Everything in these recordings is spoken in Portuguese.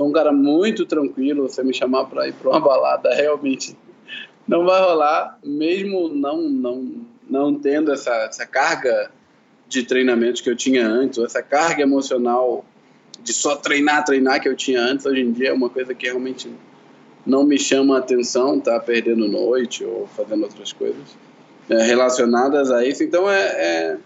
sou um cara muito tranquilo. Você me chamar para ir para uma balada, realmente não vai rolar, mesmo não não não tendo essa, essa carga de treinamento que eu tinha antes, essa carga emocional de só treinar, treinar que eu tinha antes, hoje em dia é uma coisa que realmente não me chama a atenção, tá perdendo noite ou fazendo outras coisas é, relacionadas a isso. Então é, é,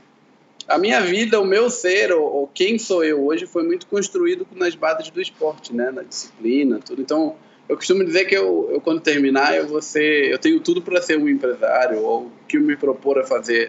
a minha vida, o meu ser, ou, ou, quem sou eu hoje, foi muito construído nas bases do esporte, né, na disciplina, tudo. Então eu costumo dizer que eu, eu quando terminar eu vou ser, eu tenho tudo para ser um empresário ou que me propor a fazer.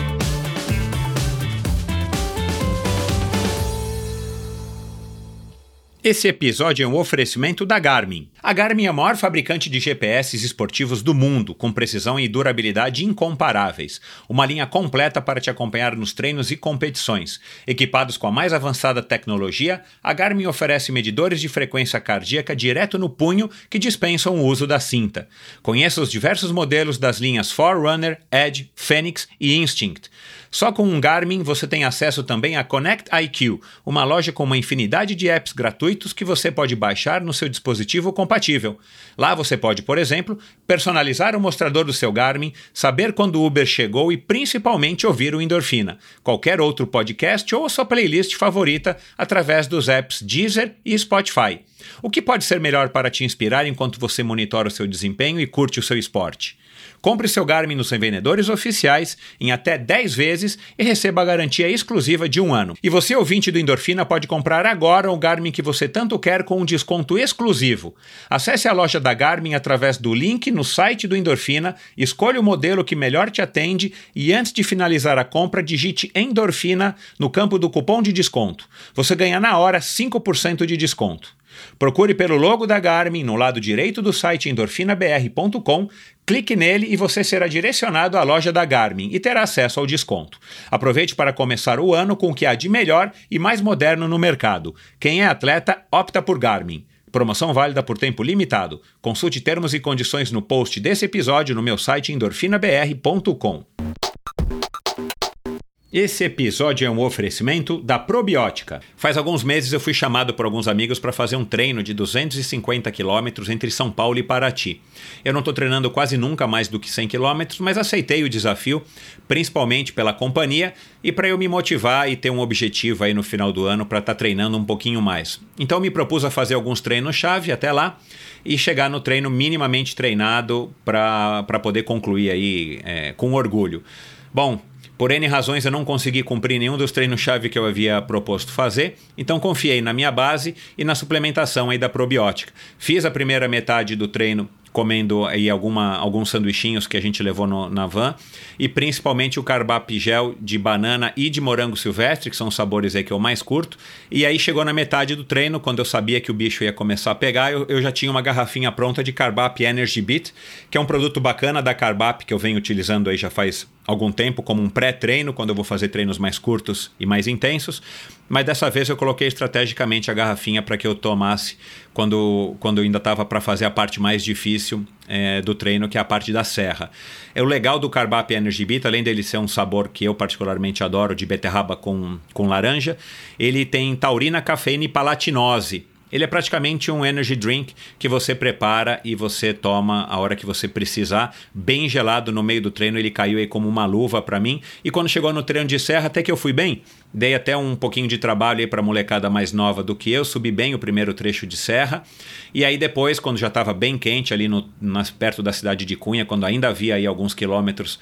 Esse episódio é um oferecimento da Garmin. A Garmin é a maior fabricante de GPS esportivos do mundo, com precisão e durabilidade incomparáveis. Uma linha completa para te acompanhar nos treinos e competições. Equipados com a mais avançada tecnologia, a Garmin oferece medidores de frequência cardíaca direto no punho que dispensam o uso da cinta. Conheça os diversos modelos das linhas Forerunner, Edge, Phoenix e Instinct. Só com um Garmin você tem acesso também a Connect IQ, uma loja com uma infinidade de apps gratuitos que você pode baixar no seu dispositivo compatível. Lá você pode, por exemplo, personalizar o mostrador do seu Garmin, saber quando o Uber chegou e principalmente ouvir o Endorfina, qualquer outro podcast ou a sua playlist favorita através dos apps Deezer e Spotify. O que pode ser melhor para te inspirar enquanto você monitora o seu desempenho e curte o seu esporte? Compre seu Garmin nos revendedores oficiais em até 10 vezes e receba a garantia exclusiva de um ano. E você, ouvinte do Endorfina, pode comprar agora o Garmin que você tanto quer com um desconto exclusivo. Acesse a loja da Garmin através do link no site do Endorfina, escolha o modelo que melhor te atende e antes de finalizar a compra, digite Endorfina no campo do cupom de desconto. Você ganha na hora 5% de desconto. Procure pelo logo da Garmin no lado direito do site endorfinabr.com, clique nele e você será direcionado à loja da Garmin e terá acesso ao desconto. Aproveite para começar o ano com o que há de melhor e mais moderno no mercado. Quem é atleta, opta por Garmin. Promoção válida por tempo limitado. Consulte termos e condições no post desse episódio no meu site endorfinabr.com. Esse episódio é um oferecimento da Probiótica. Faz alguns meses eu fui chamado por alguns amigos para fazer um treino de 250 quilômetros entre São Paulo e Paraty. Eu não estou treinando quase nunca mais do que 100 quilômetros, mas aceitei o desafio, principalmente pela companhia e para eu me motivar e ter um objetivo aí no final do ano para estar tá treinando um pouquinho mais. Então me propus a fazer alguns treinos-chave até lá e chegar no treino minimamente treinado para poder concluir aí é, com orgulho. Bom, por N razões eu não consegui cumprir nenhum dos treinos-chave que eu havia proposto fazer, então confiei na minha base e na suplementação aí da probiótica. Fiz a primeira metade do treino comendo aí alguma, alguns sanduichinhos que a gente levou no, na van e principalmente o carbap gel de banana e de morango silvestre, que são os sabores aí que eu mais curto. E aí chegou na metade do treino, quando eu sabia que o bicho ia começar a pegar, eu, eu já tinha uma garrafinha pronta de carbap Energy Beat, que é um produto bacana da carbap que eu venho utilizando aí já faz algum tempo como um pré-treino, quando eu vou fazer treinos mais curtos e mais intensos. Mas dessa vez eu coloquei estrategicamente a garrafinha para que eu tomasse quando, quando eu ainda estava para fazer a parte mais difícil é, do treino, que é a parte da serra. É o legal do Carbap Energy Beat, além dele ser um sabor que eu particularmente adoro, de beterraba com, com laranja, ele tem taurina, cafeína e palatinose ele é praticamente um energy drink que você prepara e você toma a hora que você precisar, bem gelado no meio do treino. Ele caiu aí como uma luva para mim. E quando chegou no treino de serra, até que eu fui bem. Dei até um pouquinho de trabalho aí para molecada mais nova do que eu, subi bem o primeiro trecho de serra. E aí depois, quando já estava bem quente ali no, nas, perto da cidade de Cunha, quando ainda havia aí alguns quilômetros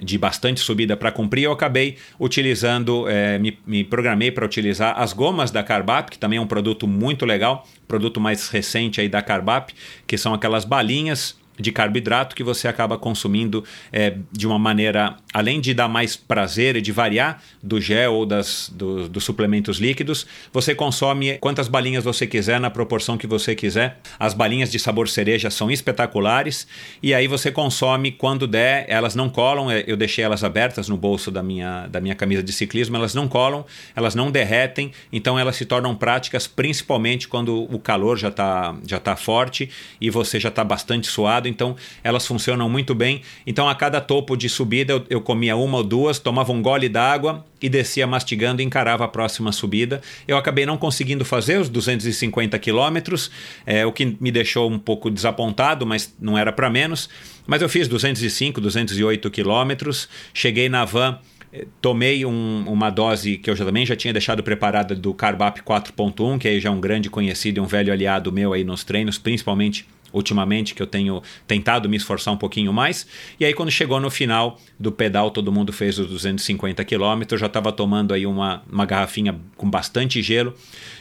de bastante subida para cumprir, eu acabei utilizando, é, me, me programei para utilizar as gomas da Carbap, que também é um produto muito legal, produto mais recente aí da Carbap, que são aquelas balinhas de carboidrato que você acaba consumindo é, de uma maneira, além de dar mais prazer e de variar do gel ou das, do, dos suplementos líquidos, você consome quantas balinhas você quiser, na proporção que você quiser. As balinhas de sabor cereja são espetaculares e aí você consome quando der, elas não colam, é, eu deixei elas abertas no bolso da minha, da minha camisa de ciclismo, elas não colam, elas não derretem, então elas se tornam práticas principalmente quando o calor já está já tá forte e você já está bastante suado então elas funcionam muito bem. Então a cada topo de subida eu, eu comia uma ou duas, tomava um gole d'água e descia mastigando e encarava a próxima subida. Eu acabei não conseguindo fazer os 250 quilômetros, é, o que me deixou um pouco desapontado, mas não era para menos. Mas eu fiz 205, 208 quilômetros, cheguei na van eh, tomei um, uma dose que eu já, também já tinha deixado preparada do Carbap 4.1, que aí já é um grande conhecido e um velho aliado meu aí nos treinos, principalmente ultimamente que eu tenho tentado me esforçar um pouquinho mais. E aí quando chegou no final do pedal, todo mundo fez os 250 quilômetros, já estava tomando aí uma, uma garrafinha com bastante gelo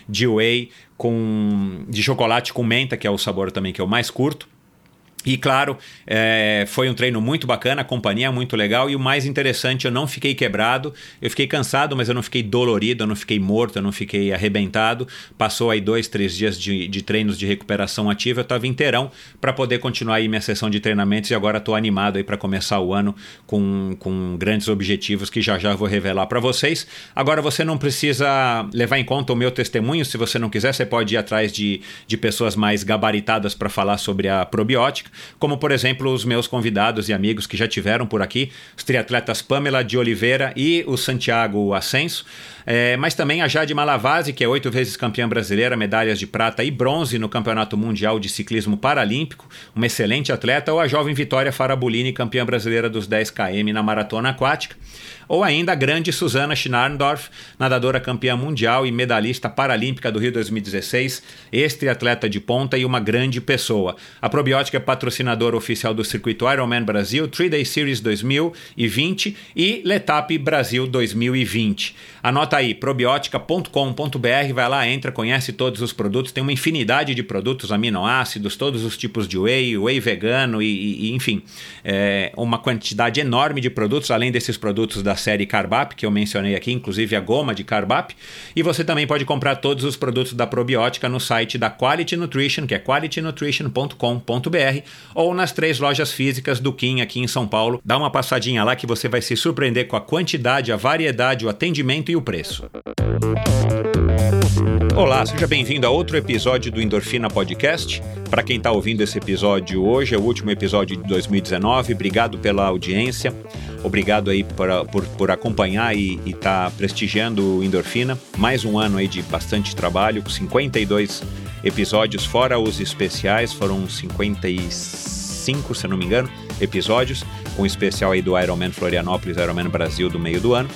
de whey com de chocolate com menta, que é o sabor também que eu mais curto. E claro, é, foi um treino muito bacana, a companhia é muito legal. E o mais interessante, eu não fiquei quebrado, eu fiquei cansado, mas eu não fiquei dolorido, eu não fiquei morto, eu não fiquei arrebentado. Passou aí dois, três dias de, de treinos de recuperação ativa, eu estava inteirão para poder continuar aí minha sessão de treinamentos. E agora estou animado aí para começar o ano com, com grandes objetivos que já já vou revelar para vocês. Agora você não precisa levar em conta o meu testemunho, se você não quiser, você pode ir atrás de, de pessoas mais gabaritadas para falar sobre a probiótica como por exemplo os meus convidados e amigos que já tiveram por aqui, os triatletas Pamela de Oliveira e o Santiago Ascenso. É, mas também a Jade Malavase, que é oito vezes campeã brasileira, medalhas de prata e bronze no Campeonato Mundial de Ciclismo Paralímpico, uma excelente atleta, ou a jovem Vitória Farabolini, campeã brasileira dos 10 km na maratona aquática ou ainda a grande Susana Schnarndorf, nadadora campeã mundial e medalhista paralímpica do Rio 2016, ex-triatleta de ponta e uma grande pessoa. A Probiótica é patrocinadora oficial do circuito Ironman Brasil, 3-Day Series 2020 e Letap Brasil 2020. Anota aí, probiótica.com.br, vai lá, entra, conhece todos os produtos, tem uma infinidade de produtos, aminoácidos, todos os tipos de whey, whey vegano e, e enfim, é, uma quantidade enorme de produtos, além desses produtos da série Carbap, que eu mencionei aqui, inclusive a goma de Carbap. E você também pode comprar todos os produtos da probiótica no site da Quality Nutrition, que é qualitynutrition.com.br, ou nas três lojas físicas do Kim aqui em São Paulo. Dá uma passadinha lá que você vai se surpreender com a quantidade, a variedade, o atendimento e o preço. Olá, seja bem-vindo a outro episódio do Endorfina Podcast. Para quem está ouvindo esse episódio hoje, é o último episódio de 2019. Obrigado pela audiência. Obrigado aí por, por, por acompanhar e estar tá prestigiando o Endorfina. Mais um ano aí de bastante trabalho, 52 episódios, fora os especiais, foram 55, se não me engano, episódios, com um especial aí do Ironman Florianópolis, Ironman Brasil do meio do ano.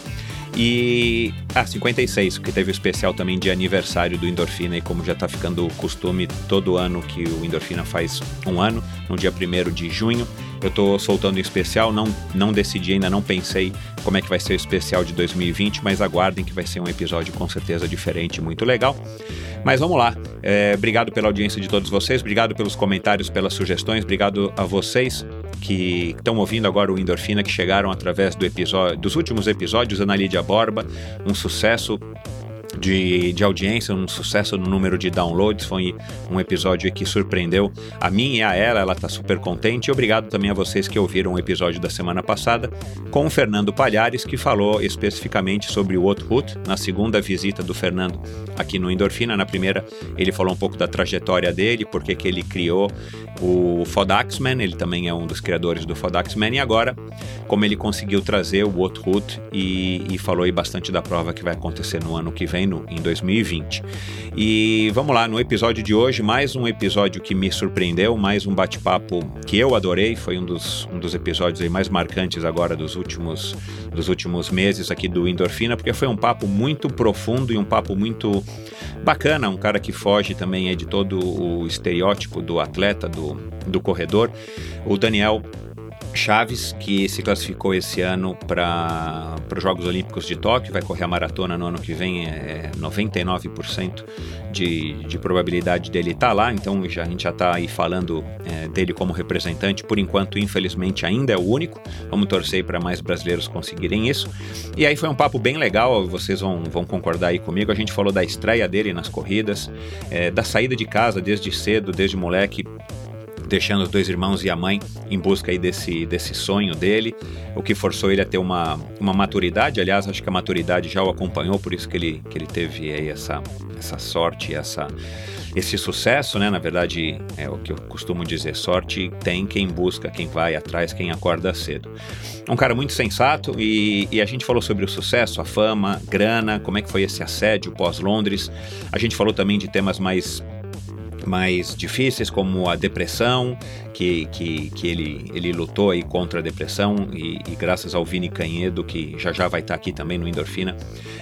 E. Ah, 56, que teve o especial também de aniversário do Endorfina, e como já está ficando costume todo ano que o Endorfina faz um ano, no dia 1 de junho. Eu estou soltando um especial, não, não decidi ainda, não pensei como é que vai ser o especial de 2020, mas aguardem que vai ser um episódio com certeza diferente, muito legal. Mas vamos lá. É, obrigado pela audiência de todos vocês, obrigado pelos comentários, pelas sugestões, obrigado a vocês que estão ouvindo agora o Endorfina, que chegaram através do episódio, dos últimos episódios, Ana Lídia Borba, um sucesso de, de audiência, um sucesso no número de downloads. Foi um episódio que surpreendeu a mim e a ela, ela está super contente. E obrigado também a vocês que ouviram o episódio da semana passada com o Fernando Palhares, que falou especificamente sobre o Othut, na segunda visita do Fernando aqui no Endorfina. Na primeira, ele falou um pouco da trajetória dele, porque que ele criou o Fodaxman, ele também é um dos criadores do Fodaxman, e agora, como ele conseguiu trazer o Othut e, e falou aí bastante da prova que vai acontecer no ano que vem no, em 2020. E vamos lá, no episódio de hoje, mais um episódio que me surpreendeu, mais um bate-papo que eu adorei, foi um dos, um dos episódios mais marcantes agora dos últimos, dos últimos meses aqui do Endorfina, porque foi um papo muito profundo e um papo muito bacana, um cara que foge também é de todo o estereótipo do atleta, do, do corredor. O Daniel Chaves, que se classificou esse ano para os Jogos Olímpicos de Tóquio, vai correr a maratona no ano que vem, é 99% de, de probabilidade dele estar tá lá, então já, a gente já está aí falando é, dele como representante, por enquanto, infelizmente, ainda é o único, vamos torcer para mais brasileiros conseguirem isso. E aí foi um papo bem legal, vocês vão, vão concordar aí comigo, a gente falou da estreia dele nas corridas, é, da saída de casa desde cedo, desde moleque, deixando os dois irmãos e a mãe em busca aí desse, desse sonho dele, o que forçou ele a ter uma, uma maturidade, aliás, acho que a maturidade já o acompanhou, por isso que ele, que ele teve aí essa, essa sorte, essa, esse sucesso, né? Na verdade, é o que eu costumo dizer, sorte tem quem busca, quem vai atrás, quem acorda cedo. Um cara muito sensato e, e a gente falou sobre o sucesso, a fama, grana, como é que foi esse assédio pós-Londres. A gente falou também de temas mais mais difíceis, como a depressão, que, que, que ele, ele lutou aí contra a depressão e, e graças ao Vini Canhedo, que já já vai estar aqui também no Endorfina,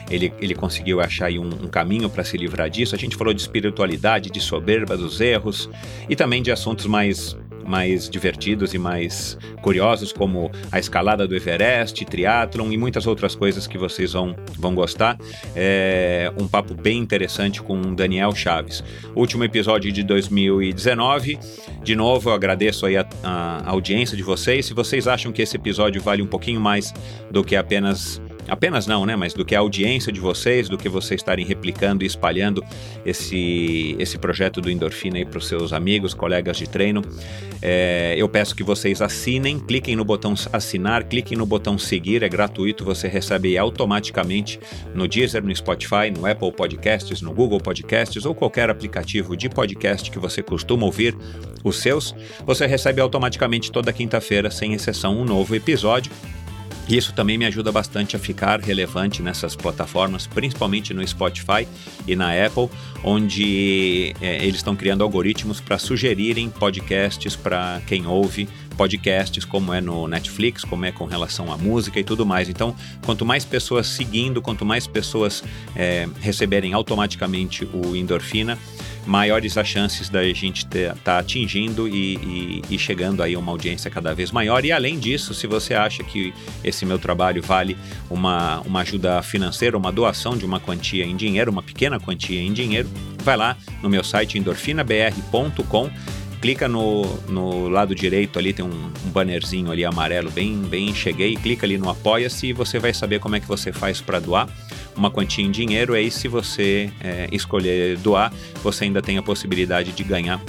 ele, ele conseguiu achar aí um, um caminho para se livrar disso. A gente falou de espiritualidade, de soberba, dos erros e também de assuntos mais mais divertidos e mais curiosos, como a escalada do Everest, triatlon e muitas outras coisas que vocês vão, vão gostar. É um papo bem interessante com Daniel Chaves. Último episódio de 2019. De novo, eu agradeço aí a, a audiência de vocês. Se vocês acham que esse episódio vale um pouquinho mais do que apenas apenas não, né, mas do que a audiência de vocês, do que vocês estarem replicando e espalhando esse, esse projeto do Endorfina aí para os seus amigos, colegas de treino. É, eu peço que vocês assinem, cliquem no botão assinar, cliquem no botão seguir, é gratuito, você recebe automaticamente no Deezer, no Spotify, no Apple Podcasts, no Google Podcasts ou qualquer aplicativo de podcast que você costuma ouvir os seus, você recebe automaticamente toda quinta-feira, sem exceção, um novo episódio. Isso também me ajuda bastante a ficar relevante nessas plataformas, principalmente no Spotify e na Apple, onde é, eles estão criando algoritmos para sugerirem podcasts para quem ouve podcasts, como é no Netflix, como é com relação à música e tudo mais. Então, quanto mais pessoas seguindo, quanto mais pessoas é, receberem automaticamente o endorfina, maiores as chances da gente estar tá atingindo e, e, e, chegando aí a uma audiência cada vez maior. E além disso, se você acha que esse meu trabalho vale uma, uma ajuda financeira, uma doação de uma quantia em dinheiro, uma pequena quantia em dinheiro, vai lá no meu site endorfinabr.com clica no, no lado direito ali, tem um, um bannerzinho ali amarelo, bem, bem cheguei, clica ali no Apoia-se e você vai saber como é que você faz para doar uma quantia em dinheiro. Aí, se você é, escolher doar, você ainda tem a possibilidade de ganhar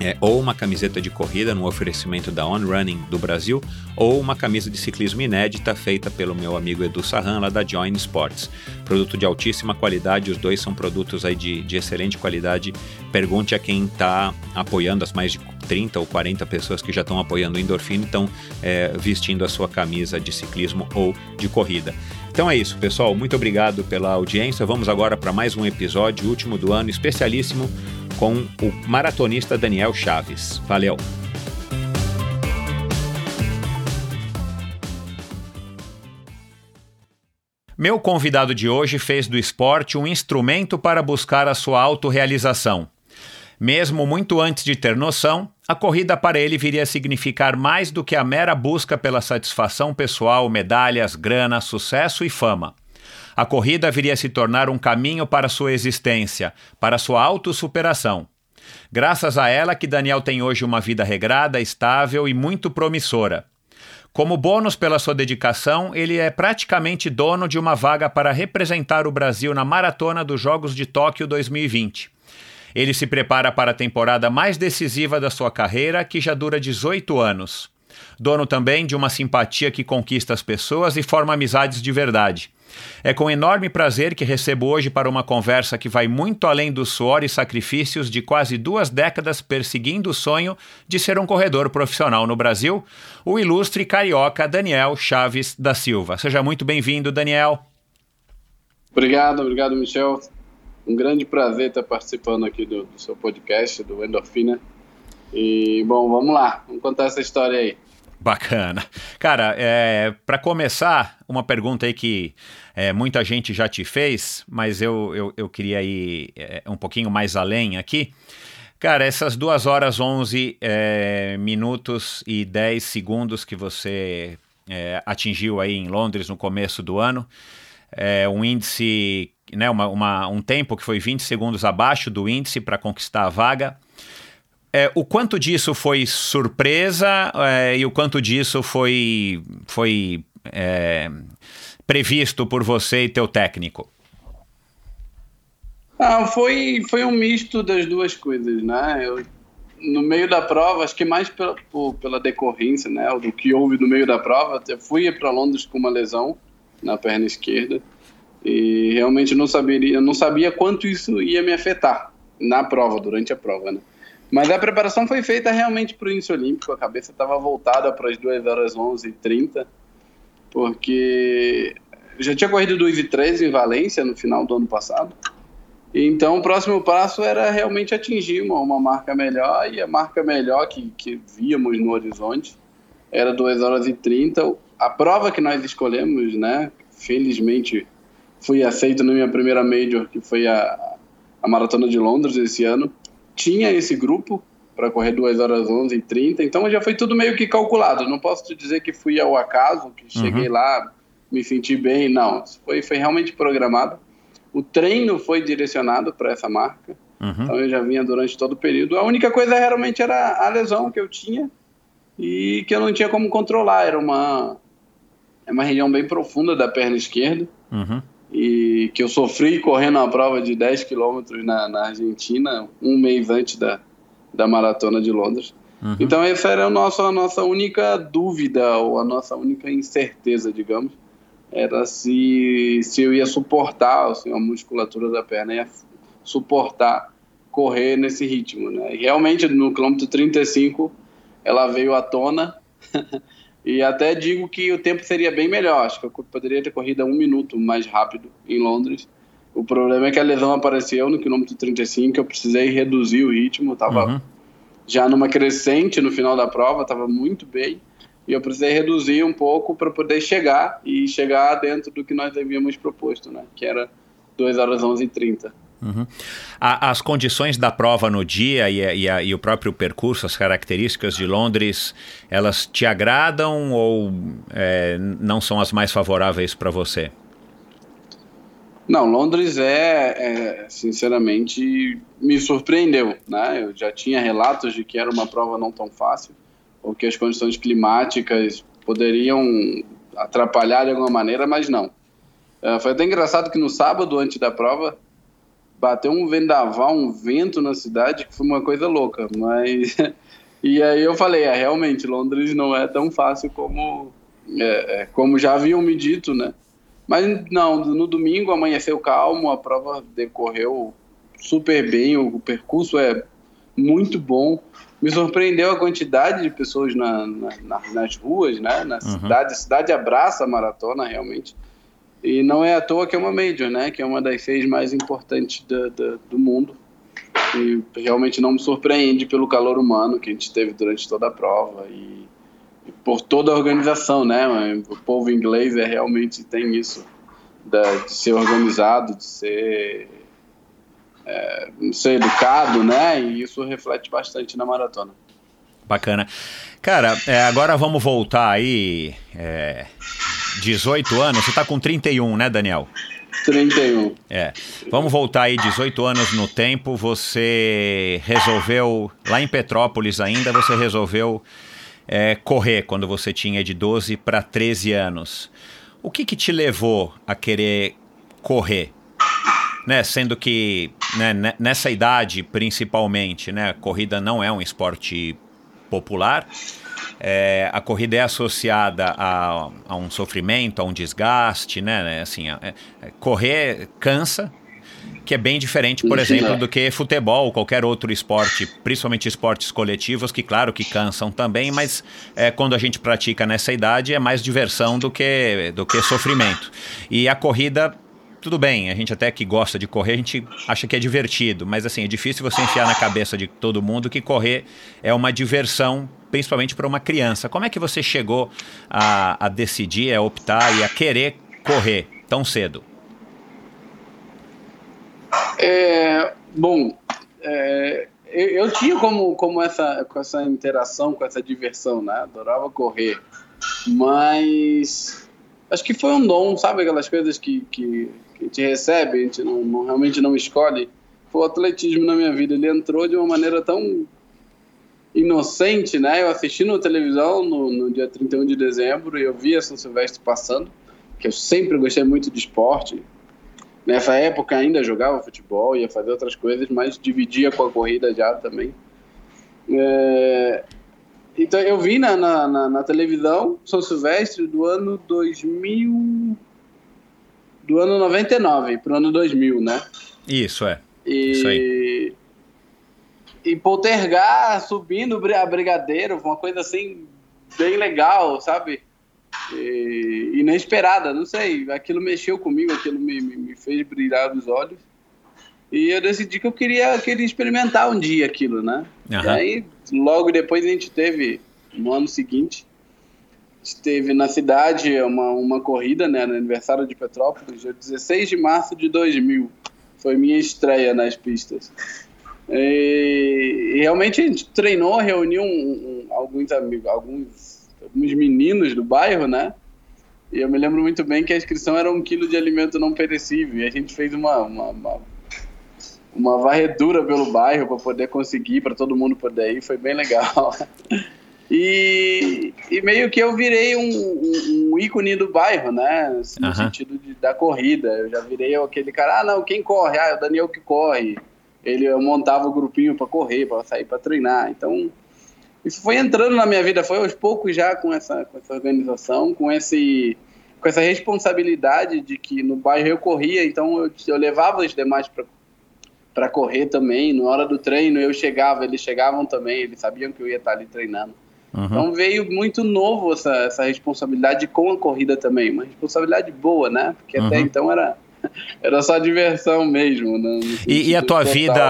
é, ou uma camiseta de corrida no oferecimento da On Running do Brasil, ou uma camisa de ciclismo inédita feita pelo meu amigo Edu Sarran, lá da Join Sports. Produto de altíssima qualidade, os dois são produtos aí de, de excelente qualidade. Pergunte a quem está apoiando, as mais de 30 ou 40 pessoas que já estão apoiando o Endorfina, estão é, vestindo a sua camisa de ciclismo ou de corrida. Então é isso, pessoal. Muito obrigado pela audiência. Vamos agora para mais um episódio, último do ano, especialíssimo, com o maratonista Daniel Chaves. Valeu! Meu convidado de hoje fez do esporte um instrumento para buscar a sua autorrealização. Mesmo muito antes de ter noção, a corrida para ele viria a significar mais do que a mera busca pela satisfação pessoal, medalhas, grana, sucesso e fama. A corrida viria a se tornar um caminho para sua existência, para sua autossuperação. Graças a ela que Daniel tem hoje uma vida regrada, estável e muito promissora. Como bônus pela sua dedicação, ele é praticamente dono de uma vaga para representar o Brasil na maratona dos Jogos de Tóquio 2020. Ele se prepara para a temporada mais decisiva da sua carreira, que já dura 18 anos. Dono também de uma simpatia que conquista as pessoas e forma amizades de verdade. É com enorme prazer que recebo hoje para uma conversa que vai muito além do suor e sacrifícios de quase duas décadas perseguindo o sonho de ser um corredor profissional no Brasil, o ilustre carioca Daniel Chaves da Silva. Seja muito bem-vindo, Daniel. Obrigado, obrigado, Michel um grande prazer estar participando aqui do, do seu podcast, do Endorfina. E, bom, vamos lá, vamos contar essa história aí. Bacana. Cara, é, para começar, uma pergunta aí que é, muita gente já te fez, mas eu, eu, eu queria ir é, um pouquinho mais além aqui. Cara, essas 2 horas 11 é, minutos e 10 segundos que você é, atingiu aí em Londres no começo do ano, é um índice, né, uma, uma, um tempo que foi 20 segundos abaixo do índice para conquistar a vaga. É, o quanto disso foi surpresa é, e o quanto disso foi, foi é, previsto por você e teu técnico? Ah, foi, foi um misto das duas coisas, né? Eu, no meio da prova, acho que mais pela, pela decorrência, né? Do que houve no meio da prova, eu fui para Londres com uma lesão na perna esquerda e realmente não saberia, não sabia quanto isso ia me afetar na prova, durante a prova, né? Mas a preparação foi feita realmente para o índice olímpico, a cabeça estava voltada para as 2 horas 11 e 30, porque já tinha corrido 2 e 13 em Valência no final do ano passado, então, o próximo passo era realmente atingir uma, uma marca melhor, e a marca melhor que, que víamos no horizonte era 2 horas e 30. A prova que nós escolhemos, né, felizmente fui aceito na minha primeira major, que foi a, a Maratona de Londres esse ano, tinha esse grupo para correr 2 horas 11 e 30, então já foi tudo meio que calculado. Não posso te dizer que fui ao acaso, que cheguei uhum. lá, me senti bem, não. Foi, foi realmente programado. O treino foi direcionado para essa marca. Uhum. Então eu já vinha durante todo o período. A única coisa realmente era a lesão que eu tinha e que eu não tinha como controlar. Era uma, é uma região bem profunda da perna esquerda. Uhum. E que eu sofri correndo uma prova de 10 quilômetros na, na Argentina, um mês antes da, da maratona de Londres. Uhum. Então, essa era a nossa, a nossa única dúvida, ou a nossa única incerteza, digamos era se, se eu ia suportar, a musculatura da perna ia suportar correr nesse ritmo, né? E realmente no quilômetro 35 ela veio à tona e até digo que o tempo seria bem melhor, acho que eu poderia ter corrido um minuto mais rápido em Londres. O problema é que a lesão apareceu no quilômetro 35, eu precisei reduzir o ritmo, estava uhum. já numa crescente no final da prova, estava muito bem e eu precisei reduzir um pouco para poder chegar e chegar dentro do que nós havíamos proposto, né? Que era 2 horas 11 e 30. Uhum. as condições da prova no dia e, e, e, o próprio percurso, as características de Londres, elas te agradam ou é, não são as mais favoráveis para você? Não, Londres é, é, sinceramente, me surpreendeu. Né? Eu já tinha relatos de que era uma prova não tão fácil ou que as condições climáticas poderiam atrapalhar de alguma maneira, mas não. Uh, foi até engraçado que no sábado, antes da prova, bateu um vendaval, um vento na cidade, que foi uma coisa louca, mas... e aí eu falei, é, realmente, Londres não é tão fácil como, é, é, como já haviam me dito, né? Mas não, no domingo amanheceu calmo, a prova decorreu super bem, o percurso é muito bom me surpreendeu a quantidade de pessoas na, na, nas ruas, né? Na uhum. cidade, a cidade abraça a maratona realmente. E não é à toa que é uma major, né? Que é uma das seis mais importantes do, do, do mundo. E realmente não me surpreende pelo calor humano que a gente teve durante toda a prova e, e por toda a organização, né? O povo inglês é realmente tem isso de, de ser organizado, de ser é, ser educado, né? E isso reflete bastante na maratona. Bacana. Cara, é, agora vamos voltar aí. É, 18 anos, você está com 31, né, Daniel? 31. É. Vamos voltar aí 18 anos no tempo. Você resolveu, lá em Petrópolis ainda, você resolveu é, correr quando você tinha de 12 para 13 anos. O que, que te levou a querer correr? né, sendo que né, nessa idade principalmente, né, a corrida não é um esporte popular. É, a corrida é associada a, a, um sofrimento, a um desgaste, né? né assim, é, é, correr cansa, que é bem diferente, por exemplo, do que futebol, qualquer outro esporte, principalmente esportes coletivos, que claro que cansam também, mas é, quando a gente pratica nessa idade é mais diversão do que, do que sofrimento. E a corrida tudo bem, a gente até que gosta de correr, a gente acha que é divertido, mas assim, é difícil você enfiar na cabeça de todo mundo que correr é uma diversão, principalmente para uma criança. Como é que você chegou a, a decidir, a optar e a querer correr tão cedo? É, bom, é, eu, eu tinha como, como essa, com essa interação, com essa diversão, né? Adorava correr. Mas acho que foi um dom, sabe? Aquelas coisas que, que, que a gente recebe, a gente não, não, realmente não escolhe. Foi o atletismo na minha vida. Ele entrou de uma maneira tão inocente, né? Eu assisti na televisão no, no dia 31 de dezembro e eu vi a São Silvestre passando, que eu sempre gostei muito de esporte. Nessa época ainda jogava futebol, ia fazer outras coisas, mas dividia com a corrida já também. É... Então eu vi na, na, na, na televisão São Silvestre do ano 2000, do ano 99 para o ano 2000, né? Isso, é. E, Isso aí. E Poltergar subindo a Brigadeiro, uma coisa assim, bem legal, sabe? E, inesperada, não sei. Aquilo mexeu comigo, aquilo me, me, me, fez brilhar os olhos. E eu decidi que eu queria, queria experimentar um dia aquilo, né? Uhum. E aí, logo depois a gente teve, no ano seguinte, teve na cidade uma, uma corrida, né, no aniversário de Petrópolis, dia 16 de março de 2000. Foi minha estreia nas pistas. E, e realmente a gente treinou, reuniu um, um, alguns amigos, alguns, alguns meninos do bairro, né? E eu me lembro muito bem que a inscrição era um quilo de alimento não perecível. E a gente fez uma, uma, uma, uma varredura pelo bairro para poder conseguir, para todo mundo poder ir. Foi bem legal. E, e meio que eu virei um, um, um ícone do bairro, né? No Aham. sentido de, da corrida. Eu já virei aquele cara, ah, não, quem corre? Ah, é o Daniel que corre. Ele eu montava o grupinho para correr, para sair para treinar. Então, isso foi entrando na minha vida, foi aos poucos já com essa, com essa organização, com esse com essa responsabilidade de que no bairro eu corria, então eu, eu levava os demais para correr também. Na hora do treino eu chegava, eles chegavam também, eles sabiam que eu ia estar ali treinando. Uhum. Então veio muito novo essa, essa responsabilidade com a corrida também, uma responsabilidade boa, né? Porque até Uhum. então era era só diversão mesmo, né? E, e a tua vida,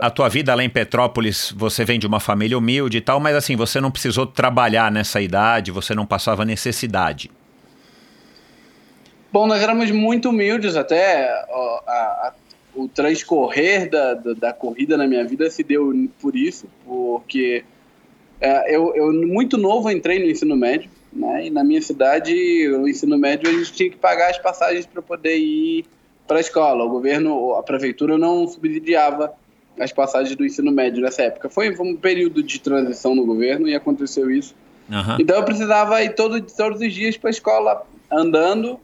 a tua vida lá em Petrópolis, você vem de uma família humilde e tal, mas assim, você não precisou trabalhar nessa idade, você não passava necessidade. Bom, nós éramos muito humildes até ó, a- a- o transcorrer da, da, da corrida na minha vida se deu por isso, porque é, eu, eu muito novo entrei no ensino médio, né? E na minha cidade, o ensino médio a gente tinha que pagar as passagens para poder ir para a escola. O governo, a prefeitura não subsidiava as passagens do ensino médio nessa época. Foi um período de transição no governo e aconteceu isso. Aham. Então eu precisava ir todo, todos os dias para a escola andando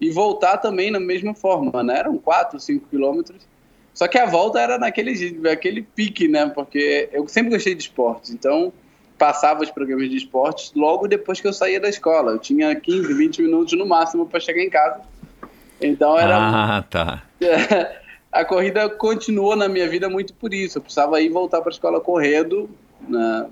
e voltar também na mesma forma, né? Eram 4, 5 quilômetros. Só que a volta era naquele aquele pique, né? Porque eu sempre gostei de esportes, então passava os programas de esportes logo depois que eu saía da escola. Eu tinha 15, 20 minutos no máximo para chegar em casa. Então era Ah, tá. a corrida continuou na minha vida muito por isso. Eu precisava ir voltar para a escola correndo. né?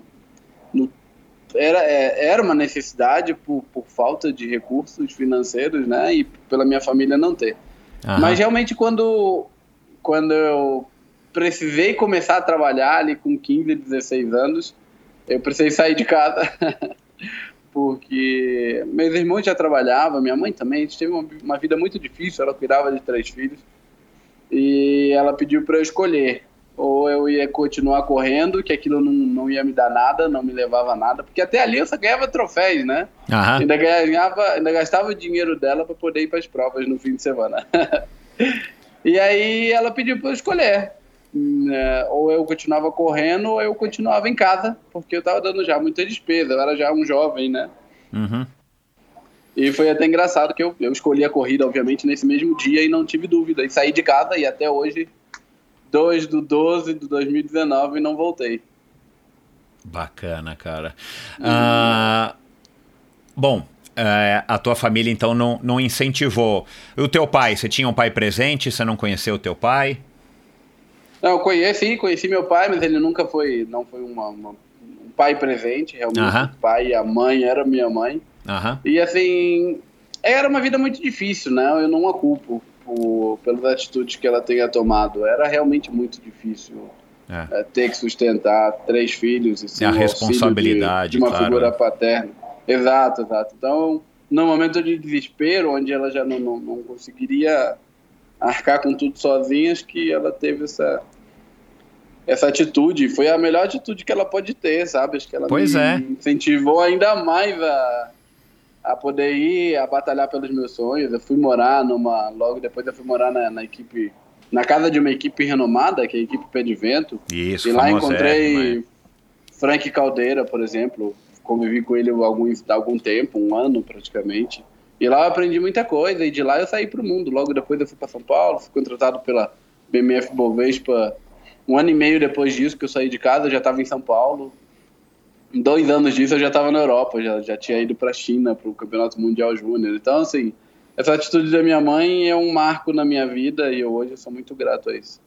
Era, é, era uma necessidade por, por falta de recursos financeiros, né? E pela minha família não ter. Aham. Mas realmente quando, quando eu precisei começar a trabalhar ali com 15, 16 anos, eu precisei sair de casa. Porque meus irmãos já trabalhavam, minha mãe também, a gente teve uma, uma vida muito difícil, ela cuidava de três filhos. E ela pediu para eu escolher. Ou eu ia continuar correndo, que aquilo não, não ia me dar nada, não me levava a nada. Porque até ali eu só ganhava troféus, né? Aham. Ainda ganhava, ainda gastava o dinheiro dela para poder ir para as provas no fim de semana. e aí ela pediu para eu escolher. né, ou eu continuava correndo ou eu continuava em casa, porque eu estava dando já muita despesa, eu era já um jovem, né? Uhum. E foi até engraçado que eu, eu escolhi a corrida, obviamente, nesse mesmo dia e não tive dúvida. E saí de casa e até hoje, 2 do 12 de 2019, não voltei. Bacana, cara. Ah, bom, é, a tua família então não, não incentivou. E o teu pai, você tinha um pai presente, você não conheceu o teu pai? Não, eu conheci, conheci meu pai, mas ele nunca foi, não foi uma, uma- um pai presente, realmente. Aham. O pai e a mãe era minha mãe. Aham. E assim, era uma vida muito difícil, né? Eu não a culpo por, pelas atitudes que ela tenha tomado. Era realmente muito difícil É. é, ter que sustentar três filhos e sem É a responsabilidade, de, de uma claro, figura paterna. Exato, exato. Então, no momento de desespero, onde ela já não, não, não conseguiria arcar com tudo sozinha, acho que ela teve essa essa atitude. Foi a melhor atitude que ela pode ter, sabe? Acho que ela pois é. incentivou ainda mais a, a poder ir, a batalhar pelos meus sonhos. Eu fui morar numa. Logo depois eu fui morar na, na equipe. Na casa de uma equipe renomada, que é a equipe Pé de Vento. Isso, E lá famosérrima, encontrei é. Frank Caldeira, por exemplo. Convivi com ele algum, há algum tempo, um ano praticamente. E lá eu aprendi muita coisa. E de lá eu saí para o mundo. Logo depois eu fui para São Paulo, fui contratado pela BMF Bovespa. Um ano e meio depois disso que eu saí de casa, eu já estava em São Paulo. Dois anos disso eu já estava na Europa, já, já tinha ido para a China, para o Campeonato Mundial Júnior. Então, assim, essa atitude da minha mãe é um marco na minha vida e eu hoje eu sou muito grato a isso.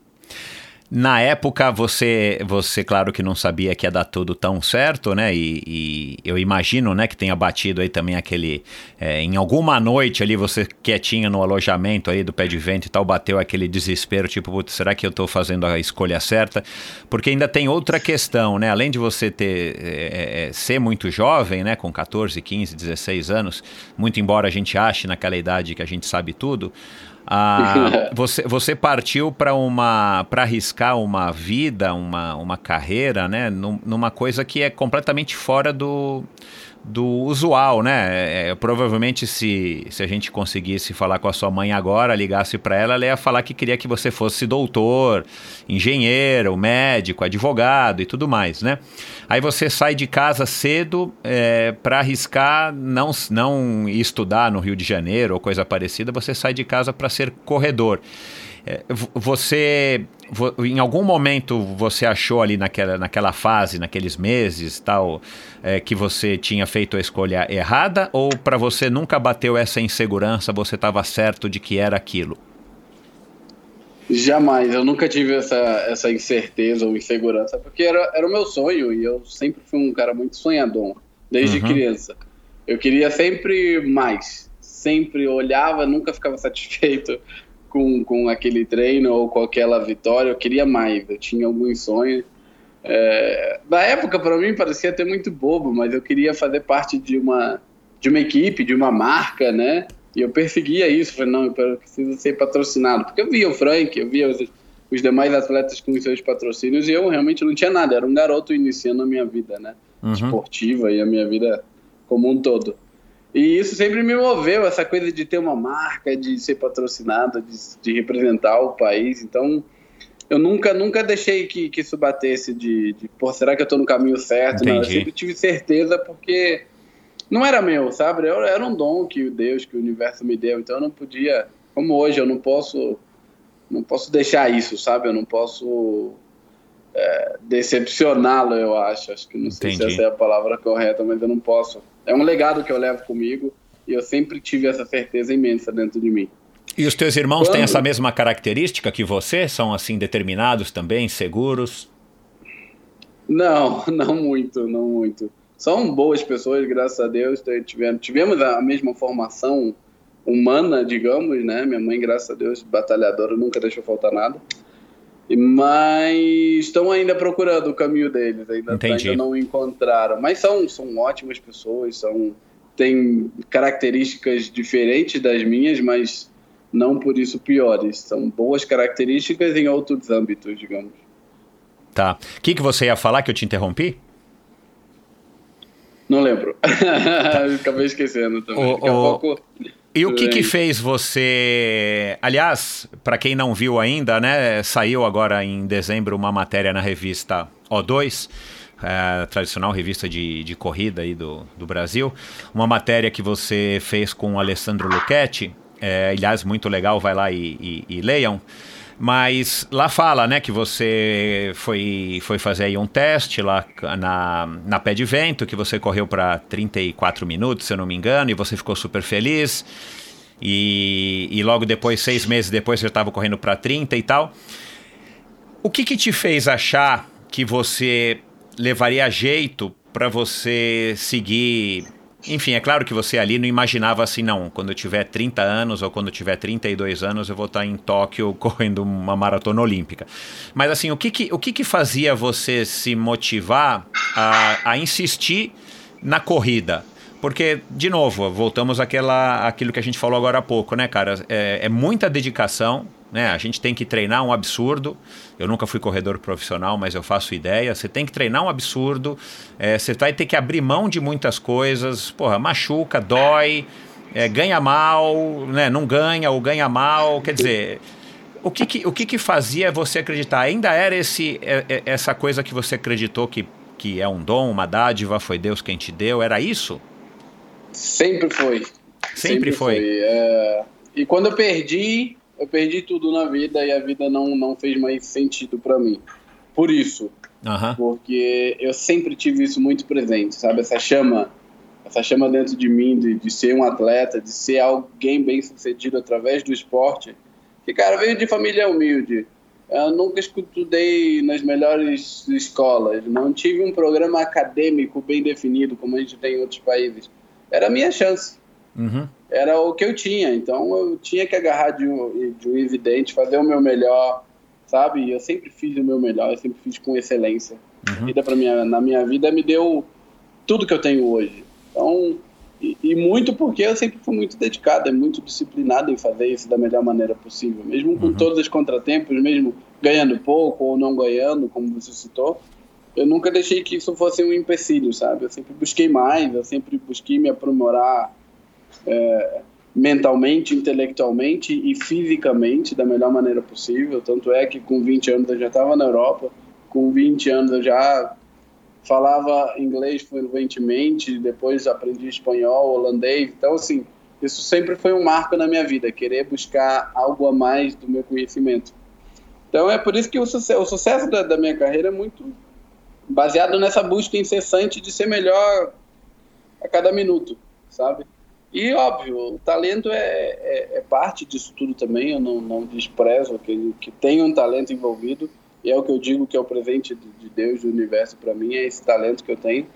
Na época, você, você, claro que não sabia que ia dar tudo tão certo, né? E, e eu imagino, né, que tenha batido aí também aquele. é, em alguma noite ali, você quietinha no alojamento aí do pé de vento e tal, bateu aquele desespero, tipo, "Putz, será que eu tô fazendo a escolha certa? Porque ainda tem outra questão, né? Além de você ter é, é, ser muito jovem, né, com 14, 15, 16 anos, muito embora a gente ache naquela idade que a gente sabe tudo. Ah, você, você partiu para uma para arriscar uma vida, uma, uma carreira, né, num- numa coisa que é completamente fora do, do usual, né? É, é, provavelmente se, se a gente conseguisse falar com a sua mãe agora, ligasse para ela, ela ia falar que queria que você fosse doutor, engenheiro, médico, advogado e tudo mais, né? Aí você sai de casa cedo é, para arriscar não, não estudar no Rio de Janeiro ou coisa parecida, você sai de casa para ser corredor. É, vo- você, vo- em algum momento, você achou ali naquela, naquela fase, naqueles meses, tal, é, que você tinha feito a escolha errada? Ou para você nunca bateu essa insegurança, você estava certo de que era aquilo? Jamais, eu nunca tive essa, essa incerteza ou insegurança, porque era, era o meu sonho e eu sempre fui um cara muito sonhador, desde Uhum. criança. Eu queria sempre mais, sempre olhava, nunca ficava satisfeito com, com aquele treino ou com aquela vitória, eu queria mais, eu tinha alguns sonhos. É, na época, para mim, parecia até muito bobo, mas eu queria fazer parte de uma, de uma equipe, de uma marca, né? E eu perseguia isso, falei, não, eu preciso ser patrocinado. Porque eu via o Frank, eu via os, os demais atletas com os seus patrocínios e eu realmente não tinha nada, era um garoto iniciando a minha vida, né? Uhum. Esportiva e a minha vida como um todo. E isso sempre me moveu, essa coisa de ter uma marca, de ser patrocinado, de, de representar o país. Então, eu nunca, nunca deixei que, que isso batesse de, de, pô, será que eu tô no caminho certo? Não, eu sempre tive certeza porque não era meu, sabe? Eu, era um dom que o Deus, que o universo me deu. Então eu não podia, como hoje, eu não posso, não posso deixar isso, sabe? Eu não posso é, decepcioná-lo, eu acho. Acho que não sei Entendi. se essa é a palavra correta, mas eu não posso. É um legado que eu levo comigo e eu sempre tive essa certeza imensa dentro de mim. E os teus irmãos têm Quando- essa mesma característica que você? São assim determinados também, seguros? Não, não muito, não muito. São boas pessoas, graças a Deus. Tivemos, tivemos a mesma formação humana, digamos, né? Minha mãe, graças a Deus, batalhadora, nunca deixou faltar nada. Mas estão ainda procurando o caminho deles, ainda, ainda não encontraram. Mas são, são ótimas pessoas, são têm características diferentes das minhas, mas não por isso piores. São boas características em outros âmbitos, digamos. Tá. O que, que você ia falar que eu te interrompi? Não lembro. Acabei esquecendo também. O- Daqui a o- pouco. E o que que fez você... Aliás, para quem não viu ainda, né, saiu agora em dezembro uma matéria na revista O2, é, a tradicional revista de, de corrida aí do, do Brasil, uma matéria que você fez com o Alessandro Lucchetti, é, aliás, muito legal, vai lá e, e- e leiam. Mas lá fala, né, que você foi, foi fazer aí um teste lá na, na pé de vento, que você correu para 34 minutos, se eu não me engano, e você ficou super feliz. E, e logo depois, seis meses depois, você estava correndo para 30 e tal. O que, que te fez achar que você levaria jeito para você seguir? Enfim, é claro que você ali não imaginava assim, não. Quando eu tiver 30 anos ou quando eu tiver 32 anos, eu vou estar em Tóquio correndo uma maratona olímpica. Mas assim, o que que, o que, que fazia você se motivar a, a insistir na corrida? Porque, de novo, voltamos àquela, àquilo que a gente falou agora há pouco, né, cara? É, é muita dedicação, né? A gente tem que treinar um absurdo. Eu nunca fui corredor profissional, mas eu faço ideia. Você tem que treinar um absurdo. É, você vai ter que abrir mão de muitas coisas. Porra, machuca, dói, é, ganha mal, né? Não ganha ou ganha mal. Quer dizer, o que, que o que, que fazia você acreditar? Ainda era esse, é, é, essa coisa que você acreditou que, que é um dom, uma dádiva, foi Deus quem te deu? Era isso? Sempre foi. Sempre, Sempre foi. foi. É... E quando eu perdi, eu perdi tudo na vida e a vida não, não fez mais sentido para mim. Por isso. Uhum. Porque eu sempre tive isso muito presente, sabe? Essa chama, essa chama dentro de mim de, de ser um atleta, de ser alguém bem sucedido através do esporte. Que, cara, veio de família humilde. Eu nunca estudei nas melhores escolas, não tive um programa acadêmico bem definido como a gente tem em outros países era a minha chance. Uhum. Era o que eu tinha. Então eu tinha que agarrar de um, de um evidente, fazer o meu melhor, sabe? Eu sempre fiz o meu melhor, eu sempre fiz com excelência. Uhum. A vida pra minha, na minha vida me deu tudo que eu tenho hoje. Então, e, e, muito porque eu sempre fui muito dedicado, muito disciplinado em fazer isso da melhor maneira possível, mesmo com uhum. todos os contratempos, mesmo ganhando pouco ou não ganhando, como você citou eu nunca deixei que isso fosse um empecilho, sabe? Eu sempre busquei mais, eu sempre busquei me aprimorar é, mentalmente, intelectualmente e fisicamente da melhor maneira possível. Tanto é que com 20 anos eu já estava na Europa, com 20 anos eu já falava inglês fluentemente, depois aprendi espanhol, holandês. Então, assim, isso sempre foi um marco na minha vida, querer buscar algo a mais do meu conhecimento. Então, é por isso que o sucesso, o sucesso da, da minha carreira é muito baseado nessa busca incessante de ser melhor a cada minuto, sabe? E óbvio, o talento é, é, é parte disso tudo também. Eu não, não desprezo que, que tem um talento envolvido. E é o que eu digo que é o presente de Deus, do universo para mim, é esse talento que eu tenho.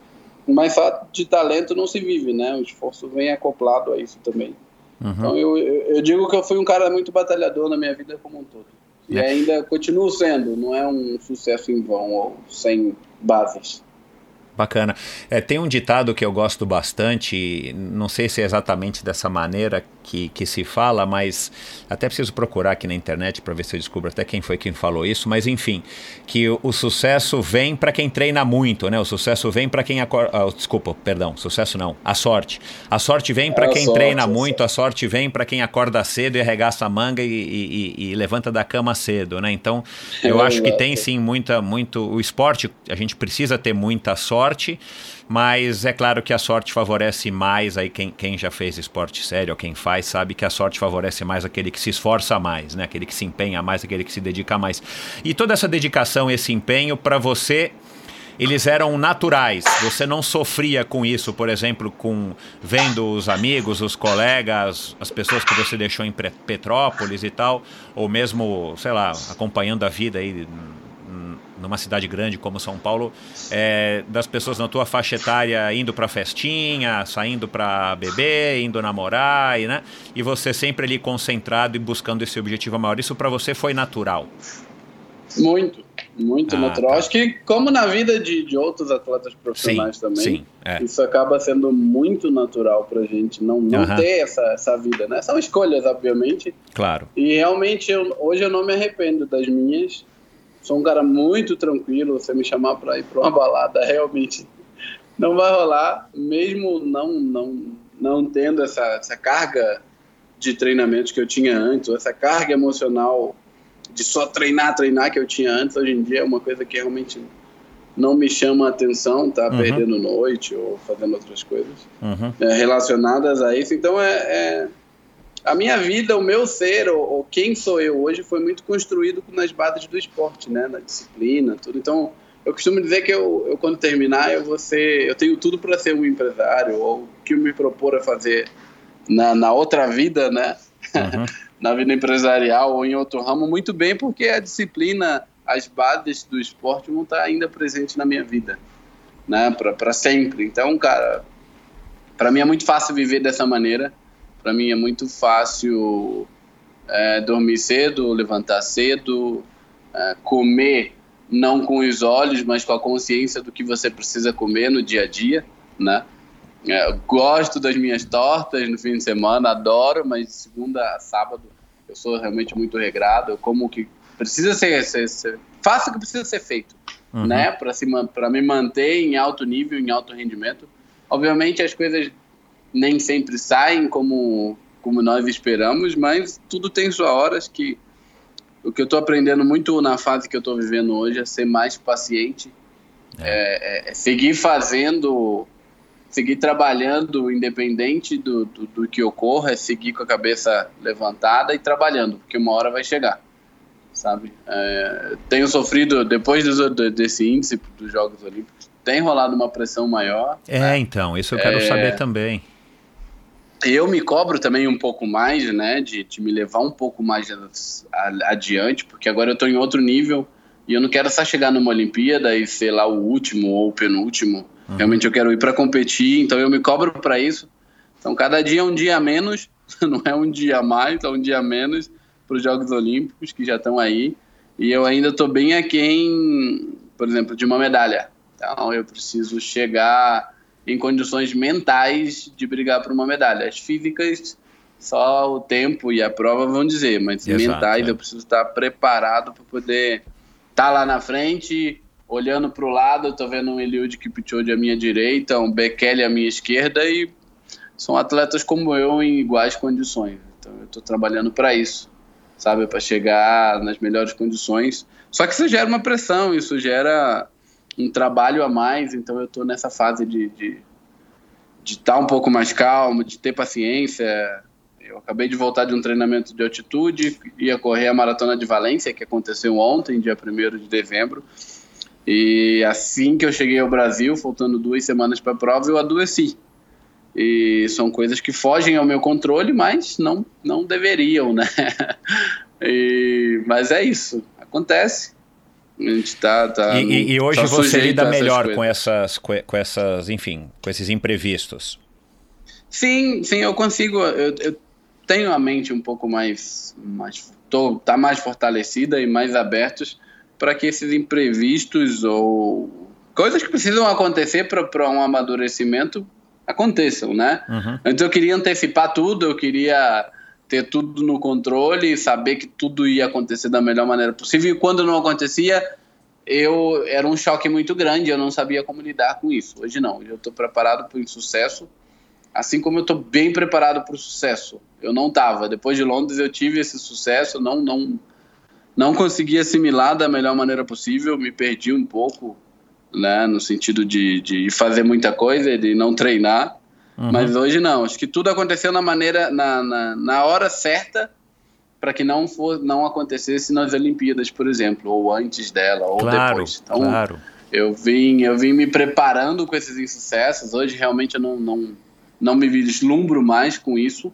Mas só de talento não se vive, né? O esforço vem acoplado a isso também. Uhum. Então eu, eu, digo que eu fui um cara muito batalhador na minha vida como um todo. E é. ainda continuo sendo, não é um sucesso em vão ou sem bases. Bacana. É, tem um ditado que eu gosto bastante, não sei se é exatamente dessa maneira que, que se fala, mas até preciso procurar aqui na internet para ver se eu descubro até quem foi quem falou isso, mas enfim, que o, o sucesso vem para quem treina muito, né? O sucesso vem para quem acorda. Ah, desculpa, perdão, sucesso não, a sorte. A sorte vem para é quem sorte, treina muito, a sorte vem para quem acorda cedo e arregaça a manga e, e, e, levanta da cama cedo, né? Então, eu é acho que tem sim muita, muito. O esporte, a gente precisa ter muita sorte mas é claro que a sorte favorece mais aí quem, quem já fez esporte sério, ou quem faz, sabe que a sorte favorece mais aquele que se esforça mais, né? Aquele que se empenha mais, aquele que se dedica mais. E toda essa dedicação, esse empenho, para você eles eram naturais. Você não sofria com isso, por exemplo, com vendo os amigos, os colegas, as pessoas que você deixou em Petrópolis e tal, ou mesmo, sei lá, acompanhando a vida aí numa cidade grande como São Paulo, é, das pessoas na tua faixa etária indo para festinha, saindo para beber, indo namorar, e, né? E você sempre ali concentrado e buscando esse objetivo maior. Isso para você foi natural? Muito, muito ah, natural. Tá. Acho que, como na vida de, de outros atletas profissionais sim, também, sim, é. isso acaba sendo muito natural pra gente não, não ter essa, essa vida, né? São escolhas, obviamente. Claro. E realmente, eu, hoje eu não me arrependo das minhas sou um cara muito tranquilo. Você me chamar para ir para uma balada, realmente não vai rolar, mesmo não não não tendo essa, essa carga de treinamento que eu tinha antes, ou essa carga emocional de só treinar, treinar que eu tinha antes, hoje em dia é uma coisa que realmente não me chama a atenção, tá uhum. perdendo noite ou fazendo outras coisas uhum. é, relacionadas a isso. Então é, é a minha vida, o meu ser, ou, ou, quem sou eu hoje, foi muito construído nas bases do esporte, né? Na disciplina, tudo. Então, eu costumo dizer que eu, eu quando terminar, eu vou ser, eu tenho tudo para ser um empresário, ou o que eu me propor a fazer na, na outra vida, né? Uhum. na vida empresarial ou em outro ramo, muito bem, porque a disciplina, as bases do esporte vão estar ainda presentes na minha vida, né? Para sempre. Então, cara, para mim é muito fácil viver dessa maneira para mim é muito fácil é, dormir cedo, levantar cedo, é, comer não com os olhos, mas com a consciência do que você precisa comer no dia a dia, né? É, gosto das minhas tortas no fim de semana, adoro, mas de segunda a sábado eu sou realmente muito regrado. Eu como que precisa ser, ser, ser faça o que precisa ser feito, uhum. né? Para me manter em alto nível, em alto rendimento. Obviamente as coisas nem sempre saem como como nós esperamos, mas tudo tem sua hora. Acho que o que eu estou aprendendo muito na fase que eu estou vivendo hoje é ser mais paciente, é. É, é seguir fazendo seguir trabalhando independente do, do, do, que ocorra, é seguir com a cabeça levantada e trabalhando, porque uma hora vai chegar, sabe? É, tenho sofrido, depois do, desse índice dos Jogos Olímpicos, tem rolado uma pressão maior. É, né? então, isso eu quero é, saber também. Eu me cobro também um pouco mais, né, de, de me levar um pouco mais adiante, porque agora eu estou em outro nível e eu não quero só chegar numa Olimpíada e ser lá o último ou o penúltimo, Uhum. Realmente eu quero ir para competir, então eu me cobro para isso. Então cada dia é um dia a menos, não é um dia a mais, é um dia a menos para os Jogos Olímpicos que já estão aí. E eu ainda estou bem aquém, por exemplo, de uma medalha. Então eu preciso chegar em condições mentais de brigar por uma medalha. As físicas, só o tempo e a prova vão dizer, mas Exato, mentais é. eu preciso estar preparado para poder estar tá lá na frente olhando para o lado, eu tô vendo um Eliud Kipchoge à minha direita, um Bekele à minha esquerda e são atletas como eu em iguais condições. Então eu estou trabalhando para isso, sabe, para chegar nas melhores condições. Só que isso gera uma pressão, isso gera um trabalho a mais. Então eu estou nessa fase de de estar tá um pouco mais calmo, de ter paciência. Eu acabei de voltar de um treinamento de altitude, ia correr a maratona de Valência, que aconteceu ontem, dia 1 de dezembro. E assim que eu cheguei ao Brasil, faltando duas semanas para a prova, eu adoeci. E são coisas que fogem ao meu controle, mas não, não deveriam, né? E, mas é isso, acontece. A gente tá, tá e, no, e hoje tá você lida melhor com essas, com essas, enfim, com esses imprevistos. Sim, sim, eu consigo. Eu, eu tenho a mente um pouco mais, mais tô, tá mais fortalecida e mais abertos para que esses imprevistos ou coisas que precisam acontecer para um amadurecimento aconteçam, né? Uhum. Então eu queria antecipar tudo, eu queria ter tudo no controle, saber que tudo ia acontecer da melhor maneira possível. E quando não acontecia, eu era um choque muito grande, eu não sabia como lidar com isso. Hoje não, eu estou preparado para o sucesso, assim como eu estou bem preparado para o sucesso. Eu não estava. Depois de Londres eu tive esse sucesso, não não não consegui assimilar da melhor maneira possível, me perdi um pouco, né, no sentido de, de fazer muita coisa, de não treinar. Uhum. Mas hoje não, acho que tudo aconteceu na maneira, na, na, na hora certa para que não for, não acontecesse nas Olimpíadas, por exemplo, ou antes dela, ou claro, depois. Então, claro. eu vim, eu vim me preparando com esses insucessos. Hoje realmente eu não, não, não me vislumbro mais com isso.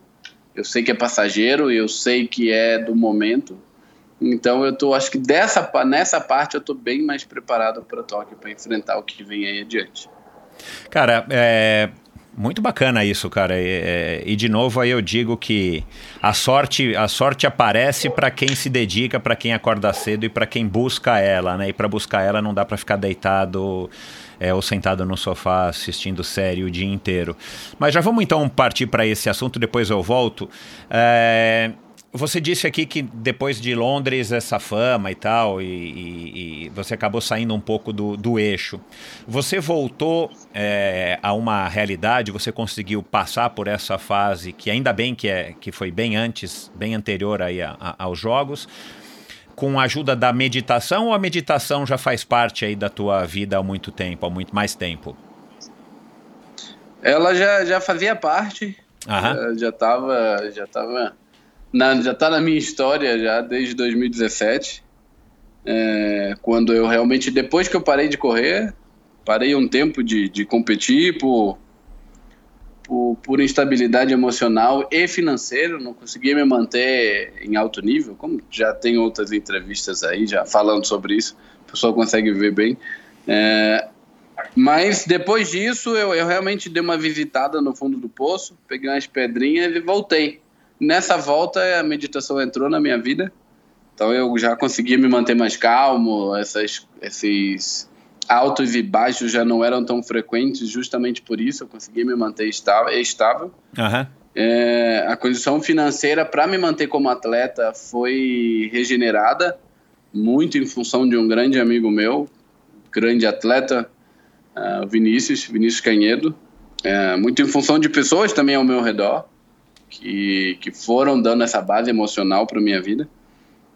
Eu sei que é passageiro, eu sei que é do momento, então eu tô, acho que dessa, nessa parte eu tô bem mais preparado para Tóquio para enfrentar o que vem aí adiante. Cara, é muito bacana isso, cara. E, e, de novo aí eu digo que a sorte, a sorte aparece para quem se dedica, para quem acorda cedo e para quem busca ela, né? E para buscar ela não dá para ficar deitado é, ou sentado no sofá assistindo série o dia inteiro. Mas já vamos então partir para esse assunto. Depois eu volto. É, você disse aqui que depois de Londres, essa fama e tal, e, e, e você acabou saindo um pouco do, do eixo. Você voltou é, a uma realidade, você conseguiu passar por essa fase, que ainda bem que, é, que foi bem antes, bem anterior aí a, a, aos Jogos, com a ajuda da meditação, ou a meditação já faz parte aí da tua vida há muito tempo, há muito mais tempo? Ela já, já fazia parte, Aham. já estava já tava na, já está na minha história já desde 2017, é, quando eu realmente, depois que eu parei de correr, parei um tempo de, de competir por, por, por, instabilidade emocional e financeira, não conseguia me manter em alto nível, como já tem outras entrevistas aí já falando sobre isso, o pessoal consegue ver bem. É, mas depois disso, eu, eu realmente dei uma visitada no fundo do poço, peguei umas pedrinhas e voltei. Nessa volta, a meditação entrou na minha vida. Então eu já conseguia me manter mais calmo, essas, esses altos e baixos já não eram tão frequentes, justamente por isso eu consegui me manter estável. estável. Uhum. É, a condição financeira para me manter como atleta foi regenerada, muito em função de um grande amigo meu, grande atleta, uh, Vinícius, Vinícius Canhedo, é, muito em função de pessoas também ao meu redor, que, que foram dando essa base emocional para minha vida.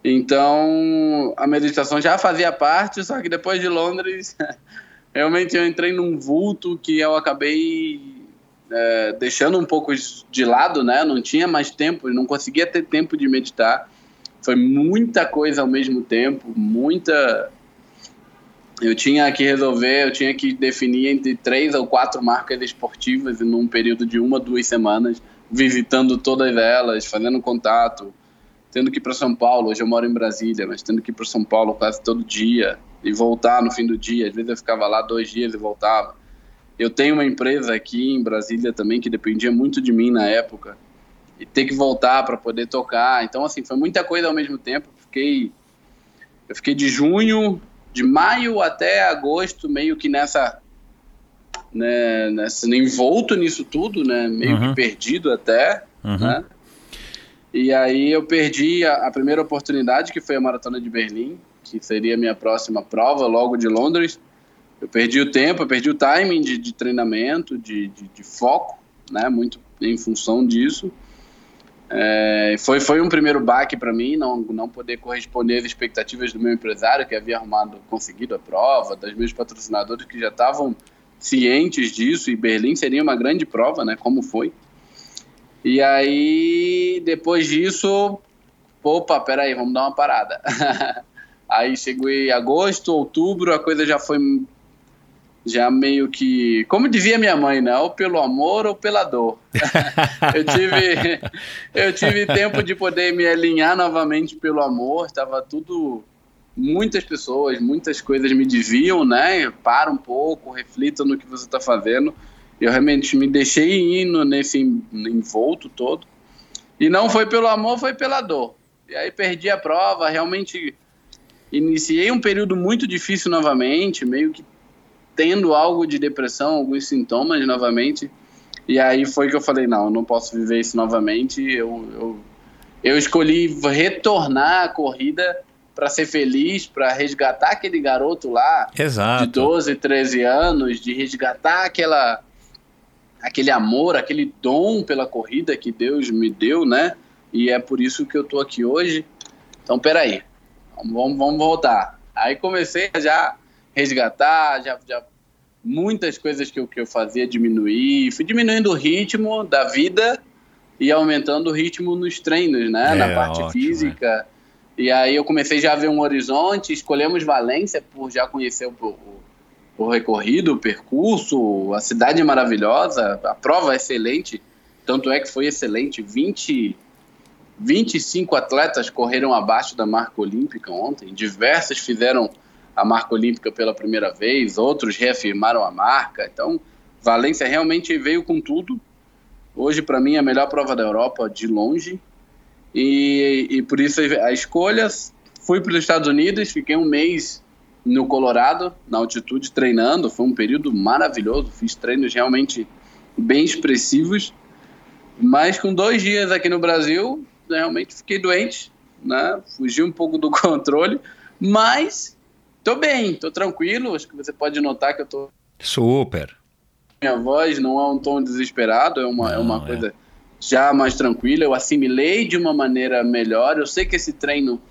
Então, a meditação já fazia parte, só que depois de Londres, realmente eu entrei num vulto que eu acabei é, deixando um pouco de lado, né? Não tinha mais tempo, não conseguia ter tempo de meditar. Foi muita coisa ao mesmo tempo, muita. Eu tinha que resolver, eu tinha que definir entre três ou quatro marcas esportivas num período de uma, duas semanas, visitando todas elas, fazendo contato, tendo que ir para São Paulo. Hoje eu moro em Brasília, mas tendo que ir para São Paulo quase todo dia e voltar no fim do dia. Às vezes eu ficava lá dois dias e voltava. Eu tenho uma empresa aqui em Brasília também que dependia muito de mim na época e ter que voltar para poder tocar. Então assim foi muita coisa ao mesmo tempo. Fiquei eu fiquei de junho, de maio até agosto meio que nessa né, nessa envolto nisso tudo, né, meio uhum. que perdido até, uhum. né? E aí eu perdi a, a, primeira oportunidade, que foi a Maratona de Berlim, que seria a minha próxima prova, logo de Londres. Eu perdi o tempo, eu perdi o timing de, de treinamento, de, de, de, foco, né? Muito em função disso. É, foi, foi um primeiro baque para mim, não, não poder corresponder às expectativas do meu empresário, que havia arrumado, conseguido a prova, dos meus patrocinadores que já estavam cientes disso, e Berlim seria uma grande prova, né? Como foi. E aí, depois disso, opa, peraí, vamos dar uma parada. aí chegou em agosto, outubro, a coisa já foi já meio que, como dizia minha mãe, né? Ou pelo amor ou pela dor. eu tive eu tive tempo de poder me alinhar novamente pelo amor, estava tudo muitas pessoas, muitas coisas me diziam, né? Para um pouco, reflita no que você está fazendo. Eu realmente me deixei indo nesse envolto todo. E não foi pelo amor, foi pela dor. E aí perdi a prova, realmente iniciei um período muito difícil novamente, meio que tendo algo de depressão, alguns sintomas novamente. E aí foi que eu falei, não, não posso viver isso novamente. Eu, eu, eu escolhi retornar à corrida para ser feliz, para resgatar aquele garoto lá Exato. de 12, 13 anos, de resgatar aquela aquele amor, aquele dom pela corrida que Deus me deu, né? E é por isso que eu tô aqui hoje. Então, peraí, vamos, vamos voltar. Aí comecei a já resgatar, já, já muitas coisas que eu, que eu fazia diminuir, fui diminuindo o ritmo da vida e aumentando o ritmo nos treinos, né? É, Na parte ótimo, física. É. E aí eu comecei já a ver um horizonte, escolhemos Valência por já conhecer o, o o recorrido, o percurso, a cidade é maravilhosa, a prova é excelente, tanto é que foi excelente. 20, 25 atletas correram abaixo da marca olímpica ontem, diversas fizeram a marca olímpica pela primeira vez, outros reafirmaram a marca. Então, Valência realmente veio com tudo. Hoje, para mim, é a melhor prova da Europa, de longe. E, e por isso a escolha. Fui para os Estados Unidos, fiquei um mês no Colorado, na altitude, treinando. Foi um período maravilhoso. Fiz treinos realmente bem expressivos. Mas com dois dias aqui no Brasil, realmente fiquei doente, né? Fugi um pouco do controle. Mas tô bem, tô tranquilo. Acho que você pode notar que eu tô. Super. Minha voz não é um tom desesperado, é uma, é não, é uma é. Já mais tranquila. Eu assimilei de uma maneira melhor. Eu sei que esse treino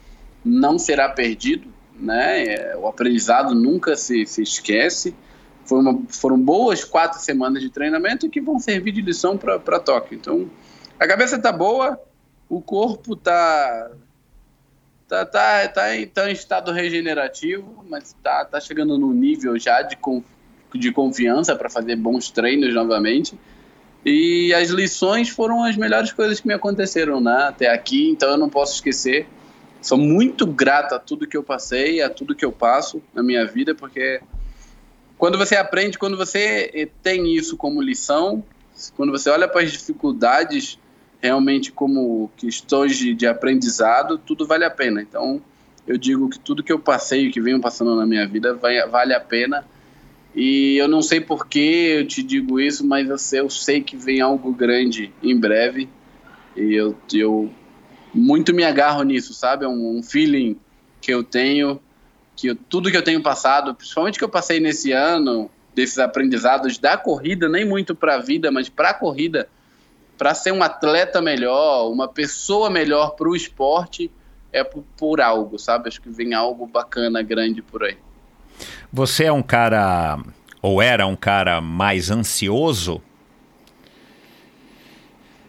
não será perdido né? É, o aprendizado nunca se, se esquece. Uma, foram boas quatro semanas de treinamento que vão servir de lição para Tóquio. Então, a cabeça tá boa, o corpo tá tá, tá, tá, em, tá em estado regenerativo, mas tá, tá chegando num nível já de, de confiança para fazer bons treinos novamente. E as lições foram as melhores coisas que me aconteceram né, até aqui, então eu não posso esquecer sou muito grato a tudo que eu passei, a tudo que eu passo na minha vida, porque quando você aprende, quando você eh, tem isso como lição, quando você olha para as dificuldades realmente como questões de, de aprendizado, tudo vale a pena. Então, eu digo que tudo que eu passei e que venho passando na minha vida vai, vale a pena. E eu não sei por que eu te digo isso, mas eu sei, eu sei que vem algo grande em breve. E eu, eu muito me agarro nisso, sabe? É um, um feeling que eu tenho, que eu, tudo que eu tenho passado, principalmente que eu passei nesse ano, desses aprendizados da corrida, nem muito para a vida, mas para a corrida, para ser um atleta melhor, uma pessoa melhor para o esporte, é por, por algo, sabe? Acho que vem algo bacana, grande por aí. Você é um cara, ou era um cara mais ansioso?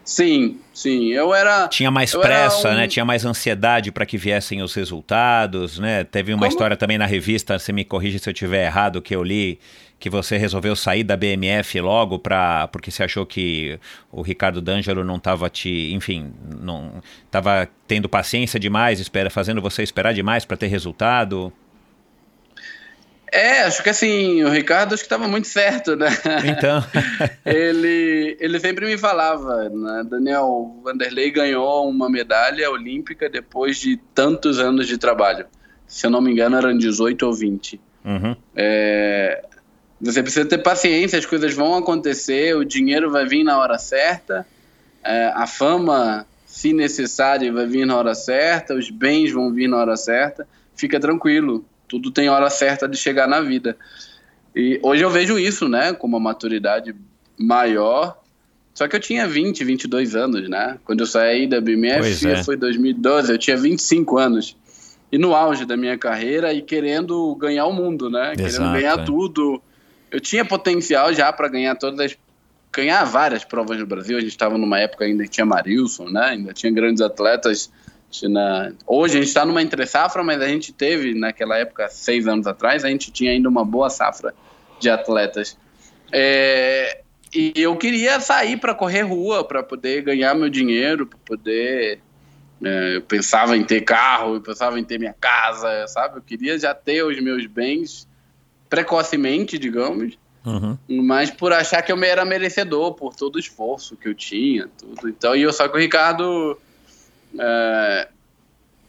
Sim, sim. Eu era. Tinha mais pressa, um... né? Tinha mais ansiedade para que viessem os resultados, né? Teve uma Como? história também na revista, você me corrige se eu tiver errado, que eu li que você resolveu sair da BMF logo para porque você achou que o Ricardo D'Angelo não estava te, enfim, não estava tendo paciência demais, espera fazendo você esperar demais para ter resultado. É, acho que assim, o Ricardo acho que estava muito certo, né? Então. ele, ele sempre me falava, né? Daniel Vanderlei ganhou uma medalha olímpica depois de tantos anos de trabalho. Se eu não me engano, eram 18 ou 20. Uhum. É, você precisa ter paciência, as coisas vão acontecer, o dinheiro vai vir na hora certa, é, a fama, se necessário, vai vir na hora certa, os bens vão vir na hora certa. Fica tranquilo, tudo tem hora certa de chegar na vida. E hoje eu vejo isso, né, com uma maturidade maior. Só que eu tinha 20, 22 anos, né? Quando eu saí da BMF, é. foi 2012, eu tinha 25 anos. E no auge da minha carreira e querendo ganhar o mundo, né? Exato, querendo ganhar é. tudo eu tinha potencial já para ganhar todas as ganhar várias provas no Brasil. A gente estava numa época ainda que tinha Marilson, né? Ainda tinha grandes atletas. Tinha... Hoje a gente está numa entre safra, mas a gente teve naquela época, seis anos atrás, a gente tinha ainda uma boa safra de atletas. É... E eu queria sair para correr rua, para poder ganhar meu dinheiro, para poder. É, eu pensava em ter carro, eu pensava em ter minha casa, sabe? Eu queria já ter os meus bens precocemente, digamos, uhum. mas por achar que eu era merecedor por todo o esforço que eu tinha, tudo. Então, e eu só que o Ricardo, é,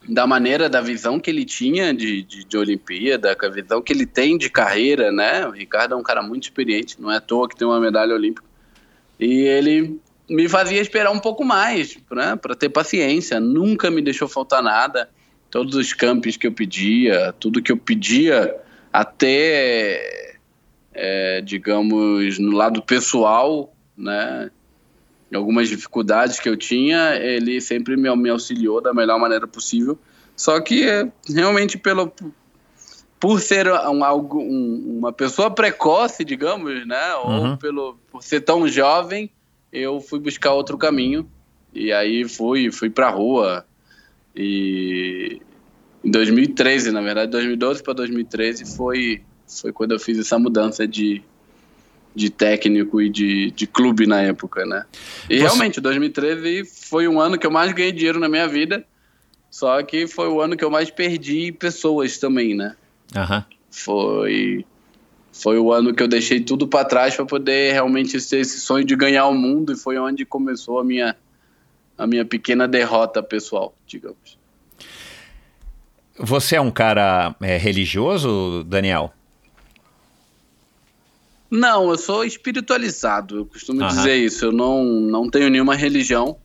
da maneira, da visão que ele tinha de, de, de Olimpíada, a visão que ele tem de carreira, né? O Ricardo é um cara muito experiente, não é à toa que tem uma medalha olímpica. E ele me fazia esperar um pouco mais, né? Para ter paciência. Nunca me deixou faltar nada. Todos os campos que eu pedia, tudo que eu pedia até, é, digamos, no lado pessoal, né? Algumas dificuldades que eu tinha, ele sempre me, me auxiliou da melhor maneira possível. Só que realmente pelo por ser um, algo, um, uma pessoa precoce, digamos, né? Ou uhum. pelo por ser tão jovem, eu fui buscar outro caminho e aí fui fui para rua e em 2013, na verdade, 2012 para 2013 foi, foi quando eu fiz essa mudança de, de técnico e de, de clube na época, né? E Você... realmente, 2013 foi um ano que eu mais ganhei dinheiro na minha vida, só que foi o ano que eu mais perdi pessoas também, né? Uhum. Foi foi o ano que eu deixei tudo para trás para poder realmente ter esse sonho de ganhar o mundo e foi onde começou a minha a minha pequena derrota pessoal, digamos. Você é um cara é, religioso, Daniel? Não, eu sou espiritualizado. Eu costumo dizer isso. Eu não, não tenho nenhuma religião,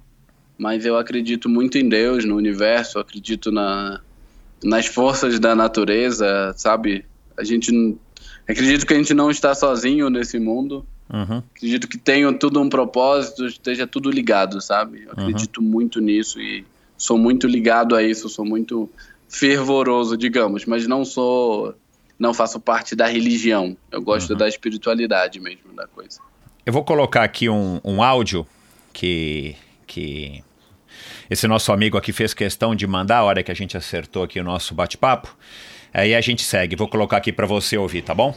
mas eu acredito muito em Deus, no universo. Eu acredito na, nas forças da natureza, sabe? A gente acredito que a gente não está sozinho nesse mundo. Uhum. Acredito que tenha tudo um propósito, esteja tudo ligado, sabe? Eu acredito uhum. muito nisso e sou muito ligado a isso. Sou muito fervoroso, digamos, mas não sou. Não faço parte da religião. Eu gosto uhum. da espiritualidade mesmo da coisa. Eu vou colocar aqui um, um áudio que, que esse nosso amigo aqui fez questão de mandar a hora que a gente acertou aqui o nosso bate-papo. Aí a gente segue. Vou colocar aqui para você ouvir, tá bom?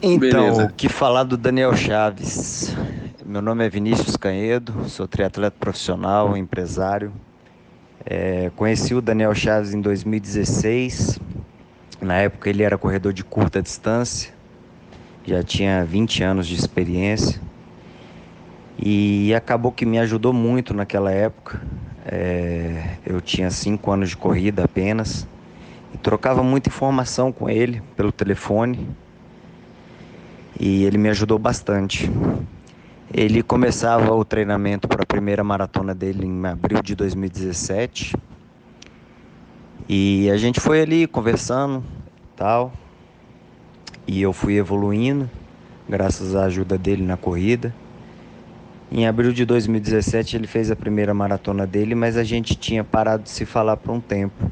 Então, o que falar do Daniel Chaves? Meu nome é Vinícius Canhedo, sou triatleta profissional, empresário, é, conheci o Daniel Chaves em 2016. Na época ele era corredor de curta distância, já tinha 20 anos de experiência e acabou que me ajudou muito naquela época. É, eu tinha 5 anos de corrida apenas trocava muita informação com ele pelo telefone e ele me ajudou bastante. Ele começava o treinamento para a primeira maratona dele em abril de 2017 e a gente foi ali conversando tal e eu fui evoluindo graças à ajuda dele na corrida. Em abril de 2017 ele fez a primeira maratona dele, mas a gente tinha parado de se falar por um tempo.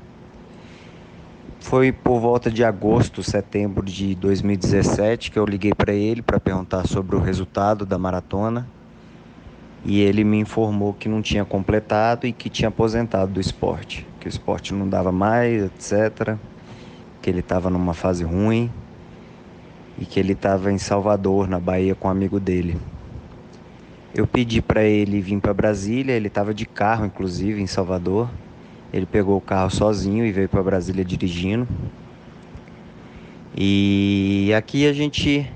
Foi por volta de agosto, setembro de 2017 que eu liguei para ele para perguntar sobre o resultado da maratona. E ele me informou que não tinha completado e que tinha aposentado do esporte, que o esporte não dava mais, etc. Que ele estava numa fase ruim e que ele estava em Salvador, na Bahia, com um amigo dele. Eu pedi para ele vir para Brasília, ele estava de carro, inclusive, em Salvador. Ele pegou o carro sozinho e veio para Brasília dirigindo. E aqui a gente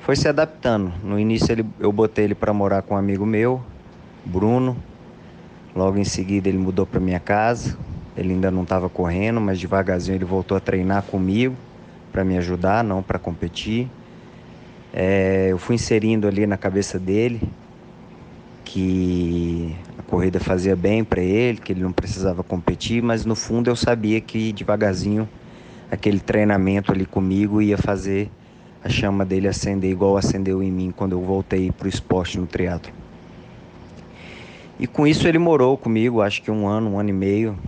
foi se adaptando. No início ele, eu botei ele para morar com um amigo meu, Bruno. Logo em seguida ele mudou para minha casa. Ele ainda não estava correndo, mas devagarzinho ele voltou a treinar comigo para me ajudar, não para competir. É, eu fui inserindo ali na cabeça dele que a corrida fazia bem para ele, que ele não precisava competir, mas no fundo eu sabia que devagarzinho aquele treinamento ali comigo ia fazer a chama dele acender igual acendeu em mim quando eu voltei para o esporte no triatlo. E com isso ele morou comigo, acho que um ano, um ano e meio,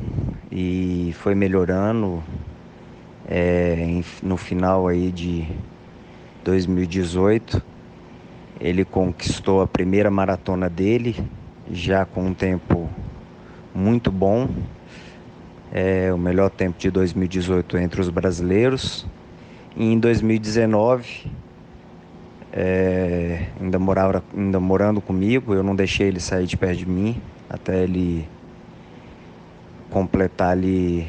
e foi melhorando. É, no final aí de 2018 ele conquistou a primeira maratona dele, já com um tempo muito bom. É o melhor tempo de 2018 entre os brasileiros. E em 2019, é, ainda, morava, ainda morando comigo, eu não deixei ele sair de perto de mim até ele completar ali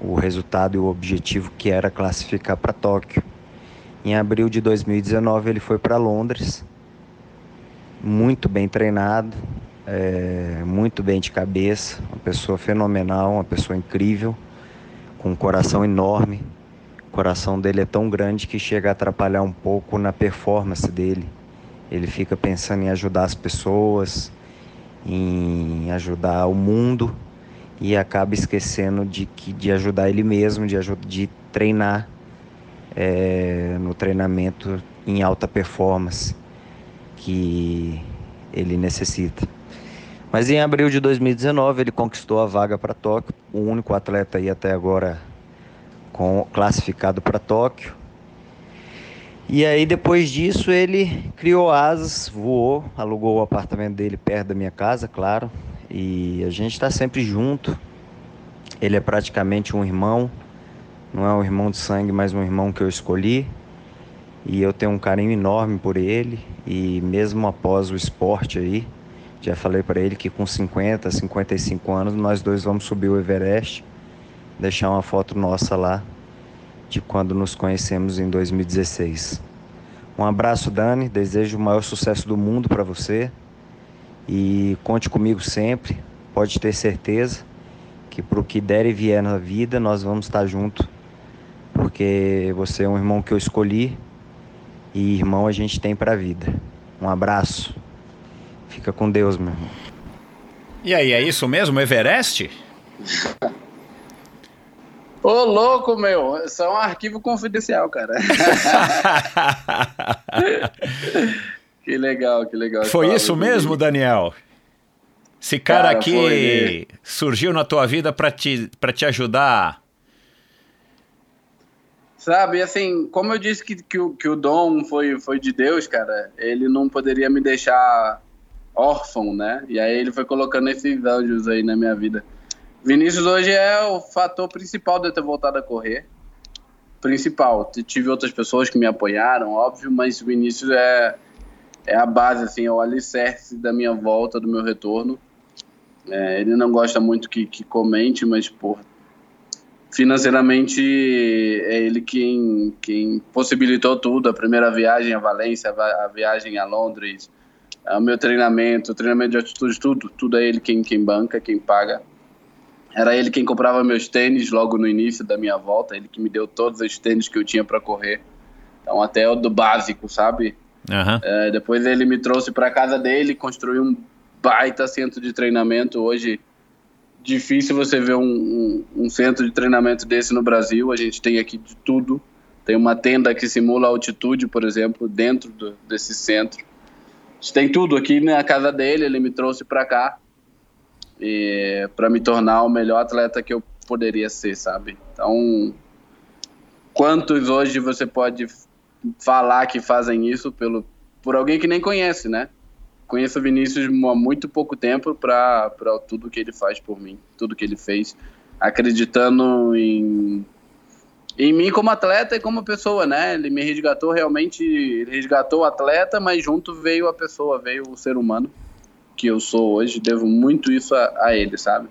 o resultado e o objetivo que era classificar para Tóquio. Em abril de 2019 ele foi para Londres muito bem treinado, é, muito bem de cabeça, uma pessoa fenomenal, uma pessoa incrível, com um coração enorme. O coração dele é tão grande que chega a atrapalhar um pouco na performance dele. Ele fica pensando em ajudar as pessoas, em ajudar o mundo e acaba esquecendo de, que, de ajudar ele mesmo, de, de treinar é, no treinamento em alta performance que ele necessita. Mas em abril de 2019 ele conquistou a vaga para Tóquio, o único atleta aí até agora com, classificado para Tóquio. E aí depois disso ele criou asas, voou, alugou o apartamento dele perto da minha casa, claro. E a gente está sempre junto. Ele é praticamente um irmão, não é um irmão de sangue, mas um irmão que eu escolhi e eu tenho um carinho enorme por ele e mesmo após o esporte aí, já falei para ele que com 50, 55 anos nós dois vamos subir o Everest, deixar uma foto nossa lá de quando nos conhecemos em 2016. Um abraço, Dani, desejo o maior sucesso do mundo para você e conte comigo sempre, pode ter certeza que para o que der e vier na vida nós vamos estar junto, porque você é um irmão que eu escolhi e irmão a gente tem para a vida. Um abraço. Fica com Deus, meu irmão. E aí, é isso mesmo, Everest? Ô, louco, meu. Isso é um arquivo confidencial, cara. que legal, que legal. Foi isso mesmo, Daniel? Esse cara, cara aqui foi... surgiu na tua vida para te, pra te ajudar Sabe, assim, como eu disse que, que, o, que o dom foi, foi de Deus, cara, ele não poderia me deixar órfão, né? E aí ele foi colocando esses anjos aí na minha vida. Vinícius hoje é o fator principal de eu ter voltado a correr. Principal. Tive outras pessoas que me apoiaram, óbvio, mas o Vinícius é, é a base, assim, é o alicerce da minha volta, do meu retorno. É, ele não gosta muito que, que comente, mas, financeiramente é ele quem, quem possibilitou tudo, a primeira viagem a Valência, a viagem a Londres, o meu treinamento, o treinamento de atitude, tudo, tudo é ele quem, quem banca, quem paga. Era ele quem comprava meus tênis logo no início da minha volta, ele que me deu todos os tênis que eu tinha para correr. Então, até o do básico, sabe? Aham. É, depois ele me trouxe para casa dele, construiu um baita centro de treinamento. Hoje, difícil você ver um, um- um centro de treinamento desse no Brasil. A gente tem aqui de tudo. Tem uma tenda que simula altitude, por exemplo, dentro do- desse centro. A gente tem tudo aqui na casa dele. Ele me trouxe para cá para me tornar o melhor atleta que eu poderia ser, sabe? Então, quantos hoje você pode falar que fazem isso pelo por alguém que nem conhece, né? Conheço o Vinícius há muito pouco tempo para tudo que ele faz por mim, tudo que ele fez, acreditando em em mim como atleta e como pessoa, né? Ele me resgatou realmente, ele resgatou o atleta, mas junto veio a pessoa, veio o ser humano que eu sou hoje, devo muito isso a, a ele, sabe?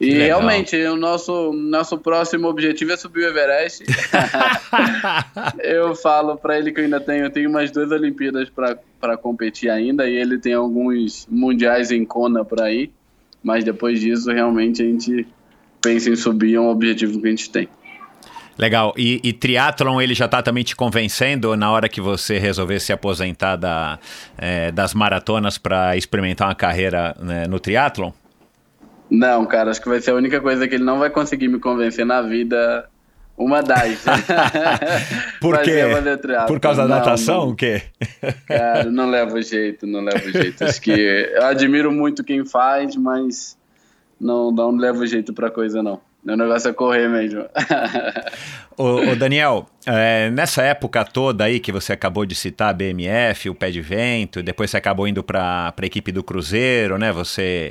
E legal. realmente, o nosso, nosso próximo objetivo é subir o Everest. eu falo pra ele que eu ainda tenho, eu tenho umas duas Olimpíadas pra competir ainda, e ele tem alguns mundiais em Kona pra ir, mas depois disso, realmente, a gente pensa em subir, é um objetivo que a gente tem. Legal. E, e triatlon ele já tá também te convencendo na hora que você resolver se aposentar da, é, das maratonas para experimentar uma carreira né, no triatlon? Não, cara, acho que vai ser a única coisa que ele não vai conseguir me convencer na vida. Uma das. Por quê? Por causa da Não, natação? não. O quê? Cara, não leva jeito, não leva jeito. Acho que eu admiro muito quem faz, mas não, não leva jeito pra coisa, não. Meu negócio é correr mesmo. Ô, ô, Daniel, é, nessa época toda aí que você acabou de citar a BMF, o Pé de Vento, depois você acabou indo para a equipe do Cruzeiro, né? Você,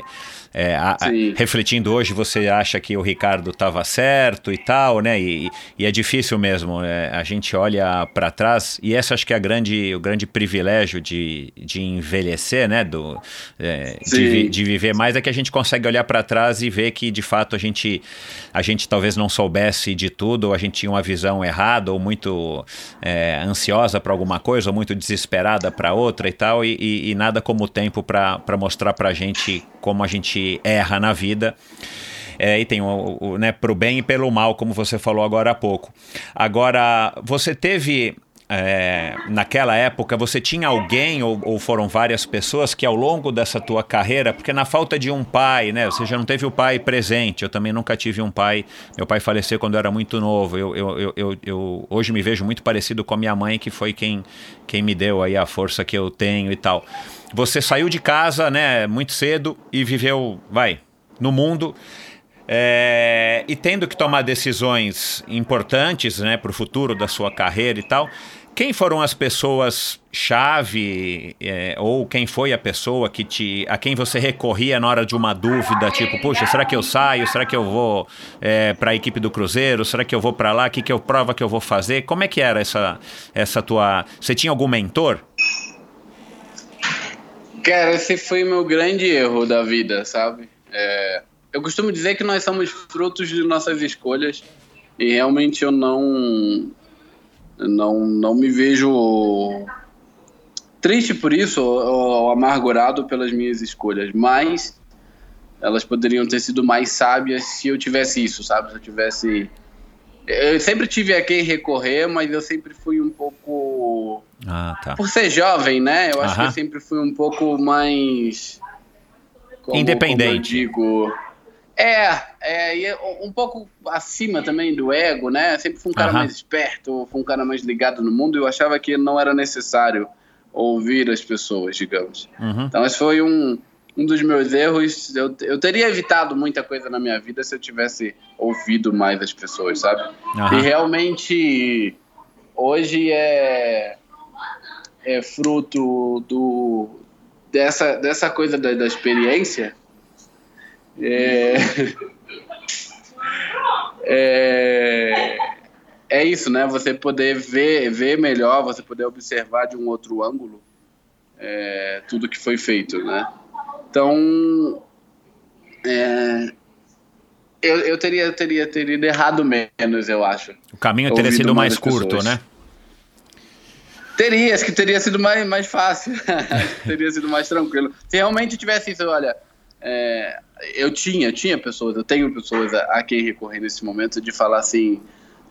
é, a- a- refletindo hoje, você acha que o Ricardo estava certo e tal, né? E, e é difícil mesmo, é, a gente olha para trás e essa acho que é a grande, o grande privilégio de, de envelhecer, né? Do, é, de, vi- de viver mais é que a gente consegue olhar para trás e ver que de fato a gente a gente talvez não soubesse de tudo, ou a gente tinha uma visão errada, ou muito é, ansiosa para alguma coisa, ou muito desesperada para outra e tal, e, e- e nada como o tempo para mostrar para a gente como a gente erra na vida. É, e tem o, o, né, pro bem e pelo mal, como você falou agora há pouco. Agora, você teve é, naquela época, você tinha alguém ou, ou foram várias pessoas que ao longo dessa tua carreira, porque na falta de um pai, né? Você já não teve o pai presente, eu também nunca tive um pai. Meu pai faleceu quando eu era muito novo. Eu, eu, eu, eu, hoje me vejo muito parecido com a minha mãe, que foi quem, quem me deu aí a força que eu tenho e tal. Você saiu de casa, né, muito cedo e viveu, vai, no mundo. É, e tendo que tomar decisões importantes né, para o futuro da sua carreira e tal, quem foram as pessoas chave é, ou quem foi a pessoa que te a quem você recorria na hora de uma dúvida tipo puxa será que eu saio? Será que eu vou é, para a equipe do Cruzeiro? Será que eu vou para lá? Que que eu prova que eu vou fazer? Como é que era essa essa tua você tinha algum mentor? Cara, esse foi meu grande erro da vida, sabe? É, eu costumo dizer que nós somos frutos de nossas escolhas e realmente eu não não, não me vejo triste por isso ou, ou amargurado pelas minhas escolhas, mas elas poderiam ter sido mais sábias se eu tivesse isso, sabe? Se eu tivesse eu sempre tive a quem recorrer, mas eu sempre fui um pouco ah tá por ser jovem, né? Eu acho Aham. que eu sempre fui um pouco mais. como- Independente. como eu digo. É, é, e um pouco acima também do ego, né? Sempre fui um cara Aham. mais esperto, fui um cara mais ligado no mundo e eu achava que não era necessário ouvir as pessoas, digamos. Uhum. Então, esse foi um, um dos meus erros. Eu, eu teria evitado muita coisa na minha vida se eu tivesse ouvido mais as pessoas, sabe? Aham. E realmente hoje é, é fruto do, dessa, dessa coisa da, da experiência. É, é, é isso, né? Você poder ver, ver melhor, você poder observar de um outro ângulo é, tudo que foi feito, né? Então, é, eu, eu teria, teria, teria ido errado menos, eu acho. o caminho teria sido mais curto pessoas. né Teria, acho que teria sido mais, mais fácil. Teria sido mais tranquilo. Se realmente tivesse isso, olha, é, eu tinha, tinha pessoas, eu tenho pessoas a, a quem recorrer nesse momento de falar assim,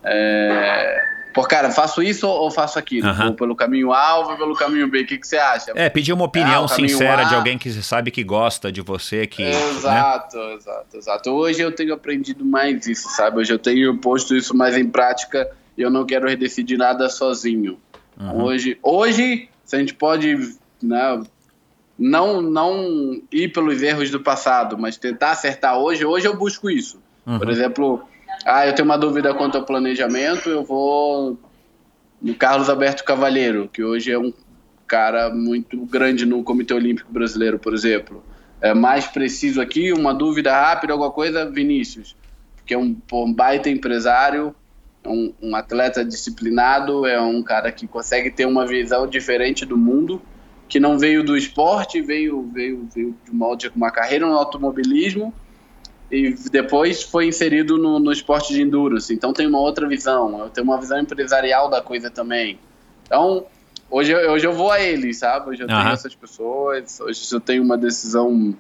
é, Pô, cara, faço isso ou faço aquilo? Ou pelo caminho A ou pelo caminho B? O que, que você acha? É, pedir uma opinião Ah, sincera A. de alguém que você sabe que gosta de você, que. né? Exato, exato, exato. Hoje eu tenho aprendido mais isso, sabe? Hoje eu tenho posto isso mais em prática e eu não quero decidir nada sozinho. Uhum. Hoje, hoje, se a gente pode né, não, não ir pelos erros do passado, mas tentar acertar hoje, hoje eu busco isso. Uhum. Por exemplo, ah, eu tenho uma dúvida quanto ao planejamento, eu vou no Carlos Alberto Cavalheiro, que hoje é um cara muito grande no Comitê Olímpico Brasileiro, por exemplo. É mais preciso aqui, uma dúvida rápida, alguma coisa, Vinícius, que é um, um baita empresário, um, um atleta disciplinado, é um cara que consegue ter uma visão diferente do mundo, que não veio do esporte, veio, veio, veio de uma, de uma carreira no automobilismo, e depois foi inserido no, no esporte de endurance. Então tem uma outra visão, eu tenho uma visão empresarial da coisa também. Então, hoje, eu- hoje eu vou a eles, sabe? Hoje eu tenho Aham. essas pessoas, hoje eu tenho uma decisão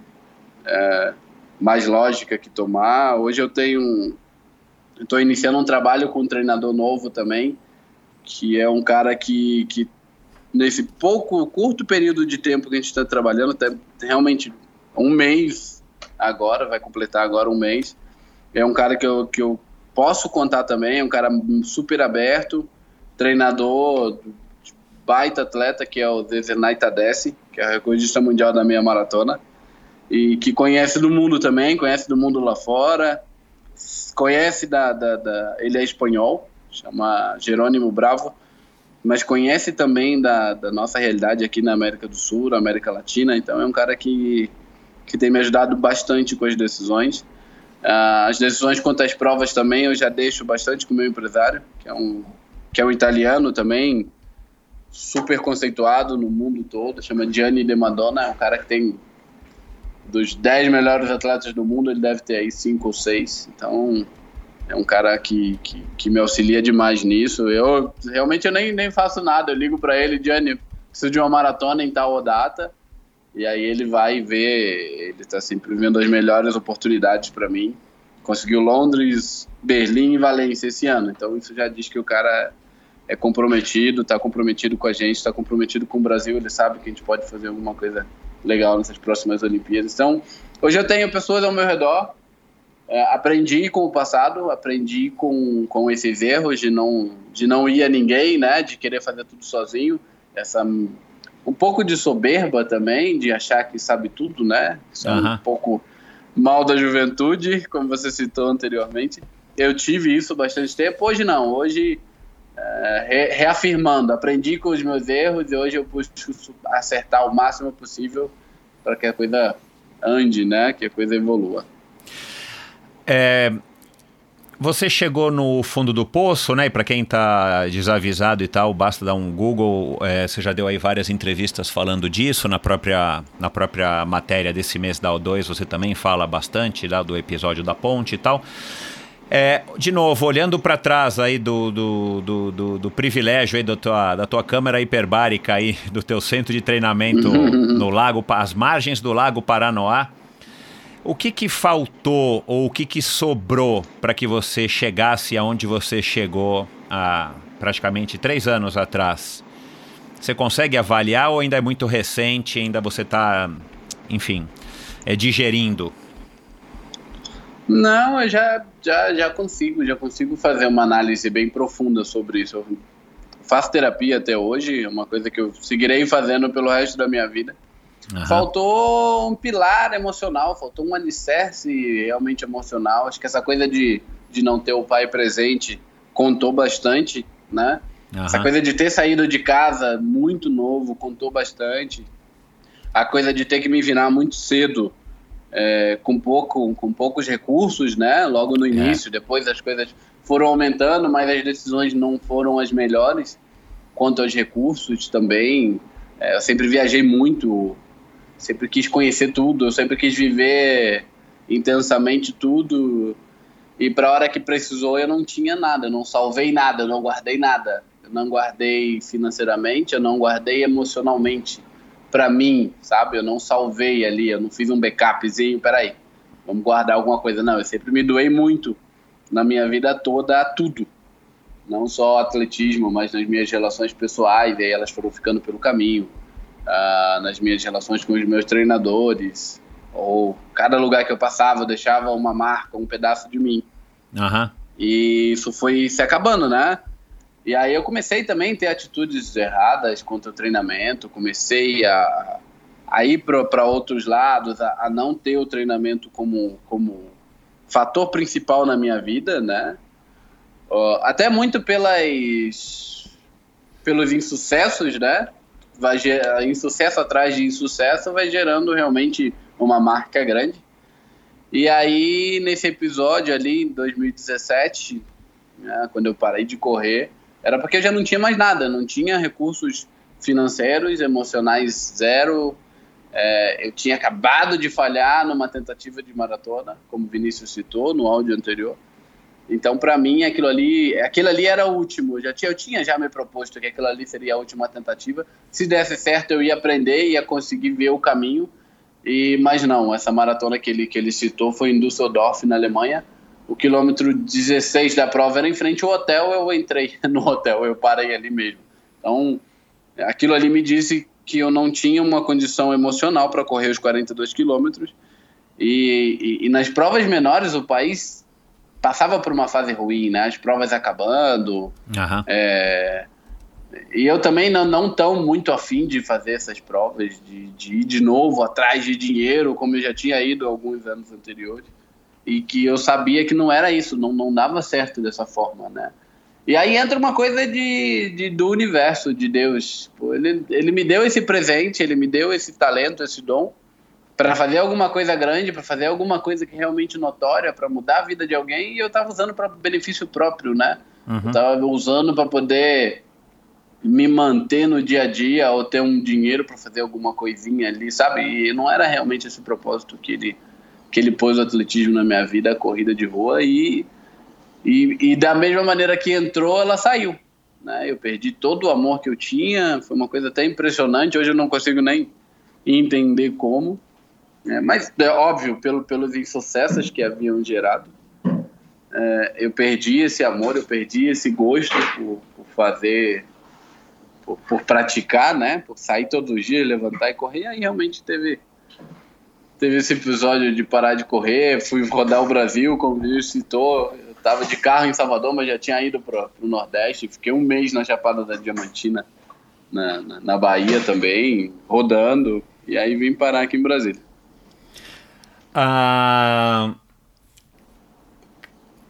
é, mais lógica que tomar, hoje eu tenho... Estou iniciando um trabalho com um treinador novo também, que é um cara que, que nesse pouco, curto período de tempo que a gente está trabalhando, até realmente um mês agora, vai completar agora um mês. É um cara que eu, que eu posso contar também, é um cara super aberto, treinador, baita atleta, que é o Zezernay Tadesse, que é o recordista mundial da meia maratona, e que conhece do mundo também, conhece do mundo lá fora, conhece da, da, da ele é espanhol, chama Jerônimo Bravo, mas conhece também da, da nossa realidade aqui na América do Sul, na América Latina, então é um cara que, que tem me ajudado bastante com as decisões. Ah, as decisões quanto às provas também eu já deixo bastante com o meu empresário, que é um, que é um italiano também, super conceituado no mundo todo, chama Gianni De Madonna, é um cara que tem dos 10 melhores atletas do mundo, ele deve ter aí 5 ou 6, então é um cara que, que, que me auxilia demais nisso. Eu realmente eu nem, nem faço nada, eu ligo para ele, Gianni, preciso de uma maratona em tal data, e aí ele vai ver, ele está sempre vendo as melhores oportunidades para mim. Conseguiu Londres, Berlim e Valência esse ano, então isso já diz que o cara é comprometido, está comprometido com a gente, está comprometido com o Brasil, ele sabe que a gente pode fazer alguma coisa legal nessas próximas Olimpíadas. Então, hoje eu tenho pessoas ao meu redor, aprendi com o passado, aprendi com, com esses erros de não, de não ir a ninguém, né, de querer fazer tudo sozinho, essa um pouco de soberba também, de achar que sabe tudo, né? Isso é um pouco mal da juventude, como você citou anteriormente. Eu tive isso bastante tempo, hoje não, hoje é, re- reafirmando, aprendi com os meus erros e hoje eu busco acertar o máximo possível para que a coisa ande, né? Que a coisa evolua. É, você chegou no fundo do poço, né? E para quem tá desavisado e tal, basta dar um Google. é, você já deu aí várias entrevistas falando disso na própria, na própria matéria desse mês da O2. Você também fala bastante lá do episódio da ponte e tal. É, de novo, olhando para trás aí do, do, do, do, do privilégio aí da tua, da tua câmera hiperbárica aí, do teu centro de treinamento no lago, às margens do lago Paranoá, o que que faltou ou o que que sobrou para que você chegasse aonde você chegou há praticamente três anos atrás? Você consegue avaliar ou ainda é muito recente, ainda você está, enfim, é, digerindo? Não, eu já, já, já consigo, já consigo fazer uma análise bem profunda sobre isso. Eu faço terapia até hoje, é uma coisa que eu seguirei fazendo pelo resto da minha vida. Aham. Faltou um pilar emocional, faltou um alicerce realmente emocional. Acho que essa coisa de, de não ter o pai presente contou bastante, né? Essa Aham. coisa de ter saído de casa muito novo contou bastante. A coisa de ter que me virar muito cedo, é, com, pouco, com poucos recursos, né? Logo no início, depois as coisas foram aumentando, mas as decisões não foram as melhores. Quanto aos recursos também, é, eu sempre viajei muito, sempre quis conhecer tudo, eu sempre quis viver intensamente tudo. E para a hora que precisou, eu não tinha nada, eu não salvei nada, eu não guardei nada. Eu não guardei financeiramente, eu não guardei emocionalmente. para mim, sabe? Eu não salvei ali, eu não fiz um backupzinho, peraí, vamos guardar alguma coisa. Não, eu sempre me doei muito na minha vida toda a tudo. Não só atletismo, mas nas minhas relações pessoais, e aí elas foram ficando pelo caminho. Uh, nas minhas relações com os meus treinadores, ou cada lugar que eu passava eu deixava uma marca, um pedaço de mim. Uhum. E isso foi se acabando, né? E aí eu comecei também a ter atitudes erradas contra o treinamento, comecei a, a ir para outros lados, a, a, não ter o treinamento como, como fator principal na minha vida, né? Uh, até muito pelas, pelos insucessos, né? Vai, insucesso atrás de insucesso vai gerando realmente uma marca grande. E aí, nesse episódio ali, em 2017, né, quando eu parei de correr, era porque eu já não tinha mais nada, não tinha recursos financeiros, emocionais zero. É, eu tinha acabado de falhar numa tentativa de maratona, como o Vinícius citou no áudio anterior. Então, para mim, aquilo ali, aquilo ali era o último. Eu já tinha, eu tinha já me proposto que aquilo ali seria a última tentativa. Se desse certo, eu ia aprender, ia conseguir ver o caminho. E mas não, essa maratona que ele que ele citou foi em Düsseldorf, na Alemanha o quilômetro 16 da prova era em frente ao hotel, eu entrei no hotel, eu parei ali mesmo. Então, aquilo ali me disse que eu não tinha uma condição emocional para correr os 42 quilômetros. E, e, e, nas provas menores, o país passava por uma fase ruim, né? As provas acabando. Uhum. É, e eu também não, não tão muito afim de fazer essas provas, de, de ir de novo atrás de dinheiro, como eu já tinha ido alguns anos anteriores e que eu sabia que não era isso, não, não dava certo dessa forma, né? E aí entra uma coisa de, de do universo, de Deus. Pô, ele, ele me deu esse presente, ele me deu esse talento, esse dom, para fazer alguma coisa grande, para fazer alguma coisa que é realmente notória, para mudar a vida de alguém, e eu estava usando para benefício próprio, né? Uhum. Eu estava usando para poder me manter no dia a dia ou ter um dinheiro para fazer alguma coisinha ali, sabe? E não era realmente esse propósito que ele que ele pôs o atletismo na minha vida, a corrida de rua, e, e, e da mesma maneira que entrou, ela saiu. Né? Eu perdi todo o amor que eu tinha, foi uma coisa até impressionante, hoje eu não consigo nem entender como, é, mas é óbvio, pelo, pelos insucessos que haviam gerado, é, eu perdi esse amor, eu perdi esse gosto por, por fazer, por, por, praticar, né? por sair todos os dias, levantar e correr, e aí realmente teve teve esse episódio de parar de correr, fui rodar o Brasil, como o Vinícius citou, eu tava de carro em Salvador, mas já tinha ido pro, pro Nordeste, fiquei um mês na Chapada da Diamantina, na, na, na Bahia também, rodando, e aí vim parar aqui em Brasília. Ah,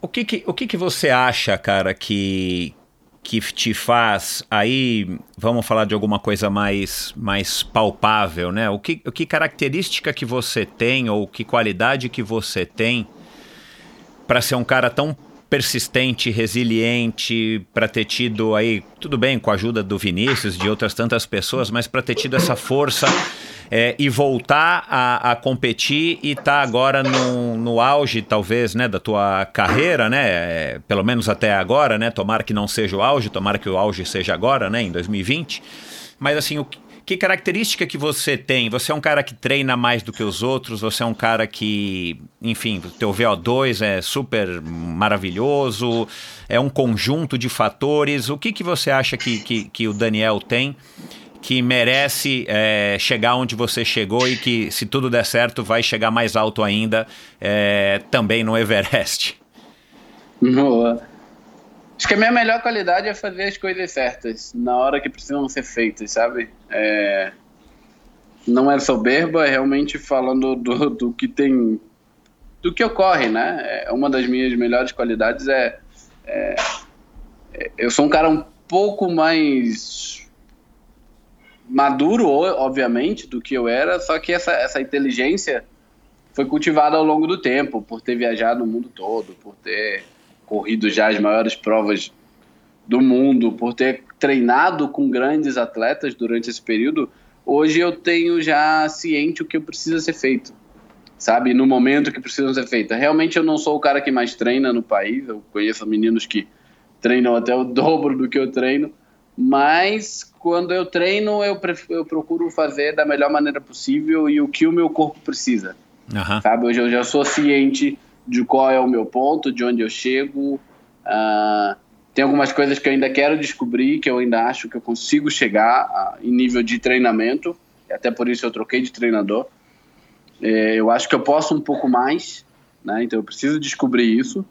o que, que, o que, que você acha, cara, que, que te faz aí vamos falar de alguma coisa mais mais palpável né? O que, o que característica que você tem ou que qualidade que você tem para ser um cara tão persistente, resiliente, para ter tido aí, tudo bem, com a ajuda do Vinícius, de outras tantas pessoas, mas para ter tido essa força é, e voltar a, a competir e tá agora no, no auge, talvez, né, da tua carreira, né, é, pelo menos até agora, né, tomara que não seja o auge, tomara que o auge seja agora, né, em 2020, mas assim, o que característica que você tem? Você é um cara que treina mais do que os outros? Você é um cara que, enfim, teu VO2 é super maravilhoso? É um conjunto de fatores? O que, que você acha que, que, que o Daniel tem que merece é, chegar onde você chegou e que, se tudo der certo, vai chegar mais alto ainda é, também no Everest. Boa. Acho que a minha melhor qualidade é fazer as coisas certas, na hora que precisam ser feitas, sabe? É... Não é soberba, é realmente falando do, do que tem. do que ocorre, né? É, uma das minhas melhores qualidades é, é. Eu sou um cara um pouco mais maduro, obviamente, do que eu era, só que essa, essa inteligência foi cultivada ao longo do tempo, por ter viajado no mundo todo, por ter corrido já as maiores provas do mundo, por ter treinado com grandes atletas durante esse período, hoje eu tenho já ciente o que precisa ser feito, sabe? No momento que precisa ser feito. Realmente eu não sou o cara que mais treina no país, eu conheço meninos que treinam até o dobro do que eu treino, Mas quando eu treino, eu, eu procuro fazer da melhor maneira possível e o que o meu corpo precisa. Uhum. Sabe? Hoje eu já sou ciente de qual é o meu ponto, de onde eu chego. Uh, tem algumas coisas que eu ainda quero descobrir, que eu ainda acho que eu consigo chegar a, em nível de treinamento. Até por isso eu troquei de treinador. É, eu acho que eu posso um pouco mais, né? então eu preciso descobrir isso.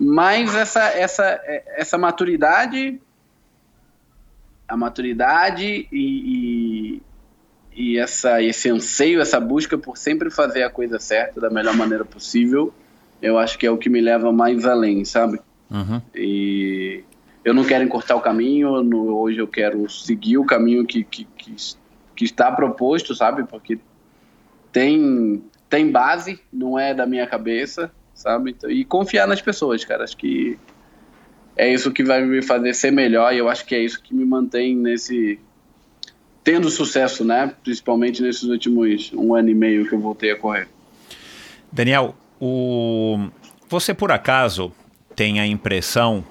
Mas essa, essa, essa maturidade, a maturidade e, e, e essa, esse anseio, essa busca por sempre fazer a coisa certa da melhor maneira possível, eu acho que é o que me leva mais além, sabe? Uhum. E eu não quero encurtar o caminho, no, hoje eu quero seguir o caminho que, que, que, que está proposto, sabe? Porque tem, tem base, não é da minha cabeça, sabe? E confiar nas pessoas, cara. Acho que é isso que vai me fazer ser melhor e eu acho que é isso que me mantém nesse tendo sucesso, né? Principalmente nesses últimos um ano e meio que eu voltei a correr. Daniel, o... você por acaso tem a impressão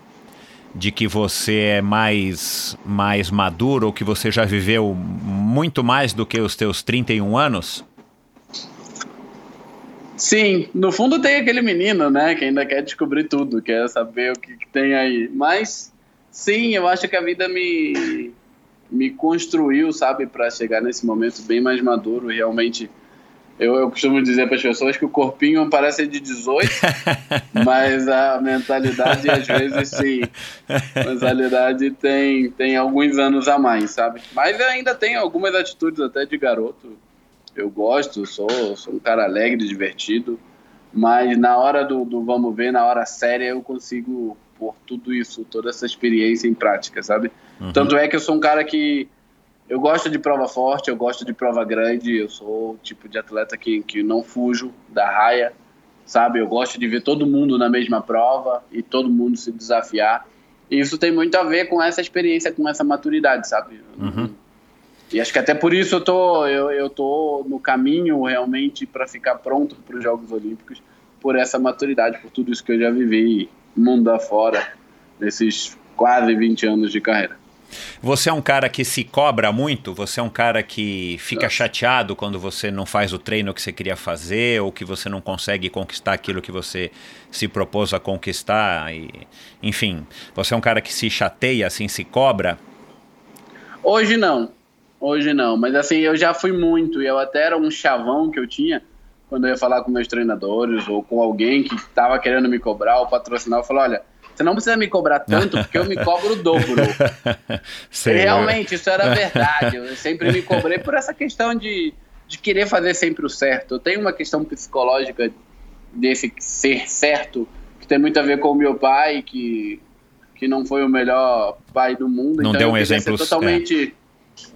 de que você é mais, mais maduro ou que você já viveu muito mais do que os teus 31 anos? Sim, no fundo tem aquele menino, né, que ainda quer descobrir tudo, quer saber o que, que tem aí. Mas sim, eu acho que a vida me me construiu, sabe, para chegar nesse momento bem mais maduro, realmente eu, eu costumo dizer para as pessoas que o corpinho parece de 18, mas a mentalidade, às vezes, sim. A mentalidade tem, tem alguns anos a mais, sabe? Mas ainda tem algumas atitudes até de garoto. Eu gosto, sou, sou um cara alegre, divertido. Mas na hora do, do vamos ver, na hora séria, eu consigo pôr tudo isso, toda essa experiência em prática, sabe? Uhum. Tanto é que eu sou um cara que eu gosto de prova forte, eu gosto de prova grande, eu sou o tipo de atleta que, que não fujo da raia, sabe? Eu gosto de ver todo mundo na mesma prova e todo mundo se desafiar. E isso tem muito a ver com essa experiência, com essa maturidade, sabe? Uhum. E acho que até por isso eu tô, eu, eu tô no caminho realmente para ficar pronto para os Jogos Olímpicos, por essa maturidade, por tudo isso que eu já vivi mundo afora, nesses quase 20 anos de carreira. Você é um cara que se cobra muito? Você é um cara que fica chateado quando você não faz o treino que você queria fazer ou que você não consegue conquistar aquilo que você se propôs a conquistar? E, enfim, você é um cara que se chateia, assim, se cobra? Hoje não. Hoje não. Mas assim, eu já fui muito. E eu até era um chavão que eu tinha quando eu ia falar com meus treinadores ou com alguém que estava querendo me cobrar ou patrocinar. Eu falei, olha você não precisa me cobrar tanto, porque eu me cobro o dobro. Sei, Realmente, isso era verdade. Eu sempre me cobrei por essa questão de, de querer fazer sempre o certo. Eu tenho uma questão psicológica desse ser certo, que tem muito a ver com o meu pai, que, que não foi o melhor pai do mundo. Não então deu um exemplo. Totalmente. É.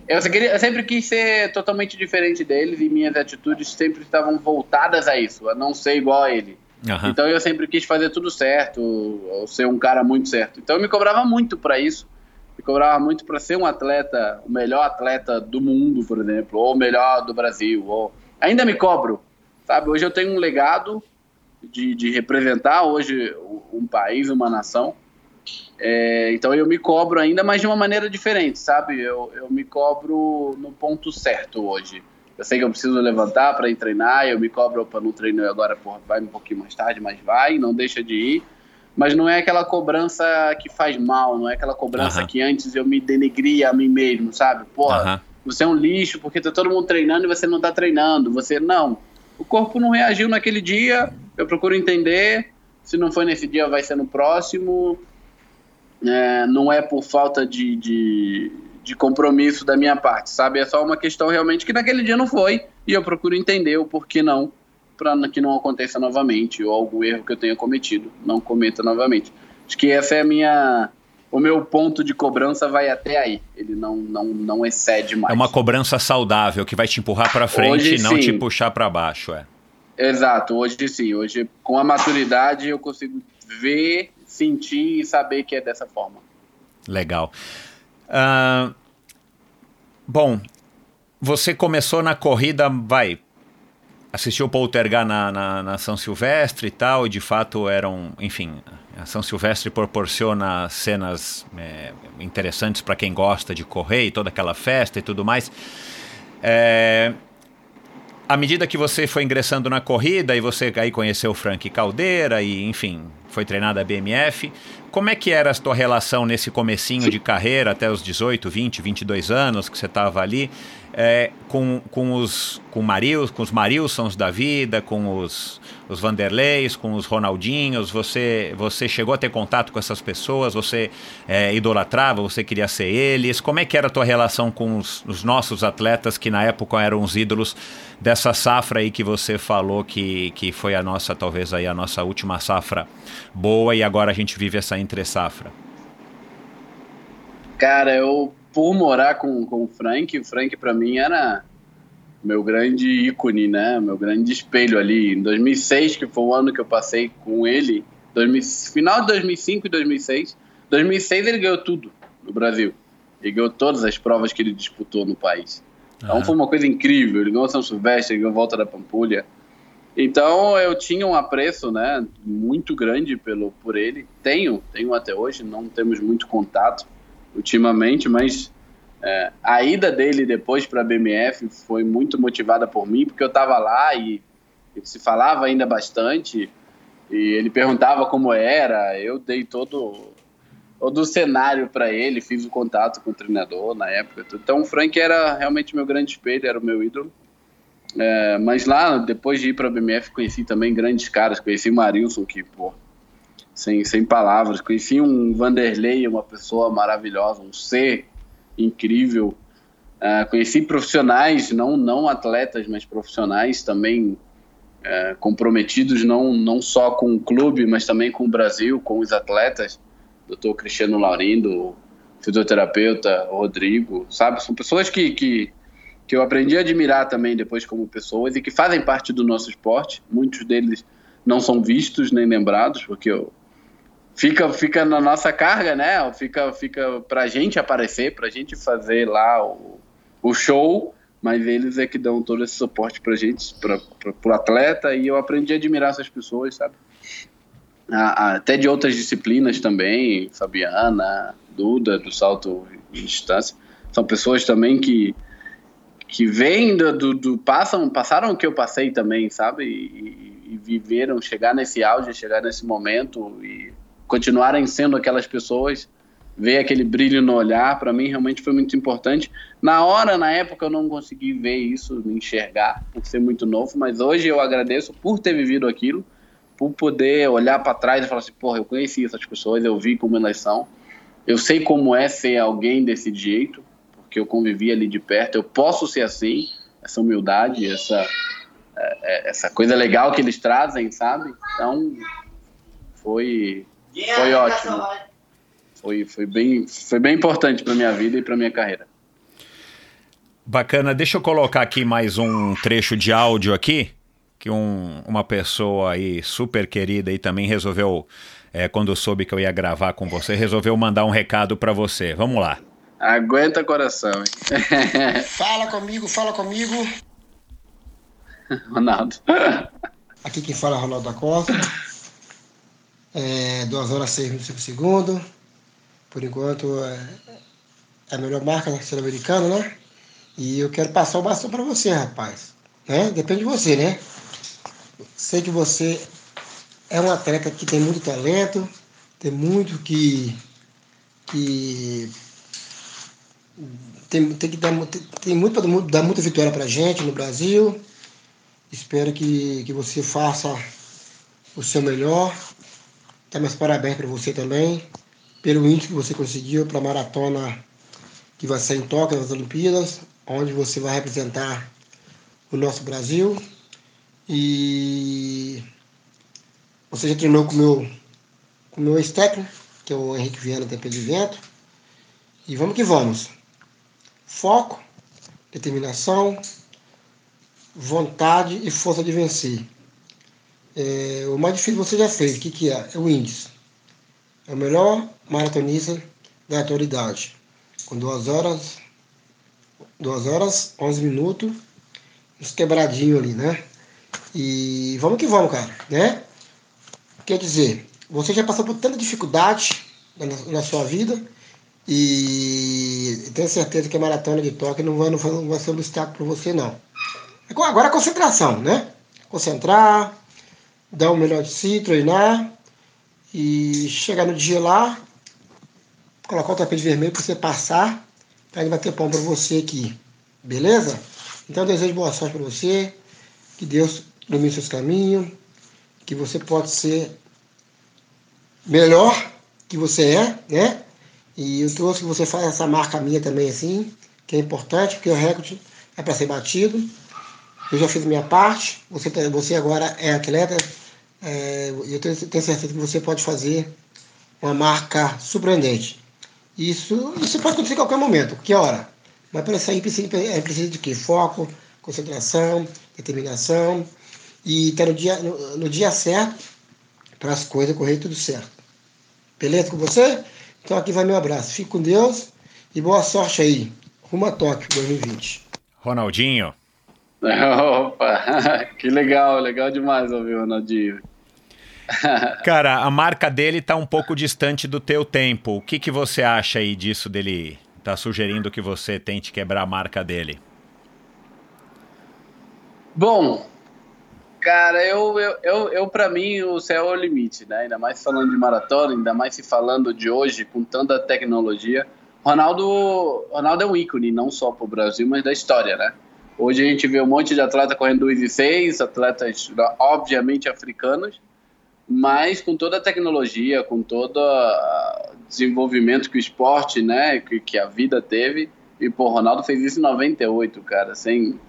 Eu, eu sempre quis ser totalmente diferente deles e minhas atitudes sempre estavam voltadas a isso, a não ser igual a ele. Uhum. Então eu sempre quis fazer tudo certo, ser um cara muito certo. Então eu me cobrava muito para isso. Me cobrava muito para ser um atleta, o melhor atleta do mundo, por exemplo, ou o melhor do Brasil. Ou... Ainda me cobro, sabe? Hoje eu tenho um legado de, de representar hoje um país, uma nação. É, então eu me cobro ainda, mas de uma maneira diferente, sabe? Eu, eu me cobro no ponto certo hoje. Eu sei que eu preciso levantar para ir treinar, eu me cobro, para não treino agora, porra, vai um pouquinho mais tarde, mas vai, não deixa de ir. Mas não é aquela cobrança que faz mal, não é aquela cobrança que antes eu me denegria a mim mesmo, sabe? Porra, você é um lixo porque tá todo mundo treinando e você não tá treinando. Você, não. O corpo não reagiu naquele dia, eu procuro entender. Se não foi nesse dia, vai ser no próximo. É, não é por falta de, de de compromisso da minha parte, sabe? É só uma questão realmente que naquele dia não foi e eu procuro entender o porquê não, para que não aconteça novamente ou algum erro que eu tenha cometido não cometa novamente. Acho que essa é a minha o meu ponto de cobrança vai até aí. Ele não, não, não excede mais. É uma cobrança saudável que vai te empurrar para frente e não sim. te puxar para baixo, é. Exato, hoje sim. Hoje, com a maturidade, eu consigo ver, sentir e saber que é dessa forma. Legal. Uh, bom, você começou na corrida, vai, assistiu o Poltergar na, na, na, São Silvestre e tal, e de fato eram, enfim, A São Silvestre proporciona cenas é, interessantes para quem gosta de correr e toda aquela festa e tudo mais. É, à medida que você foi ingressando na corrida e você aí conheceu o Frank Caldeira e, enfim, foi treinado a BMF, como é que era a tua relação nesse comecinho de carreira até os 18, 20, 22 anos que você estava ali? é, com, com, os, com, Maril, com os Marilsons da vida, com os, os Vanderleis, com os Ronaldinhos, você, você chegou a ter contato com essas pessoas, você é, idolatrava, você queria ser eles, como é que era a tua relação com os, os, nossos atletas que na época eram os ídolos dessa safra aí que você falou que, que foi a nossa, talvez aí a nossa última safra boa e agora a gente vive essa entre safra? Cara, eu por morar com, com o Frank, o Frank para mim era meu grande ícone, né? Meu grande espelho ali. Em 2006, que foi o ano que eu passei com ele, 2000, final de 2005 e 2006. 2006 ele ganhou tudo no Brasil. Ele ganhou todas as provas que ele disputou no país. Então uhum. foi uma coisa incrível. Ele ganhou São Silvestre, ele ganhou Volta da Pampulha. Então eu tinha um apreço, né, muito grande pelo por ele. Tenho, tenho até hoje. Não temos muito contato ultimamente, mas é, a ida dele depois para a BMF foi muito motivada por mim, porque eu estava lá e, e, se falava ainda bastante, e ele perguntava como era, eu dei todo, todo o cenário para ele, fiz o contato com o treinador na época. Então o Frank era realmente meu grande espelho, era o meu ídolo. É, mas lá, depois de ir para a BMF, conheci também grandes caras, conheci o Marilson, que, pô, sem, sem palavras. Conheci um Vanderlei, uma pessoa maravilhosa, um ser incrível. Uh, conheci profissionais, não, não atletas, mas profissionais também uh, comprometidos, não, não só com o clube, mas também com o Brasil, com os atletas. Doutor Cristiano Laurindo, fisioterapeuta Rodrigo, sabe? São pessoas que, que, que eu aprendi a admirar também depois como pessoas e que fazem parte do nosso esporte. Muitos deles não são vistos nem lembrados, porque eu, fica, fica na nossa carga, né? Fica, fica pra gente aparecer, pra gente fazer lá o, o show, mas eles é que dão todo esse suporte pra gente, pra, pro atleta, e eu aprendi a admirar essas pessoas, sabe? Até de outras disciplinas também, Fabiana, Duda, do salto em distância, são pessoas também que que vêm do, do, do, passam passaram o que eu passei também sabe? E, e, viveram chegar nesse auge chegar nesse momento e continuarem sendo aquelas pessoas, ver aquele brilho no olhar, para mim realmente foi muito importante. Na hora, na época, eu não consegui ver isso, me enxergar, por ser muito novo, mas hoje eu agradeço por ter vivido aquilo, por poder olhar para trás e falar assim: porra, eu conheci essas pessoas, eu vi como elas são, eu sei como é ser alguém desse jeito, porque eu convivi ali de perto, eu posso ser assim, essa humildade, essa, é, é, essa coisa legal que eles trazem, sabe? Então, foi foi ótimo. Foi, foi, bem, foi bem importante para minha vida e para minha carreira. Bacana. Deixa eu colocar aqui mais um trecho de áudio aqui que um, uma pessoa aí super querida e também resolveu, é, quando soube que eu ia gravar com você, resolveu mandar um recado para você. Vamos lá. Aguenta coração. Hein? fala comigo, fala comigo. Ronaldo. Aqui quem fala é Ronaldo da Costa é, 2 horas 6 minutos e segundo. Por enquanto é, é a melhor marca sul-americana, né? E eu quero passar o bastão para você, rapaz. Né? Depende de você, né? Sei que você é um atleta que tem muito talento, tem muito que. que tem, tem que dar tem, muito para dar muita vitória para gente no Brasil. Espero que, que você faça o seu melhor Tá meus parabéns para você também, pelo índice que você conseguiu para a maratona que vai ser em Tóquio, nas Olimpíadas, onde você vai representar o nosso Brasil. E você já treinou com meu, o meu ex-técnico, que é o Henrique Viana Tempo de Vento. E vamos que vamos. Foco, determinação, vontade e força de vencer. É, o mais difícil você já fez. O que, que é? É o índice. É o melhor maratonista da atualidade. Com 2 horas, 2 horas, 11 minutos, uns quebradinhos ali, né? E vamos que vamos, cara, né? Quer dizer, você já passou por tanta dificuldade na, na sua vida e tenho certeza que a maratona de Tóquio não vai, não vai, não vai ser um obstáculo para você, não. Agora a concentração, né? Concentrar, dar o melhor de si, treinar e chegar no dia lá, colocar o tapete vermelho para você passar, para ele bater pão para você aqui. Beleza? Então eu desejo boa sorte para você, que Deus ilumine seus caminhos, que você pode ser melhor que você é, né? E eu trouxe que você faça essa marca minha também assim, que é importante, porque o recorde é para ser batido. Eu já fiz minha parte, você, tá, você agora é atleta, é, eu tenho, tenho certeza que você pode fazer uma marca surpreendente. Isso, isso pode acontecer em qualquer momento, que hora. Mas para aí precisa, é, precisa de quê? Foco, concentração, determinação e estar tá no dia, no, no dia certo para as coisas correrem tudo certo. Beleza com você? Então aqui vai meu abraço. Fique com Deus e boa sorte aí. Rumo a Tóquio 2020. Ronaldinho. Opa, que legal, legal demais ouvir o Ronaldinho. Cara, a marca dele tá um pouco distante do teu tempo. O que, que você acha aí disso dele? Tá sugerindo que você tente quebrar a marca dele? Bom, cara, eu, eu, eu, eu para mim o céu é o limite, né? Ainda mais falando de maratona, ainda mais se falando de hoje com tanta tecnologia. Ronaldo, Ronaldo é um ícone, não só para o Brasil, mas da história, né? Hoje a gente vê um monte de atleta correndo 2 e 6, atletas obviamente africanos, mas com toda a tecnologia, com todo o desenvolvimento que o esporte, né, que, que a vida teve. E, pô, Ronaldo fez isso em 98, cara, sem...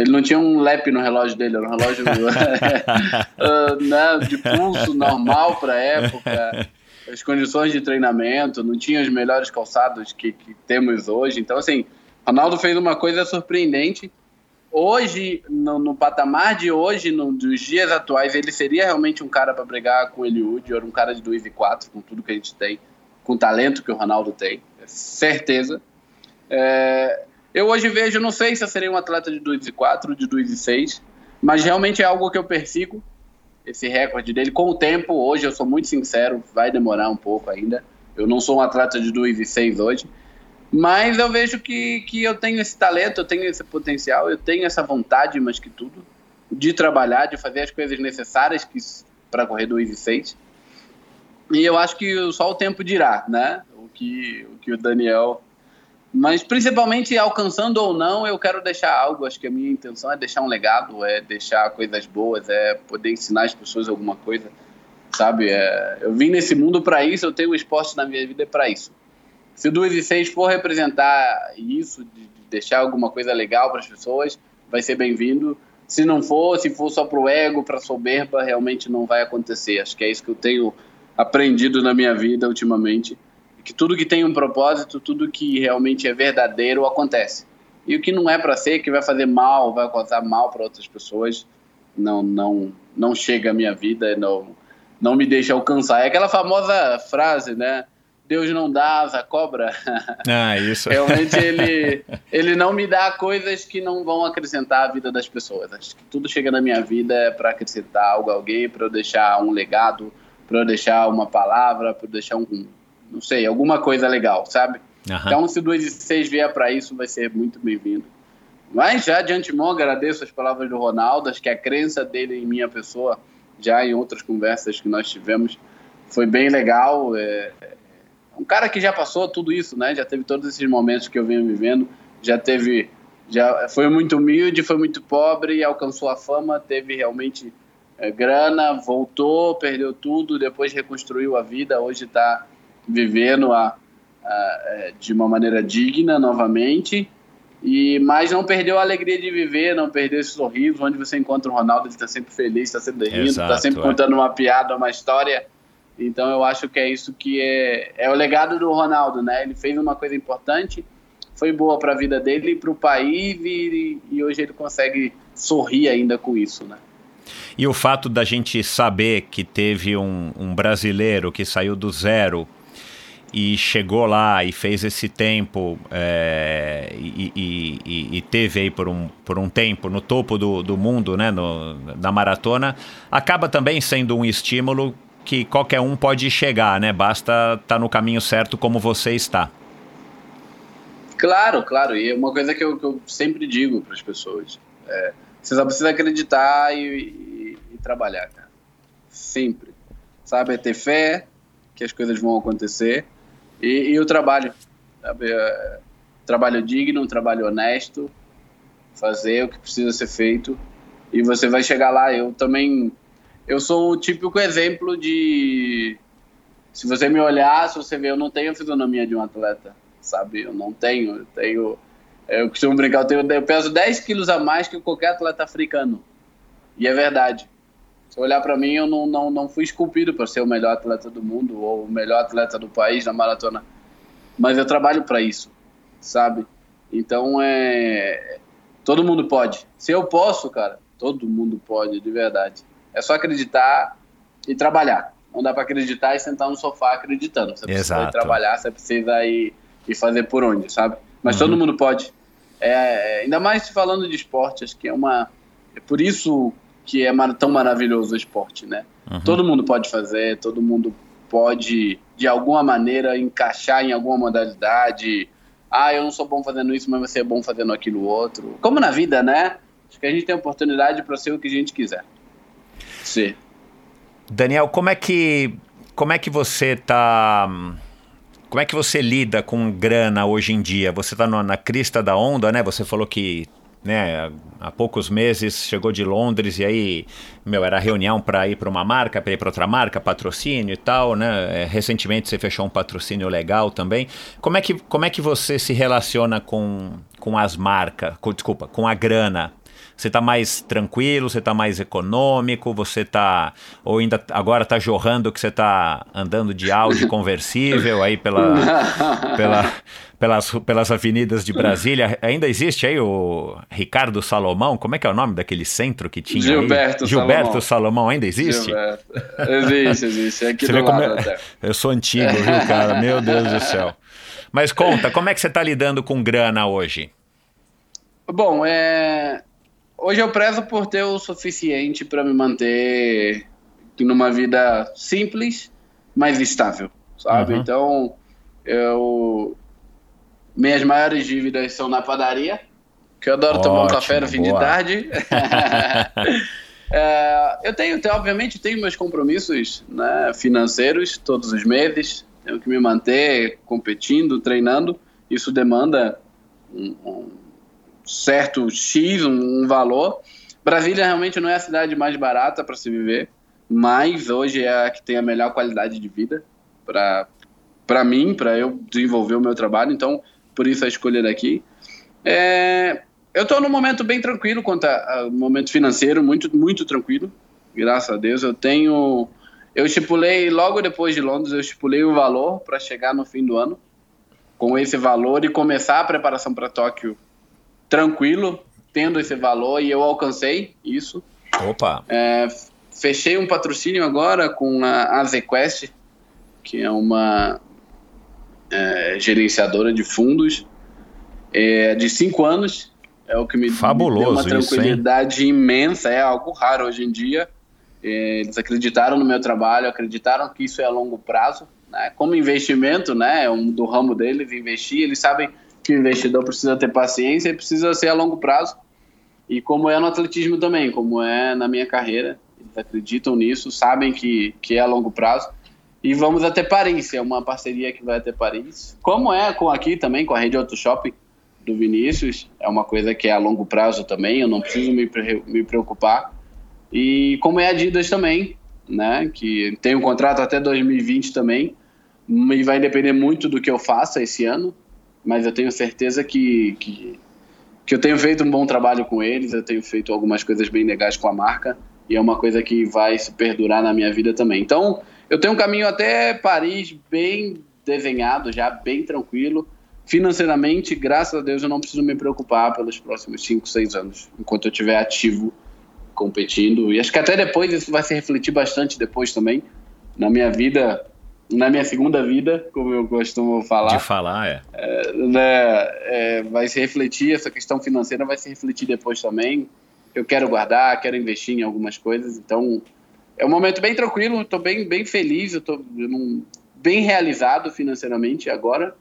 Ele não tinha um lap no relógio dele, era um relógio uh, né, de pulso normal para época. As condições de treinamento, não tinha os melhores calçados que, que temos hoje. Então, assim, Ronaldo fez uma coisa surpreendente. Hoje, no, no patamar de hoje, no, dos dias atuais, ele seria realmente um cara para brigar com o Eliud, era um cara de 2 e 4, com tudo que a gente tem, com o talento que o Ronaldo tem, é certeza. É, eu hoje vejo, não sei se eu seria um atleta de 2 e 4, de 2 e 6, mas realmente é algo que eu persigo, esse recorde dele. Com o tempo, hoje eu sou muito sincero, vai demorar um pouco ainda. Eu não sou um atleta de 2 e 6 hoje, mas eu vejo que, que eu tenho esse talento, eu tenho esse potencial, eu tenho essa vontade, mais que tudo, de trabalhar, de fazer as coisas necessárias para correr 2 e 6. E eu acho que só o tempo dirá, né? O que o, que o Daniel. Mas principalmente alcançando ou não, eu quero deixar algo. Acho que a minha intenção é deixar um legado, é deixar coisas boas, é poder ensinar as pessoas alguma coisa, sabe? É, eu vim nesse mundo para isso, eu tenho o esporte na minha vida para isso. Se o 2 e 6 for representar isso, de deixar alguma coisa legal para as pessoas, vai ser bem-vindo. Se não for, se for só para o ego, para a soberba, realmente não vai acontecer. Acho que é isso que eu tenho aprendido na minha vida ultimamente. Que tudo que tem um propósito, tudo que realmente é verdadeiro, acontece. E o que não é para ser, que vai fazer mal, vai causar mal para outras pessoas, não, não, não chega à minha vida, não, não me deixa alcançar. É aquela famosa frase, né? Deus não dá asa cobra. Ah, isso. Realmente ele, ele não me dá coisas que não vão acrescentar a vida das pessoas. Acho que tudo chega na minha vida é para acrescentar algo a alguém, para eu deixar um legado, para eu deixar uma palavra, para eu deixar um, não sei, alguma coisa legal, sabe? Uhum. Então, se o 2 e 6 vier para isso, vai ser muito bem-vindo. Mas já de antemão agradeço as palavras do Ronaldo, acho que a crença dele em minha pessoa, já em outras conversas que nós tivemos, foi bem legal. É, um cara que já passou tudo isso, né? Já teve todos esses momentos que eu venho vivendo, já teve, já foi muito humilde, foi muito pobre alcançou a fama, teve realmente é, grana, voltou, perdeu tudo, depois reconstruiu a vida, hoje está vivendo a, a, é, de uma maneira digna novamente. E, mas não perdeu a alegria de viver, não perdeu esse sorriso. Onde você encontra o Ronaldo, ele está sempre feliz, está sempre rindo, está sempre é. contando uma piada, uma história. Então eu acho que é isso que é, é o legado do Ronaldo, né? Ele fez uma coisa importante, foi boa para a vida dele e para o país e, e hoje ele consegue sorrir ainda com isso, né? E o fato da gente saber que teve um, um brasileiro que saiu do zero e chegou lá e fez esse tempo é, e, e, e, teve aí por um, por um tempo no topo do, do mundo, né, no, da maratona, acaba também sendo um estímulo que qualquer um pode chegar, né? Basta estar tá no caminho certo como você está. Claro, claro. E é uma coisa que eu, que eu sempre digo para as pessoas. É, você só precisa acreditar e, e, e, trabalhar, cara. Sempre. Sabe? É ter fé que as coisas vão acontecer. E, e o trabalho. Sabe? É, trabalho digno, trabalho honesto. Fazer o que precisa ser feito. E você vai chegar lá. Eu também eu sou o típico exemplo de. Se você me olhar, se você ver, eu não tenho a fisionomia de um atleta, sabe? Eu não tenho. Eu tenho. Eu costumo brincar, eu, tenho, eu peso 10 quilos a mais que qualquer atleta africano. E é verdade. Se olhar para mim, eu não, não, não fui esculpido para ser o melhor atleta do mundo ou o melhor atleta do país na maratona. Mas eu trabalho para isso, sabe? Então é. Todo mundo pode. Se eu posso, cara, todo mundo pode, de verdade. É só acreditar e trabalhar. Não dá para acreditar e sentar no sofá acreditando. Você precisa Exato. ir trabalhar, você precisa ir, ir fazer por onde, sabe? Mas uhum. todo mundo pode. É, é, ainda mais falando de esporte, acho que é uma. É por isso que é tão maravilhoso o esporte, né? Uhum. Todo mundo pode fazer, todo mundo pode, de alguma maneira, encaixar em alguma modalidade. Ah, eu não sou bom fazendo isso, mas você é bom fazendo aquilo outro. Como na vida, né? Acho que a gente tem oportunidade para ser o que a gente quiser. Sim. Daniel, como é que como é que você tá como é que você lida com grana hoje em dia? Você está na crista da onda, né? Você falou que né, há poucos meses chegou de Londres e aí, meu, era reunião para ir para uma marca, para ir para outra marca, patrocínio e tal, né? É, recentemente você fechou um patrocínio legal também. Como é que, como é que você se relaciona com, com as marcas, com, desculpa, com a grana? Você está mais tranquilo, você está mais econômico, você está ou ainda agora está jorrando que você está andando de Audi conversível aí pela, pela, pelas, pelas avenidas de Brasília. Ainda existe aí o Ricardo Salomão? Como é que é o nome daquele centro que tinha Gilberto? Gilberto Salomão. ainda existe? Gilberto. Existe, existe. É aqui você do lado é... Eu sou antigo, viu, cara? Meu Deus do céu. Mas conta, como é que você está lidando com grana hoje? Bom, é hoje eu prezo por ter o suficiente para me manter numa vida simples, mas estável, sabe? Uhum. Então, eu minhas maiores dívidas são na padaria, que eu adoro Ótimo, tomar um café no fim boa. de tarde. é, eu tenho, obviamente, tenho meus compromissos né, financeiros todos os meses. Tenho que me manter competindo, treinando. Isso demanda um, um certo X, um, um valor. Brasília realmente não é a cidade mais barata para se viver, mas hoje é a que tem a melhor qualidade de vida para mim, para eu desenvolver o meu trabalho, então por isso a escolha daqui. É, eu estou num momento bem tranquilo quanto ao momento financeiro, muito, muito tranquilo, graças a Deus. Eu tenho. Eu estipulei, logo depois de Londres, eu estipulei o valor para chegar no fim do ano com esse valor e começar a preparação para Tóquio tranquilo, tendo esse valor, e eu alcancei isso. Opa! É, fechei um patrocínio agora com a AZQuest, que é uma é, gerenciadora de fundos, é, de cinco anos. É o que me, Fabuloso deu uma tranquilidade isso, imensa, é algo raro hoje em dia. É, eles acreditaram no meu trabalho, acreditaram que isso é a longo prazo. Né? Como investimento, né, é um do ramo deles, investir, eles sabem que o investidor precisa ter paciência e precisa ser a longo prazo. E como é no atletismo também, como é na minha carreira, eles acreditam nisso, sabem que, que é a longo prazo. E vamos até Paris, é uma parceria que vai até Paris. Como é com aqui também, com a rede Auto Shopping do Vinícius, é uma coisa que é a longo prazo também, eu não preciso me, me preocupar. E como é a Adidas também, né, que tem um contrato até 2020 também, e vai depender muito do que eu faça esse ano, mas eu tenho certeza que, que, que, eu tenho feito um bom trabalho com eles, eu tenho feito algumas coisas bem legais com a marca, e é uma coisa que vai se perdurar na minha vida também. Então, eu tenho um caminho até Paris bem desenhado, já bem tranquilo. Financeiramente, graças a Deus, eu não preciso me preocupar pelos próximos 5, 6 anos, enquanto eu estiver ativo competindo. E acho que até depois isso vai se refletir bastante depois também na minha vida na minha segunda vida, como eu costumo falar. De falar, é. é, né, é vai se refletir, essa questão financeira vai se refletir depois também. Eu quero guardar, quero investir em algumas coisas, então é um momento bem tranquilo, estou bem, bem feliz, estou bem realizado financeiramente agora.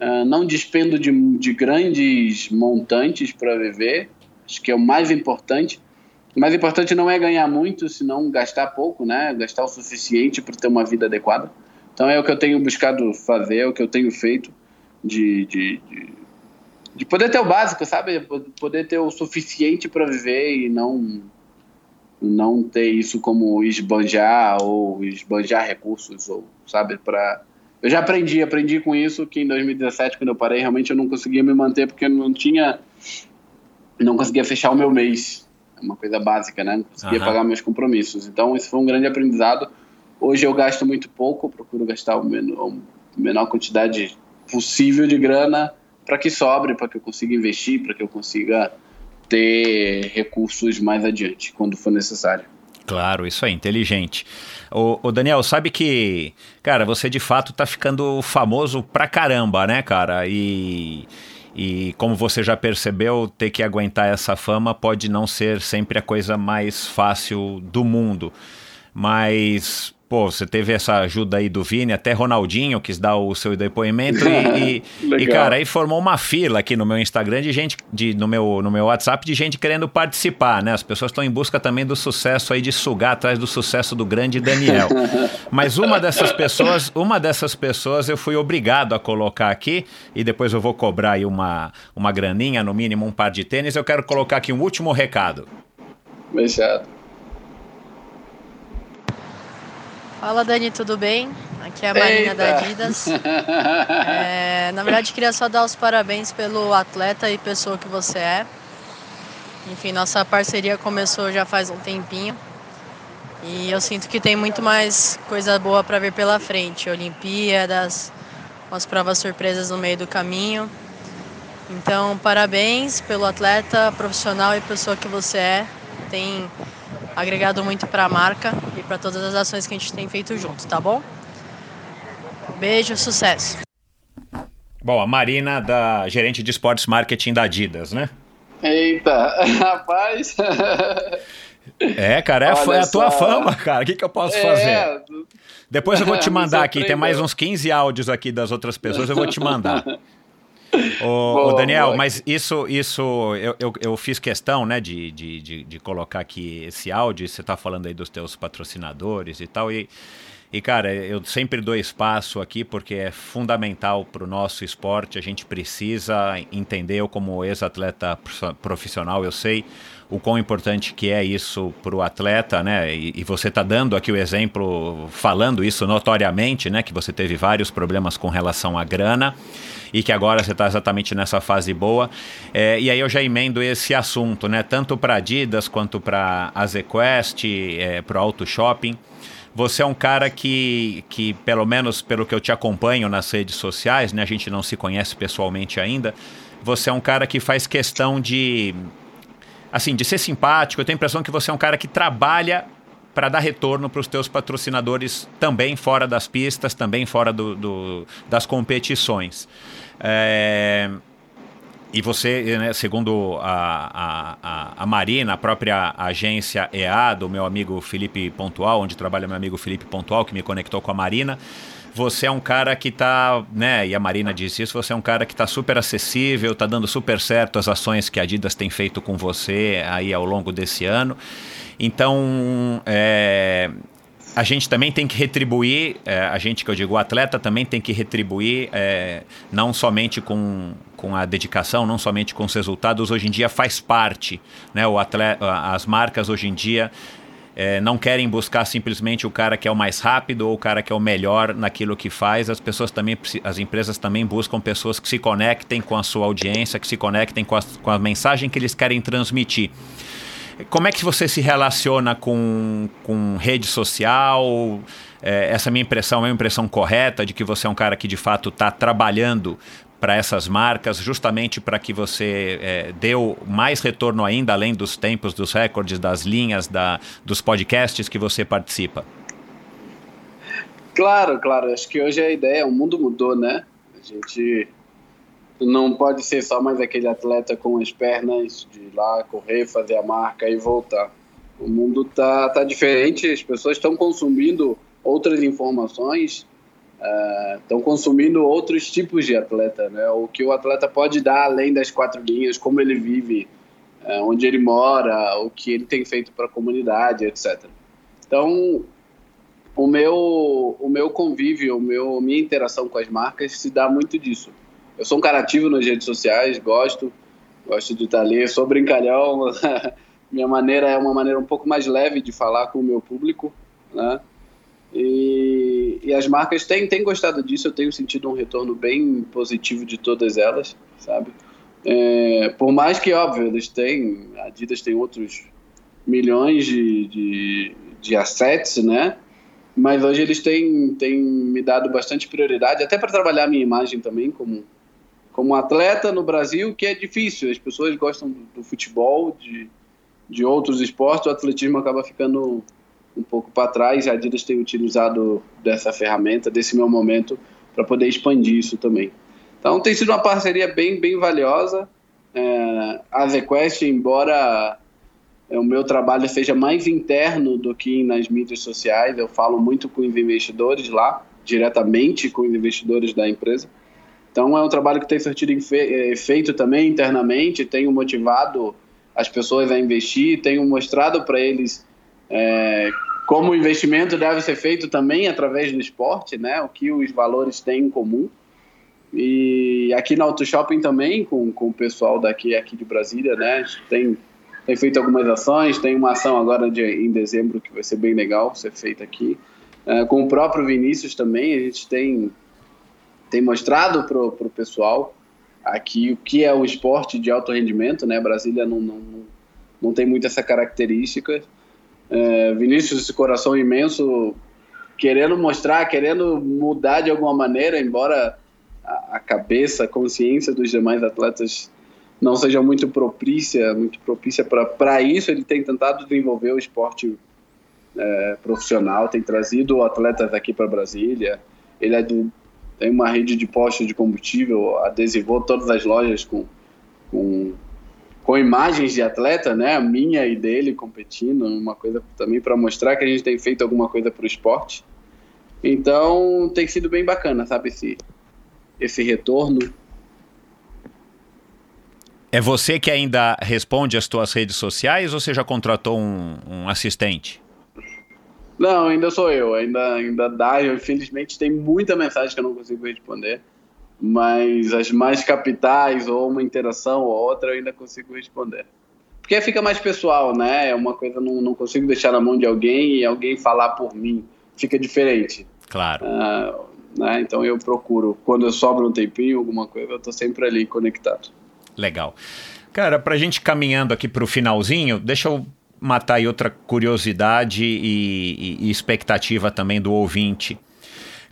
Uh, não despendo de, de grandes montantes para viver, acho que é o mais importante. O mais importante não é ganhar muito, senão gastar pouco, né? Gastar o suficiente para ter uma vida adequada. Então é o que eu tenho buscado fazer, é o que eu tenho feito de, de, de, de poder ter o básico, sabe? Poder ter o suficiente para viver e não não ter isso como esbanjar ou esbanjar recursos ou sabe para eu já aprendi aprendi com isso que em 2017 quando eu parei realmente eu não conseguia me manter porque eu não tinha não conseguia fechar o meu mês. É uma coisa básica né? Não conseguia uhum. pagar meus compromissos. Então isso foi um grande aprendizado. Hoje eu gasto muito pouco procuro gastar o menor, a menor quantidade possível de grana para que sobre para que eu consiga investir para que eu consiga ter recursos mais adiante, quando for necessário. Claro, isso é inteligente. O, o, Daniel, sabe que, cara, você de fato tá ficando famoso pra caramba, né, cara? E, e como você já percebeu, ter que aguentar essa fama pode não ser sempre a coisa mais fácil do mundo. Mas pô, você teve essa ajuda aí do Vini, até Ronaldinho quis dar o seu depoimento e, e, e, cara, aí formou uma fila aqui no meu Instagram de gente, de, no, meu, no meu WhatsApp de gente querendo participar, né? As pessoas estão em busca também do sucesso aí, de sugar atrás do sucesso do grande Daniel. Mas uma dessas pessoas, uma dessas pessoas eu fui obrigado a colocar aqui e depois eu vou cobrar aí uma, uma graninha, no mínimo um par de tênis. Eu quero colocar aqui um último recado. Fechado. Fala Dani, tudo bem? Aqui é a Marina da Adidas. É, na verdade, queria só dar os parabéns pelo atleta e pessoa que você é. Enfim, nossa parceria começou já faz um tempinho. E eu sinto que tem muito mais coisa boa para vir pela frente. Olimpíadas, umas provas surpresas no meio do caminho. Então, parabéns pelo atleta profissional e pessoa que você é. Tem agregado muito para a marca e para todas as ações que a gente tem feito junto, tá bom? Beijo, sucesso. Bom, a Marina, da gerente de esportes marketing da Adidas, né? Eita, rapaz. É, cara, é, a, é a tua fama, cara. O que, que eu posso é, fazer? Depois eu vou te mandar aqui, tem mais uns 15 áudios aqui das outras pessoas, eu vou te mandar. O, Daniel, boa. mas isso, isso eu, eu, eu, fiz questão né, de, de, de, colocar aqui esse áudio. Você está falando aí dos teus patrocinadores e tal. E, e, cara, eu sempre dou espaço aqui porque é fundamental para o nosso esporte. A gente precisa entender, eu como ex-atleta profissional, eu sei o quão importante que é isso para o atleta, né? E, e você está dando aqui o exemplo, falando isso notoriamente, né? Que você teve vários problemas com relação à grana e que agora você está exatamente nessa fase boa. É, e aí eu já emendo esse assunto, né? Tanto para Adidas quanto para a ZQuest, é, para o Auto Shopping. Você é um cara que, que, pelo menos pelo que eu te acompanho nas redes sociais, né? A gente não se conhece pessoalmente ainda. Você é um cara que faz questão de assim, de ser simpático. Eu tenho a impressão que você é um cara que trabalha para dar retorno para os teus patrocinadores também fora das pistas, também fora do, do das competições. É, e você, né, segundo a, a, a Marina, a própria agência EA do meu amigo Felipe Pontual, onde trabalha meu amigo Felipe Pontual, que me conectou com a Marina, você é um cara que está, né, e a Marina disse isso, você é um cara que está super acessível, está dando super certo as ações que a Adidas tem feito com você aí ao longo desse ano. Então, é, a gente também tem que retribuir, é, a gente que eu digo, o atleta também tem que retribuir, é, não somente com, com a dedicação, não somente com os resultados, hoje em dia faz parte, né? O atleta, as marcas hoje em dia é, não querem buscar simplesmente o cara que é o mais rápido ou o cara que é o melhor naquilo que faz. As pessoas também, as empresas também buscam pessoas que se conectem com a sua audiência, que se conectem com a, com a mensagem que eles querem transmitir. Como é que você se relaciona com, com rede social? É, essa minha impressão é uma impressão correta de que você é um cara que de fato está trabalhando para essas marcas, justamente para que você é, deu mais retorno ainda, além dos tempos, dos recordes, das linhas, da, dos podcasts que você participa? Claro, claro. Acho que hoje a ideia, o mundo mudou, né? A gente não pode ser só mais aquele atleta com as pernas de ir lá correr, fazer a marca e voltar. O mundo tá, tá diferente, as pessoas estão consumindo outras informações, estão uh, consumindo outros tipos de atleta, né? O que o atleta pode dar além das quatro linhas, como ele vive, uh, onde ele mora, o que ele tem feito para a comunidade, etc. Então, o meu, o meu convívio, o meu, minha interação com as marcas se dá muito disso. Eu sou um cara ativo nas redes sociais, gosto, gosto de estar ali, sou brincalhão. minha maneira é uma maneira um pouco mais leve de falar com o meu público, né? As marcas têm, têm gostado disso, eu tenho sentido um retorno bem positivo de todas elas, sabe? É, por mais que, óbvio, eles têm, a Adidas tem outros milhões de, de, de assets, né? Mas hoje eles têm, têm me dado bastante prioridade, até para trabalhar minha imagem também como, como atleta no Brasil, que é difícil. As pessoas gostam do, do futebol, de, de outros esportes, o atletismo acaba ficando um pouco para trás. A Adidas tem utilizado dessa ferramenta, desse meu momento, para poder expandir isso também. Então tem sido uma parceria bem, bem valiosa. É, a ZQuest, embora é, o meu trabalho seja mais interno do que nas mídias sociais, eu falo muito com os investidores lá, diretamente com os investidores da empresa. Então é um trabalho que tem surtido efeito também internamente, tenho motivado as pessoas a investir, tenho mostrado para eles é, como o investimento deve ser feito também através do esporte, né? O que os valores têm em comum. E aqui na Auto Shopping também, com, com o pessoal daqui aqui de Brasília, né? Tem, tem feito algumas ações, tem uma ação agora de, em dezembro que vai ser bem legal ser feita aqui. É, com o próprio Vinícius também, a gente tem, tem mostrado para o pessoal aqui o que é o esporte de alto rendimento, né? Brasília não, não, não tem muito essa característica. É, Vinícius, esse coração imenso, querendo mostrar, querendo mudar de alguma maneira, embora a, a cabeça, a consciência dos demais atletas não seja muito propícia, muito propícia para isso, ele tem tentado desenvolver o esporte é, profissional, tem trazido atletas aqui para Brasília. Ele é do, tem uma rede de postos de combustível, adesivou todas as lojas com, com com imagens de atleta, né, a minha e dele competindo, uma coisa também para mostrar que a gente tem feito alguma coisa para o esporte. Então tem sido bem bacana, sabe esse esse retorno. É você que ainda responde às tuas redes sociais ou você já contratou um, um assistente? Não, ainda sou eu, ainda ainda dá. Eu, infelizmente tem muita mensagem que eu não consigo responder mas as mais capitais ou uma interação ou outra eu ainda consigo responder. Porque fica mais pessoal, né? É uma coisa não, não consigo deixar na mão de alguém e alguém falar por mim. Fica diferente. Claro. Uh, né? Então eu procuro, quando eu sobro um tempinho, alguma coisa, eu tô sempre ali conectado. Legal. Cara, pra gente caminhando aqui pro finalzinho, deixa eu matar aí outra curiosidade e, e, e expectativa também do ouvinte.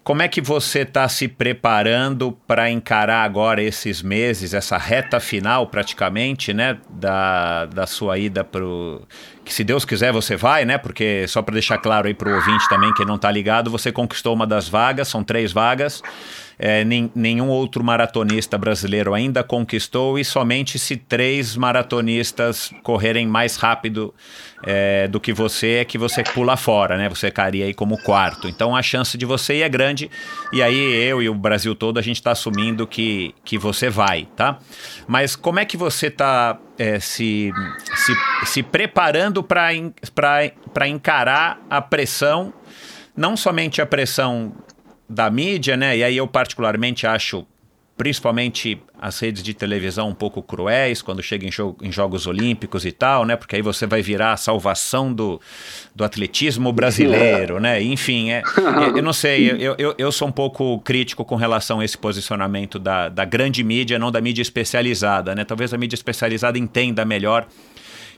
Como é que você está se preparando para encarar agora esses meses, essa reta final praticamente, né, da, da sua ida para que se Deus quiser você vai, né? Porque só para deixar claro aí para o ouvinte também que não está ligado, você conquistou uma das vagas, são três vagas é, nem, nenhum outro maratonista brasileiro ainda conquistou e somente se três maratonistas correrem mais rápido é, do que você é que você pula fora, né? Você cairia aí como quarto. Então a chance de você ir é grande e aí eu e o Brasil todo a gente está assumindo que, que você vai, tá? Mas como é que você está é, se, se, se preparando para encarar a pressão não somente a pressão da mídia, né? E aí eu particularmente acho principalmente as redes de televisão um pouco cruéis quando chega em, jogo, em, Jogos Olímpicos e tal, né? Porque aí você vai virar a salvação do, do atletismo brasileiro, né? Enfim, é, eu não sei, eu, eu, eu sou um pouco crítico com relação a esse posicionamento da, da grande mídia, não da mídia especializada, né? Talvez a mídia especializada entenda melhor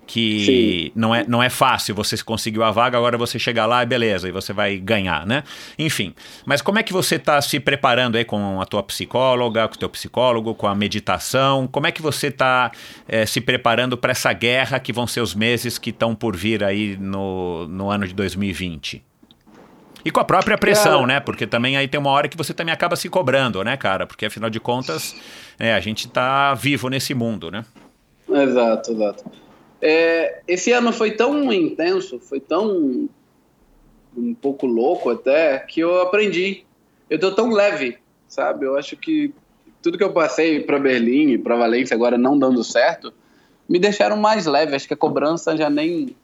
que não é, não é fácil, você conseguiu a vaga, agora você chega lá e beleza, e você vai ganhar, né? Enfim, mas como é que você está se preparando aí com a tua psicóloga, com o teu psicólogo, com a meditação? Como é que você está é, se preparando para essa guerra que vão ser os meses que estão por vir aí no, no ano de 2020? E com a própria pressão, é. né? Porque também aí tem uma hora que você também acaba se cobrando, né, cara? Porque afinal de contas, é, a gente está vivo nesse mundo, né? Exato, exato. É, esse ano foi tão intenso, foi tão um pouco louco até, que eu aprendi. Eu tô tão leve, sabe? Eu acho que tudo que eu passei para Berlim e para Valência agora não dando certo, me deixaram mais leve. Acho que a cobrança já nem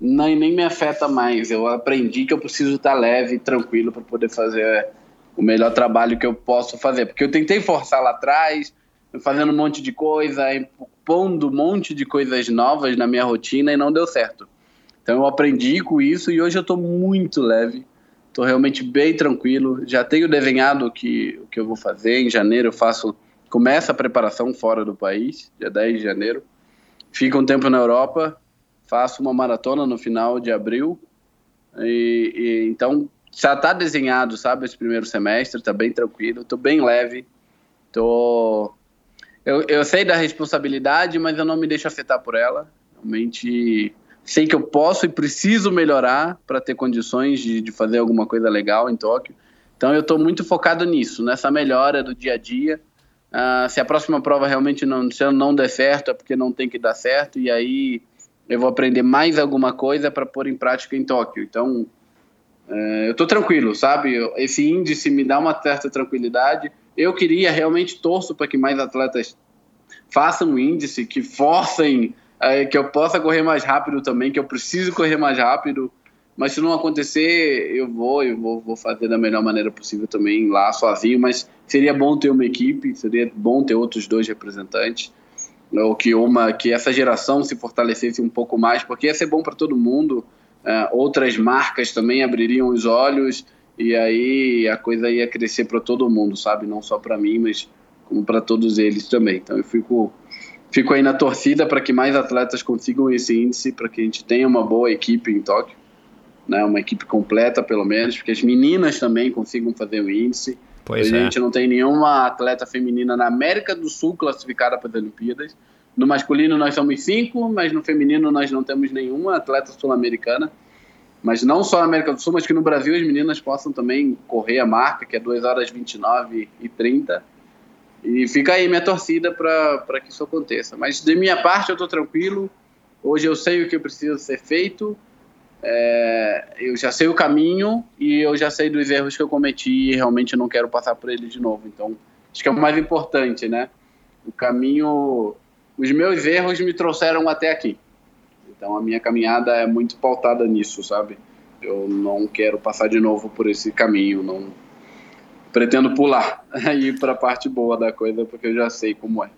nem, nem me afeta mais. Eu aprendi que eu preciso estar leve e tranquilo para poder fazer o melhor trabalho que eu posso fazer. Porque eu tentei forçar lá atrás, fazendo um monte de coisa, pondo um monte de coisas novas na minha rotina e não deu certo. Então eu aprendi com isso e hoje eu estou muito leve. Estou realmente bem tranquilo. Já tenho desenhado o que, o que eu vou fazer. Em janeiro eu faço. Começa a preparação fora do país, dia 10 de janeiro. Fico um tempo na Europa, faço uma maratona no final de abril. E, e então já está desenhado, sabe, esse primeiro semestre, está bem tranquilo, estou bem leve. Tô eu, eu sei da responsabilidade, mas eu não me deixo afetar por ela. Realmente sei que eu posso e preciso melhorar para ter condições de, de, fazer alguma coisa legal em Tóquio. Então eu estou muito focado nisso, nessa melhora do dia a dia. Uh, se a próxima prova realmente não, se não der certo, é porque não tem que dar certo, e aí eu vou aprender mais alguma coisa para pôr em prática em Tóquio. Então uh, eu estou tranquilo, sabe? Esse índice me dá uma certa tranquilidade eu queria realmente torço para que mais atletas façam o índice, que forcem é, que eu possa correr mais rápido também, que eu preciso correr mais rápido. Mas se não acontecer, eu vou, eu vou, vou fazer da melhor maneira possível também lá sozinho. Mas seria bom ter uma equipe, seria bom ter outros dois representantes, ou que uma, que essa geração se fortalecesse um pouco mais, porque ia ser bom para todo mundo. Uh, outras marcas também abririam os olhos e aí a coisa ia crescer para todo mundo, sabe? Não só para mim, mas como para todos eles também. Então eu fico, fico aí na torcida para que mais atletas consigam esse índice, para que a gente tenha uma boa equipe em Tóquio, né? uma equipe completa pelo menos, porque as meninas também consigam fazer o índice. Pois a é. gente não tem nenhuma atleta feminina na América do Sul classificada para as Olimpíadas. No masculino nós somos cinco, mas no feminino nós não temos nenhuma atleta sul-americana mas não só na América do Sul, mas que no Brasil as meninas possam também correr a marca, que é 2 horas 29 e 30. E fica aí minha torcida para que isso aconteça. Mas de minha parte eu estou tranquilo. Hoje eu sei o que precisa ser feito. É, eu já sei o caminho e eu já sei dos erros que eu cometi e realmente não quero passar por eles de novo. Então, acho que é o mais importante, né? O caminho. Os meus erros me trouxeram até aqui. Então a minha caminhada é muito pautada nisso, sabe? Eu não quero passar de novo por esse caminho, não pretendo pular e ir para a parte boa da coisa porque eu já sei como é.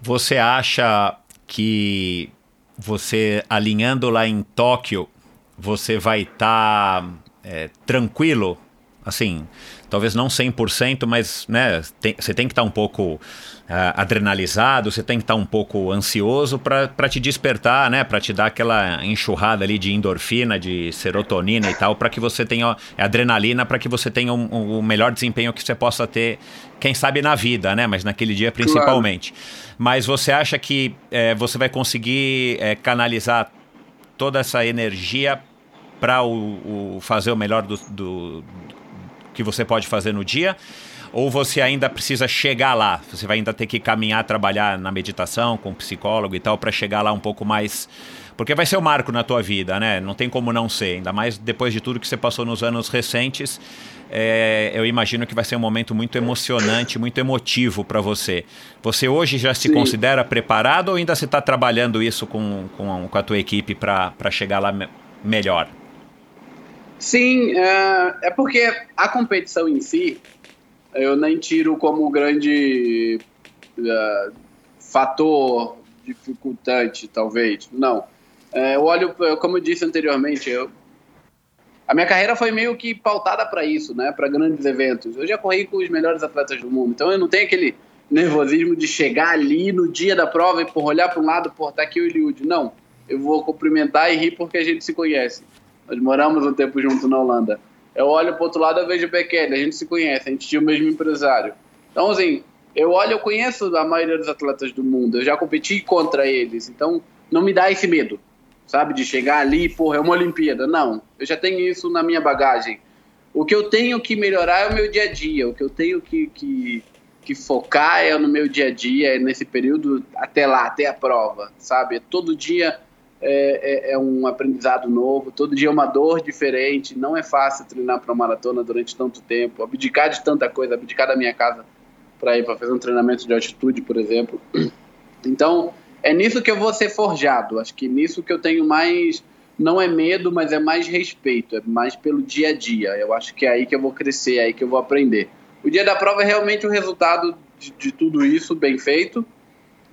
Você acha que você alinhando lá em Tóquio, você vai estar tá, é, tranquilo? Assim, talvez não 100%, mas né, tem, você tem que estar tá um pouco uh, adrenalizado, você tem que estar tá um pouco ansioso para te despertar, né? Para te dar aquela enxurrada ali de endorfina, de serotonina e tal, para que você tenha adrenalina, para que você tenha o um, um melhor desempenho que você possa ter, quem sabe na vida, né? Mas naquele dia principalmente. Claro. Mas você acha que é, você vai conseguir é, canalizar toda essa energia para o, o, fazer o melhor do, do, que você pode fazer no dia? Ou você ainda precisa chegar lá? Você vai ainda ter que caminhar, trabalhar na meditação com um psicólogo e tal para chegar lá um pouco mais porque vai ser o um marco na tua vida, né? Não tem como não ser, ainda mais depois de tudo que você passou nos anos recentes. É, eu imagino que vai ser um momento muito emocionante, muito emotivo para você. Você hoje já se Sim. considera preparado ou ainda você está trabalhando isso com, com, com, a tua equipe para chegar lá me melhor? Sim, é, é porque a competição em si, eu nem tiro como grande uh, fator dificultante, talvez. Não. É, eu olho, como eu disse anteriormente, eu, a minha carreira foi meio que pautada para isso, né? Para grandes eventos. Eu já corri com os melhores atletas do mundo, então eu não tenho aquele nervosismo de chegar ali no dia da prova e por olhar para um lado, por tá aqui o Eliud. Não. Eu vou cumprimentar e rir porque a gente se conhece. Nós moramos um tempo junto na Holanda. Eu olho para outro lado e vejo o Bekele, a gente se conhece, a gente tinha o mesmo empresário. Então, assim, eu olho, eu conheço a maioria dos atletas do mundo, eu já competi contra eles, então não me dá esse medo, sabe, de chegar ali, porra, é uma Olimpíada. Não, eu já tenho isso na minha bagagem. O que eu tenho que melhorar é o meu dia a dia, o que eu tenho que, que que focar é no meu dia a dia, é nesse período até lá, até a prova, sabe? Todo dia é, é, é, um aprendizado novo, todo dia é uma dor diferente. Não é fácil treinar para uma maratona durante tanto tempo, abdicar de tanta coisa, abdicar da minha casa para ir para fazer um treinamento de altitude, por exemplo. Então, é nisso que eu vou ser forjado. Acho que nisso que eu tenho mais. Não é medo, mas é mais respeito, é mais pelo dia a dia. Eu acho que é aí que eu vou crescer, é aí que eu vou aprender. O dia da prova é realmente o resultado de, de tudo isso bem feito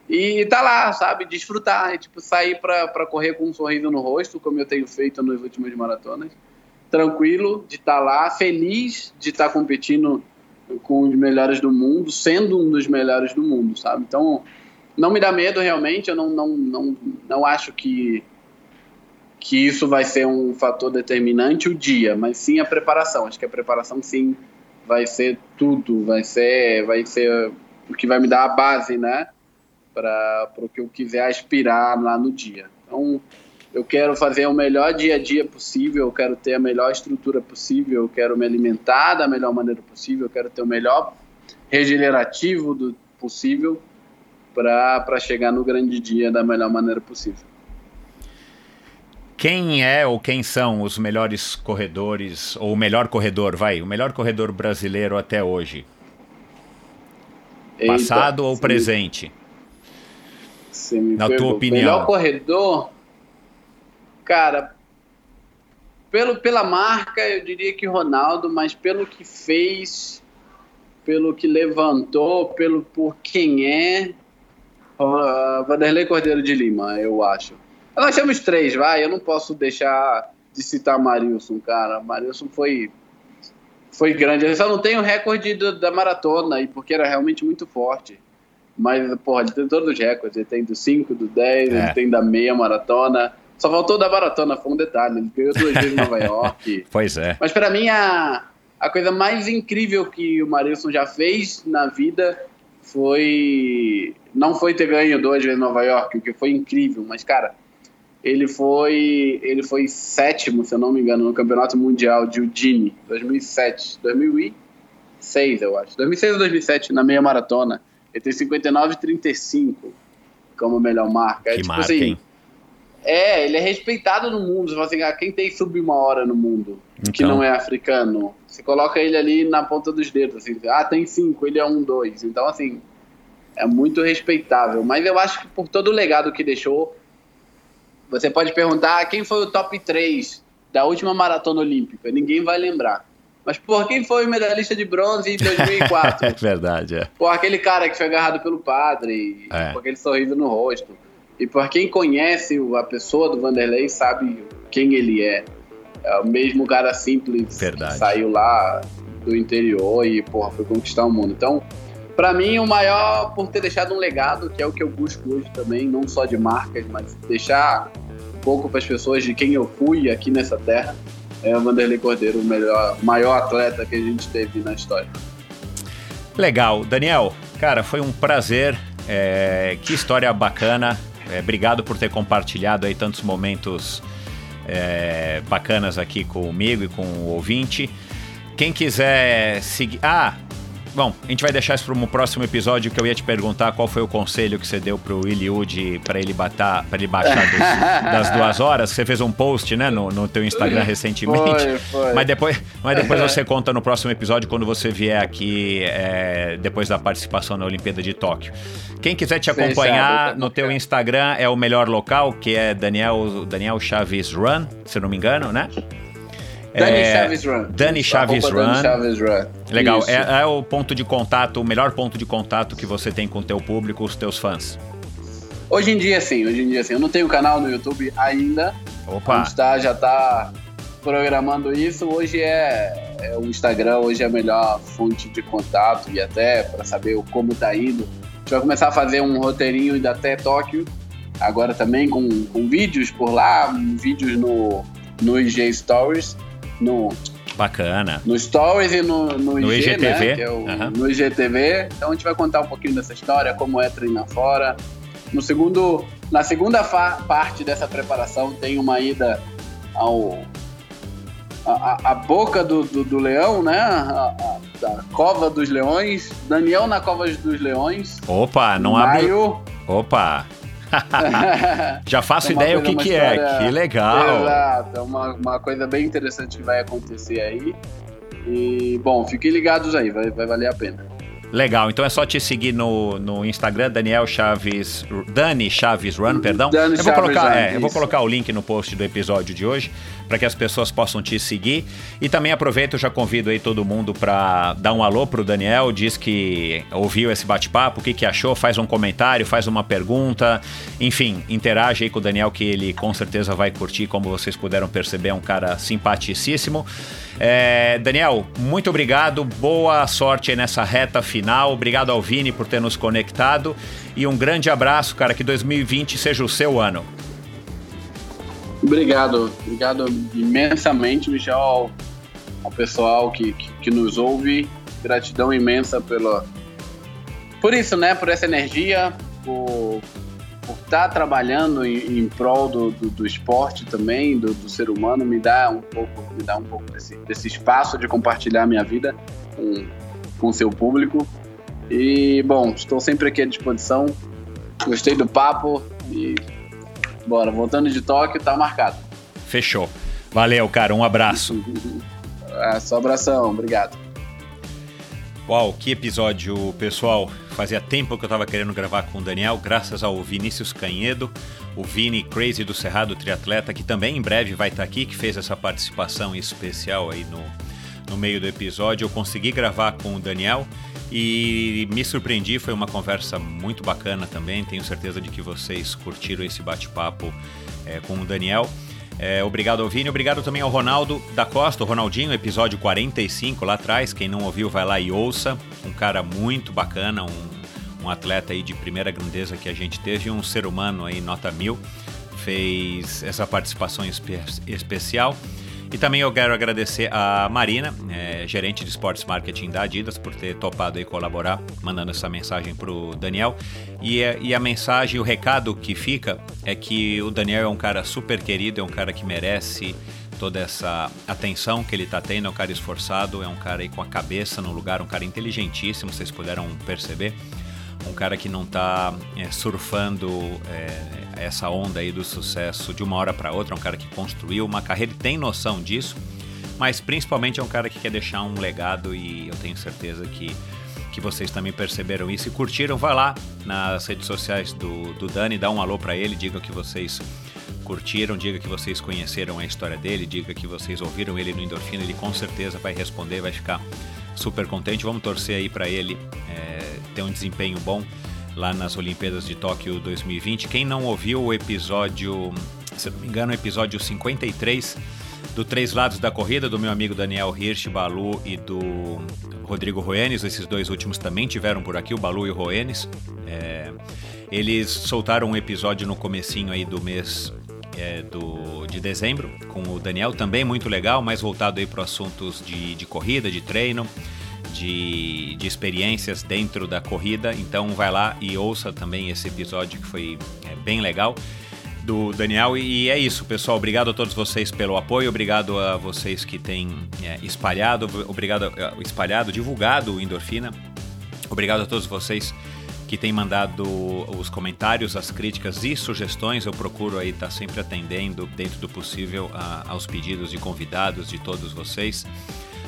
e tá lá, sabe? Desfrutar, tipo, sair para correr com um sorriso no rosto, como eu tenho feito nas últimas maratonas. Tranquilo de estar tá lá, feliz de estar tá competindo com os melhores do mundo, sendo um dos melhores do mundo, sabe? Então, não me dá medo realmente, eu não, não, não, não acho que, que isso vai ser um fator determinante o dia, mas sim a preparação. Acho que a preparação sim vai ser tudo, vai ser, vai ser o que vai me dar a base, né? Para o que eu quiser aspirar lá no dia. Então, eu quero fazer o melhor dia a dia possível, eu quero ter a melhor estrutura possível, eu quero me alimentar da melhor maneira possível, eu quero ter o melhor regenerativo do possível para chegar no grande dia da melhor maneira possível. Quem é ou quem são os melhores corredores, ou o melhor corredor, vai, o melhor corredor brasileiro até hoje? Eita, Passado ou sim. presente? Você me Na tua opinião. Melhor corredor, cara, pelo, pela marca, eu diria que Ronaldo, mas pelo que fez, pelo que levantou, pelo por quem é, uh, Vanderlei Cordeiro de Lima, eu acho. Nós temos três, vai, eu não posso deixar de citar Marilson, cara. Marilson foi foi grande. Eu só não tenho recorde da maratona, e porque era realmente muito forte. Mas, porra, ele tem todos os recordes. Ele tem do 5, do 10, é. ele tem da meia maratona. Só faltou da maratona, foi um detalhe. Ele ganhou duas vezes em Nova York. Pois é. Mas para mim, a, a coisa mais incrível que o Marilson já fez na vida foi. Não foi ter ganho duas vezes em Nova York, o que foi incrível, mas, cara, ele foi ele foi sétimo, se eu não me engano, no Campeonato Mundial de Udine, 2007, 2006, eu acho. 2006 ou 2007, na meia maratona. Ele tem 59,35 como melhor marca. É, que tipo marca, assim, hein? É, ele é respeitado no mundo. Você fala assim, ah, quem tem sub uma hora no mundo então. que não é africano? Você coloca ele ali na ponta dos dedos, assim, ah, tem cinco, ele é um, dois. Então, assim, é muito respeitável. Mas eu acho que por todo o legado que deixou, você pode perguntar quem foi o top 3 da última maratona olímpica. Ninguém vai lembrar. Mas, por quem foi o medalhista de bronze em 2004? é verdade, é. Por aquele cara que foi agarrado pelo padre, é. com aquele sorriso no rosto. E por quem conhece a pessoa do Vanderlei sabe quem ele é. É o mesmo cara simples verdade. que saiu lá do interior e, porra, foi conquistar o mundo. Então, para mim, o maior por ter deixado um legado, que é o que eu busco hoje também, não só de marcas, mas deixar um pouco para as pessoas de quem eu fui aqui nessa terra é o Vanderlei Cordeiro, o melhor, maior atleta que a gente teve na história. Legal. Daniel, cara, foi um prazer. É, que história bacana. É, obrigado por ter compartilhado aí tantos momentos é, bacanas aqui comigo e com o ouvinte. Quem quiser seguir. Ah, Bom, a gente vai deixar isso para um próximo episódio que eu ia te perguntar qual foi o conselho que você deu pro Iliud para ele batar, para ele baixar dos, das duas horas. Você fez um post, né, no, no teu Instagram recentemente. Foi, foi. Mas depois, mas depois você conta no próximo episódio quando você vier aqui é, depois da participação na Olimpíada de Tóquio. Quem quiser te acompanhar no teu Instagram é o melhor local, que é Daniel Daniel Chaves Run, se não me engano, né? Dani é, Chaves Run. Dani Chaves Run. Dani Chaves Run. Legal. É, é, o ponto de contato, o melhor ponto de contato que você tem com o teu público, os teus fãs. Hoje em dia, sim. Hoje em dia, sim. Eu não tenho canal no YouTube ainda. Opa. Está, já está programando isso. Hoje é, é, o Instagram, hoje é a melhor fonte de contato e até para saber como está indo. A gente vai começar a fazer um roteirinho ainda até Tóquio. Agora também com, com vídeos por lá, vídeos no, no IG Stories no Bacana. No Stories e no, no, no IG, IGTV. Né, é o, uhum. No IGTV. Então a gente vai contar um pouquinho dessa história, como é treinar fora. No segundo, na segunda parte dessa preparação tem uma ida ao a, a boca do, do, do leão, né? A, a, da Cova dos Leões, Daniel na Cova dos Leões. Opa, não abre. Opa! Já faço é ideia o que, que é, história... é, que legal. Exato, é uma, uma coisa bem interessante que vai acontecer aí. E, bom, fiquem ligados aí, vai, vai valer a pena. Legal, então é só te seguir no, no Instagram, Daniel Chaves. Dani Chaves Run, perdão. Dani eu vou Chaves colocar, Run, é, eu vou colocar o link no post do episódio de hoje para que as pessoas possam te seguir. E também aproveito, já convido aí todo mundo para dar um alô pro Daniel, diz que ouviu esse bate-papo, o que, que achou, faz um comentário, faz uma pergunta, enfim, interage aí com o Daniel que ele com certeza vai curtir, como vocês puderam perceber, é um cara simpaticíssimo. É, Daniel, muito obrigado, boa sorte aí nessa reta final, obrigado ao Vini por ter nos conectado e um grande abraço, cara, que 2020 seja o seu ano. Obrigado, obrigado imensamente, Michel, ao, ao pessoal que, que, que, nos ouve. Gratidão imensa pelo, por isso, né? Por essa energia, por, por estar tá trabalhando em, em prol do, do, do, esporte também, do, do, ser humano, me dá um pouco, me dá um pouco desse, desse espaço de compartilhar minha vida com, com o seu público. E, bom, estou sempre aqui à disposição. Gostei do papo e Bora, voltando de Tóquio, tá marcado. Fechou. Valeu, cara. Um abraço. é, só abração. Obrigado. Uau, que episódio, pessoal. Fazia tempo que eu tava querendo gravar com o Daniel, graças ao Vinícius Canhedo, o Vini Crazy do Cerrado Triatleta, que também em breve vai estar tá aqui, que fez essa participação especial aí no, no meio do episódio. Eu consegui gravar com o Daniel e me surpreendi, foi uma conversa muito bacana também. Tenho certeza de que vocês curtiram esse bate-papo é, com o Daniel. É, obrigado ao Vini, obrigado também ao Ronaldo da Costa, o Ronaldinho, episódio 45 lá atrás. Quem não ouviu, vai lá e ouça. Um cara muito bacana, um, um atleta aí de primeira grandeza que a gente teve, um ser humano aí, nota mil. Fez essa participação espe especial. E também eu quero agradecer a Marina, é, gerente de esportes marketing da Adidas, por ter topado aí colaborar, mandando essa mensagem para o Daniel. E, é, e a mensagem, o recado que fica é que o Daniel é um cara super querido, é um cara que merece toda essa atenção que ele está tendo, é um cara esforçado, é um cara aí com a cabeça no lugar, um cara inteligentíssimo, vocês puderam perceber um cara que não está é, surfando é, essa onda aí do sucesso de uma hora para outra, é um cara que construiu uma carreira, tem noção disso, mas principalmente é um cara que quer deixar um legado e eu tenho certeza que que vocês também perceberam isso e curtiram, vai lá nas redes sociais do, do Dani, dá um alô para ele, diga que vocês curtiram, diga que vocês conheceram a história dele, diga que vocês ouviram ele no Endorfina, ele com certeza vai responder, vai ficar super contente. Vamos torcer aí para ele é, ter um desempenho bom lá nas Olimpíadas de Tóquio 2020. Quem não ouviu o episódio, se não me engano, o episódio 53 do Três Lados da Corrida, do meu amigo Daniel Hirsch, Balu e do Rodrigo Roenes, esses dois últimos também tiveram por aqui, o Balu e o Roenes. É, eles soltaram um episódio no comecinho aí do mês é, do, de dezembro com o Daniel, também muito legal, mais voltado aí para assuntos de, de corrida, de treino, de, de experiências dentro da corrida. Então vai lá e ouça também esse episódio que foi é, bem legal do Daniel. E é isso, pessoal. Obrigado a todos vocês pelo apoio, obrigado a vocês que têm é, espalhado, obrigado é, espalhado, divulgado o Endorfina. Obrigado a todos vocês que tem mandado os comentários, as críticas e sugestões. Eu procuro aí estar tá sempre atendendo, dentro do possível, a, aos pedidos de convidados de todos vocês.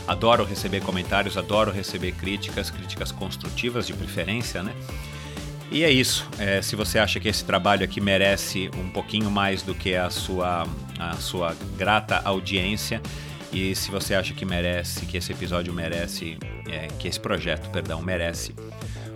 Adoro receber comentários, adoro receber críticas, críticas construtivas de preferência, né? E é isso. É, se você acha que esse trabalho aqui merece um pouquinho mais do que a sua, a sua grata audiência, e se você acha que merece, que esse episódio merece, é, que esse projeto, perdão, merece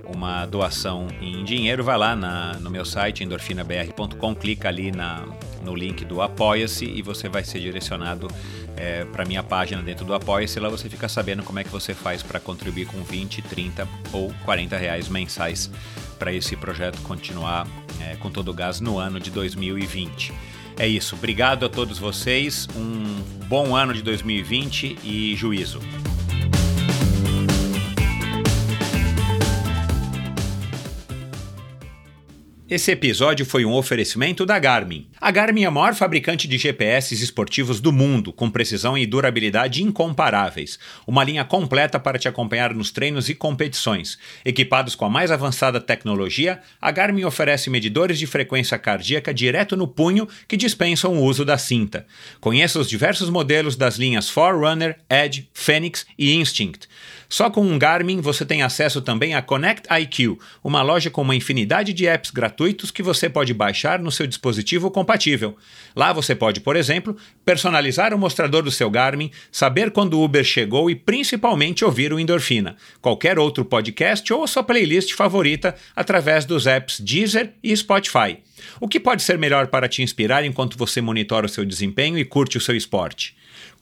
uma doação em dinheiro, vai lá na, no meu site endorfinabr.com, clica ali na, no link do Apoia-se e você vai ser direcionado é, para minha página dentro do Apoia-se. Lá você fica sabendo como é que você faz para contribuir com 20, 30 ou 40 reais mensais para esse projeto continuar é, com todo o gás no ano de 2020. É isso. Obrigado a todos vocês. Um bom ano de 2020 e juízo. Esse episódio foi um oferecimento da Garmin. A Garmin é a maior fabricante de GPS esportivos do mundo, com precisão e durabilidade incomparáveis. Uma linha completa para te acompanhar nos treinos e competições. Equipados com a mais avançada tecnologia, a Garmin oferece medidores de frequência cardíaca direto no punho que dispensam o uso da cinta. Conheça os diversos modelos das linhas Forerunner, Edge, Phoenix e Instinct. Só com um Garmin você tem acesso também a Connect IQ, uma loja com uma infinidade de apps gratuitos que você pode baixar no seu dispositivo compatível. Lá você pode, por exemplo, personalizar o mostrador do seu Garmin, saber quando o Uber chegou e principalmente ouvir o Endorfina, qualquer outro podcast ou sua playlist favorita através dos apps Deezer e Spotify. O que pode ser melhor para te inspirar enquanto você monitora o seu desempenho e curte o seu esporte?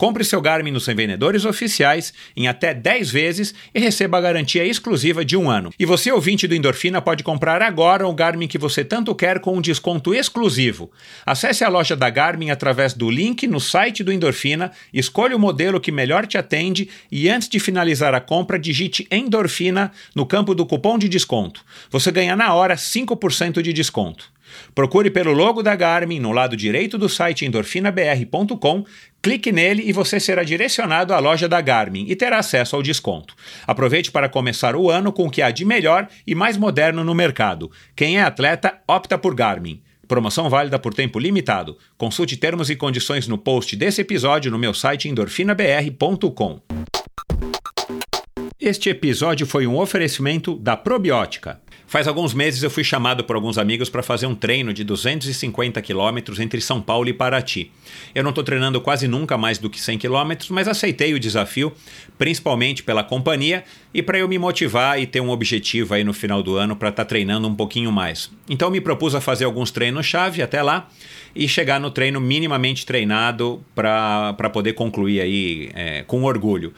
Compre seu Garmin nos revendedores oficiais em até 10 vezes e receba a garantia exclusiva de um ano. E você, ouvinte do Endorfina, pode comprar agora o Garmin que você tanto quer com um desconto exclusivo. Acesse a loja da Garmin através do link no site do Endorfina, escolha o modelo que melhor te atende e antes de finalizar a compra, digite Endorfina no campo do cupom de desconto. Você ganha na hora 5% de desconto. Procure pelo logo da Garmin no lado direito do site endorfinabr.com, clique nele e você será direcionado à loja da Garmin e terá acesso ao desconto. Aproveite para começar o ano com o que há de melhor e mais moderno no mercado. Quem é atleta opta por Garmin. Promoção válida por tempo limitado. Consulte termos e condições no post desse episódio no meu site endorfinabr.com. Este episódio foi um oferecimento da Probiótica. Faz alguns meses eu fui chamado por alguns amigos para fazer um treino de 250 quilômetros entre São Paulo e Paraty. Eu não estou treinando quase nunca mais do que 100 quilômetros, mas aceitei o desafio, principalmente pela companhia e para eu me motivar e ter um objetivo aí no final do ano para estar tá treinando um pouquinho mais. Então me propus a fazer alguns treinos-chave até lá e chegar no treino minimamente treinado para poder concluir aí é, com orgulho.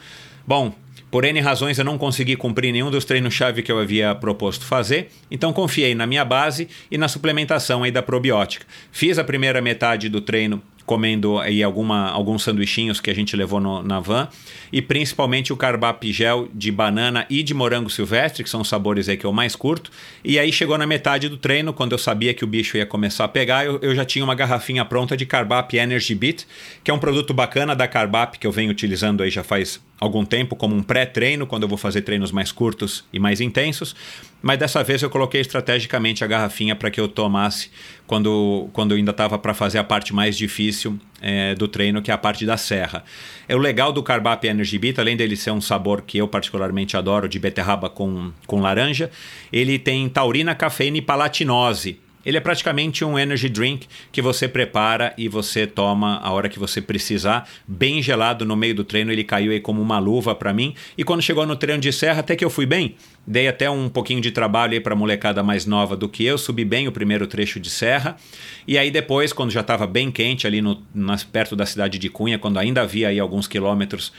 Bom, por N razões eu não consegui cumprir nenhum dos treinos-chave que eu havia proposto fazer, então confiei na minha base e na suplementação aí da probiótica. Fiz a primeira metade do treino comendo aí alguma, alguns sanduichinhos que a gente levou no, na van e principalmente o carbap gel de banana e de morango silvestre, que são os sabores aí que eu mais curto. E aí chegou na metade do treino, quando eu sabia que o bicho ia começar a pegar, eu, eu já tinha uma garrafinha pronta de carbap Energy Beat, que é um produto bacana da carbap que eu venho utilizando aí já faz algum tempo como um pré-treino, quando eu vou fazer treinos mais curtos e mais intensos. Mas dessa vez eu coloquei estrategicamente a garrafinha para que eu tomasse quando, quando ainda estava para fazer a parte mais difícil é, do treino, que é a parte da serra. É o legal do Carbap Energy Beat, além dele ser um sabor que eu particularmente adoro, de beterraba com, com laranja, ele tem taurina, cafeína e palatinose ele é praticamente um energy drink que você prepara e você toma a hora que você precisar, bem gelado no meio do treino. Ele caiu aí como uma luva para mim. E quando chegou no treino de serra, até que eu fui bem. Dei até um pouquinho de trabalho aí para molecada mais nova do que eu, subi bem o primeiro trecho de serra. E aí depois, quando já estava bem quente ali no, nas, perto da cidade de Cunha, quando ainda havia aí alguns quilômetros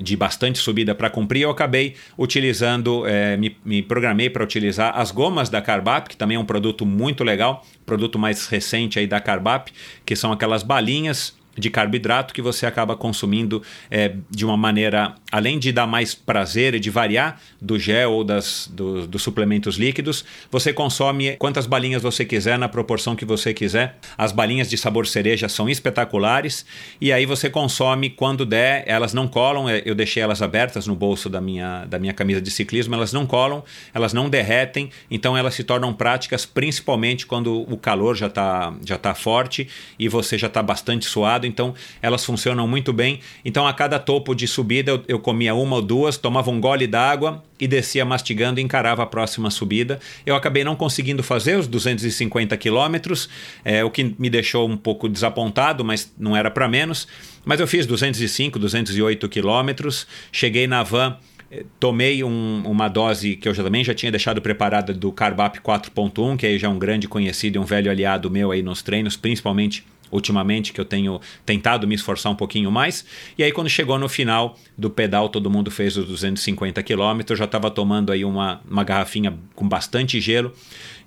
de bastante subida para cumprir, eu acabei utilizando, é, me, me, programei para utilizar as gomas da Carbap, que também é um produto muito legal, produto mais recente aí da Carbap, que são aquelas balinhas de carboidrato que você acaba consumindo é, de uma maneira, além de dar mais prazer e de variar do gel ou das, do, dos suplementos líquidos, você consome quantas balinhas você quiser, na proporção que você quiser. As balinhas de sabor cereja são espetaculares e aí você consome quando der, elas não colam, é, eu deixei elas abertas no bolso da minha, da minha camisa de ciclismo, elas não colam, elas não derretem, então elas se tornam práticas principalmente quando o calor já está já tá forte e você já está bastante suado então elas funcionam muito bem. Então a cada topo de subida eu, eu comia uma ou duas, tomava um gole d'água e descia mastigando e encarava a próxima subida. Eu acabei não conseguindo fazer os 250 quilômetros, é, o que me deixou um pouco desapontado, mas não era para menos. Mas eu fiz 205, 208 quilômetros, cheguei na van é, tomei um, uma dose que eu já, também já tinha deixado preparada do Carbap 4.1, que aí já é um grande conhecido e um velho aliado meu aí nos treinos, principalmente ultimamente, que eu tenho tentado me esforçar um pouquinho mais. E aí, quando chegou no final do pedal, todo mundo fez os 250 quilômetros, já estava tomando aí uma, uma garrafinha com bastante gelo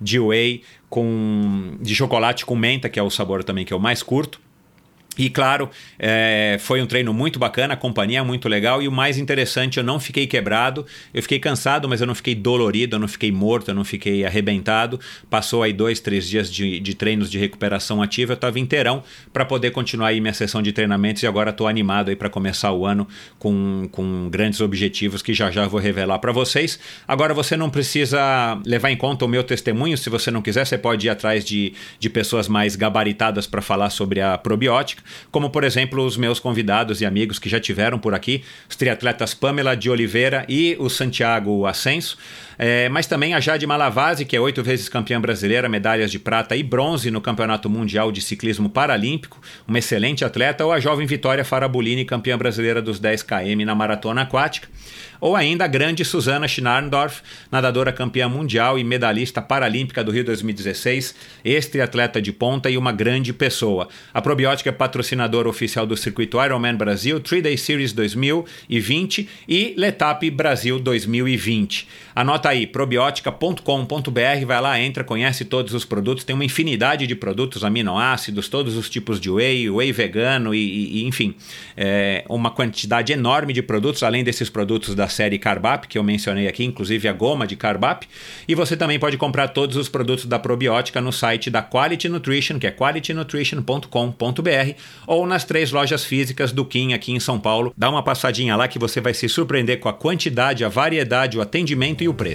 de whey com de chocolate com menta, que é o sabor também que eu mais curto. E claro, é, foi um treino muito bacana, a companhia muito legal. E o mais interessante, eu não fiquei quebrado, eu fiquei cansado, mas eu não fiquei dolorido, eu não fiquei morto, eu não fiquei arrebentado. Passou aí dois, três dias de, de treinos de recuperação ativa, eu estava inteirão para poder continuar aí minha sessão de treinamentos. E agora estou animado aí para começar o ano com, com grandes objetivos que já já vou revelar para vocês. Agora você não precisa levar em conta o meu testemunho, se você não quiser, você pode ir atrás de, de pessoas mais gabaritadas para falar sobre a probiótica como por exemplo os meus convidados e amigos que já tiveram por aqui, os triatletas Pamela de Oliveira e o Santiago Ascenso. É, mas também a Jade Malavase, que é oito vezes campeã brasileira, medalhas de prata e bronze no Campeonato Mundial de Ciclismo Paralímpico, uma excelente atleta, ou a jovem Vitória Farabolini, campeã brasileira dos 10 km na maratona aquática ou ainda a grande Susana Schnarndorf, nadadora campeã mundial e medalhista paralímpica do Rio 2016, ex-triatleta de ponta e uma grande pessoa. A Probiótica é patrocinadora oficial do circuito Ironman Brasil, 3-Day Series 2020 e Letap Brasil 2020. Anota aí, probiótica.com.br, vai lá, entra, conhece todos os produtos, tem uma infinidade de produtos, aminoácidos, todos os tipos de whey, whey vegano e, e enfim, é, uma quantidade enorme de produtos, além desses produtos da série Carbap, que eu mencionei aqui, inclusive a goma de Carbap. E você também pode comprar todos os produtos da probiótica no site da Quality Nutrition, que é qualitynutrition.com.br, ou nas três lojas físicas do Kim aqui em São Paulo. Dá uma passadinha lá que você vai se surpreender com a quantidade, a variedade, o atendimento e o preço.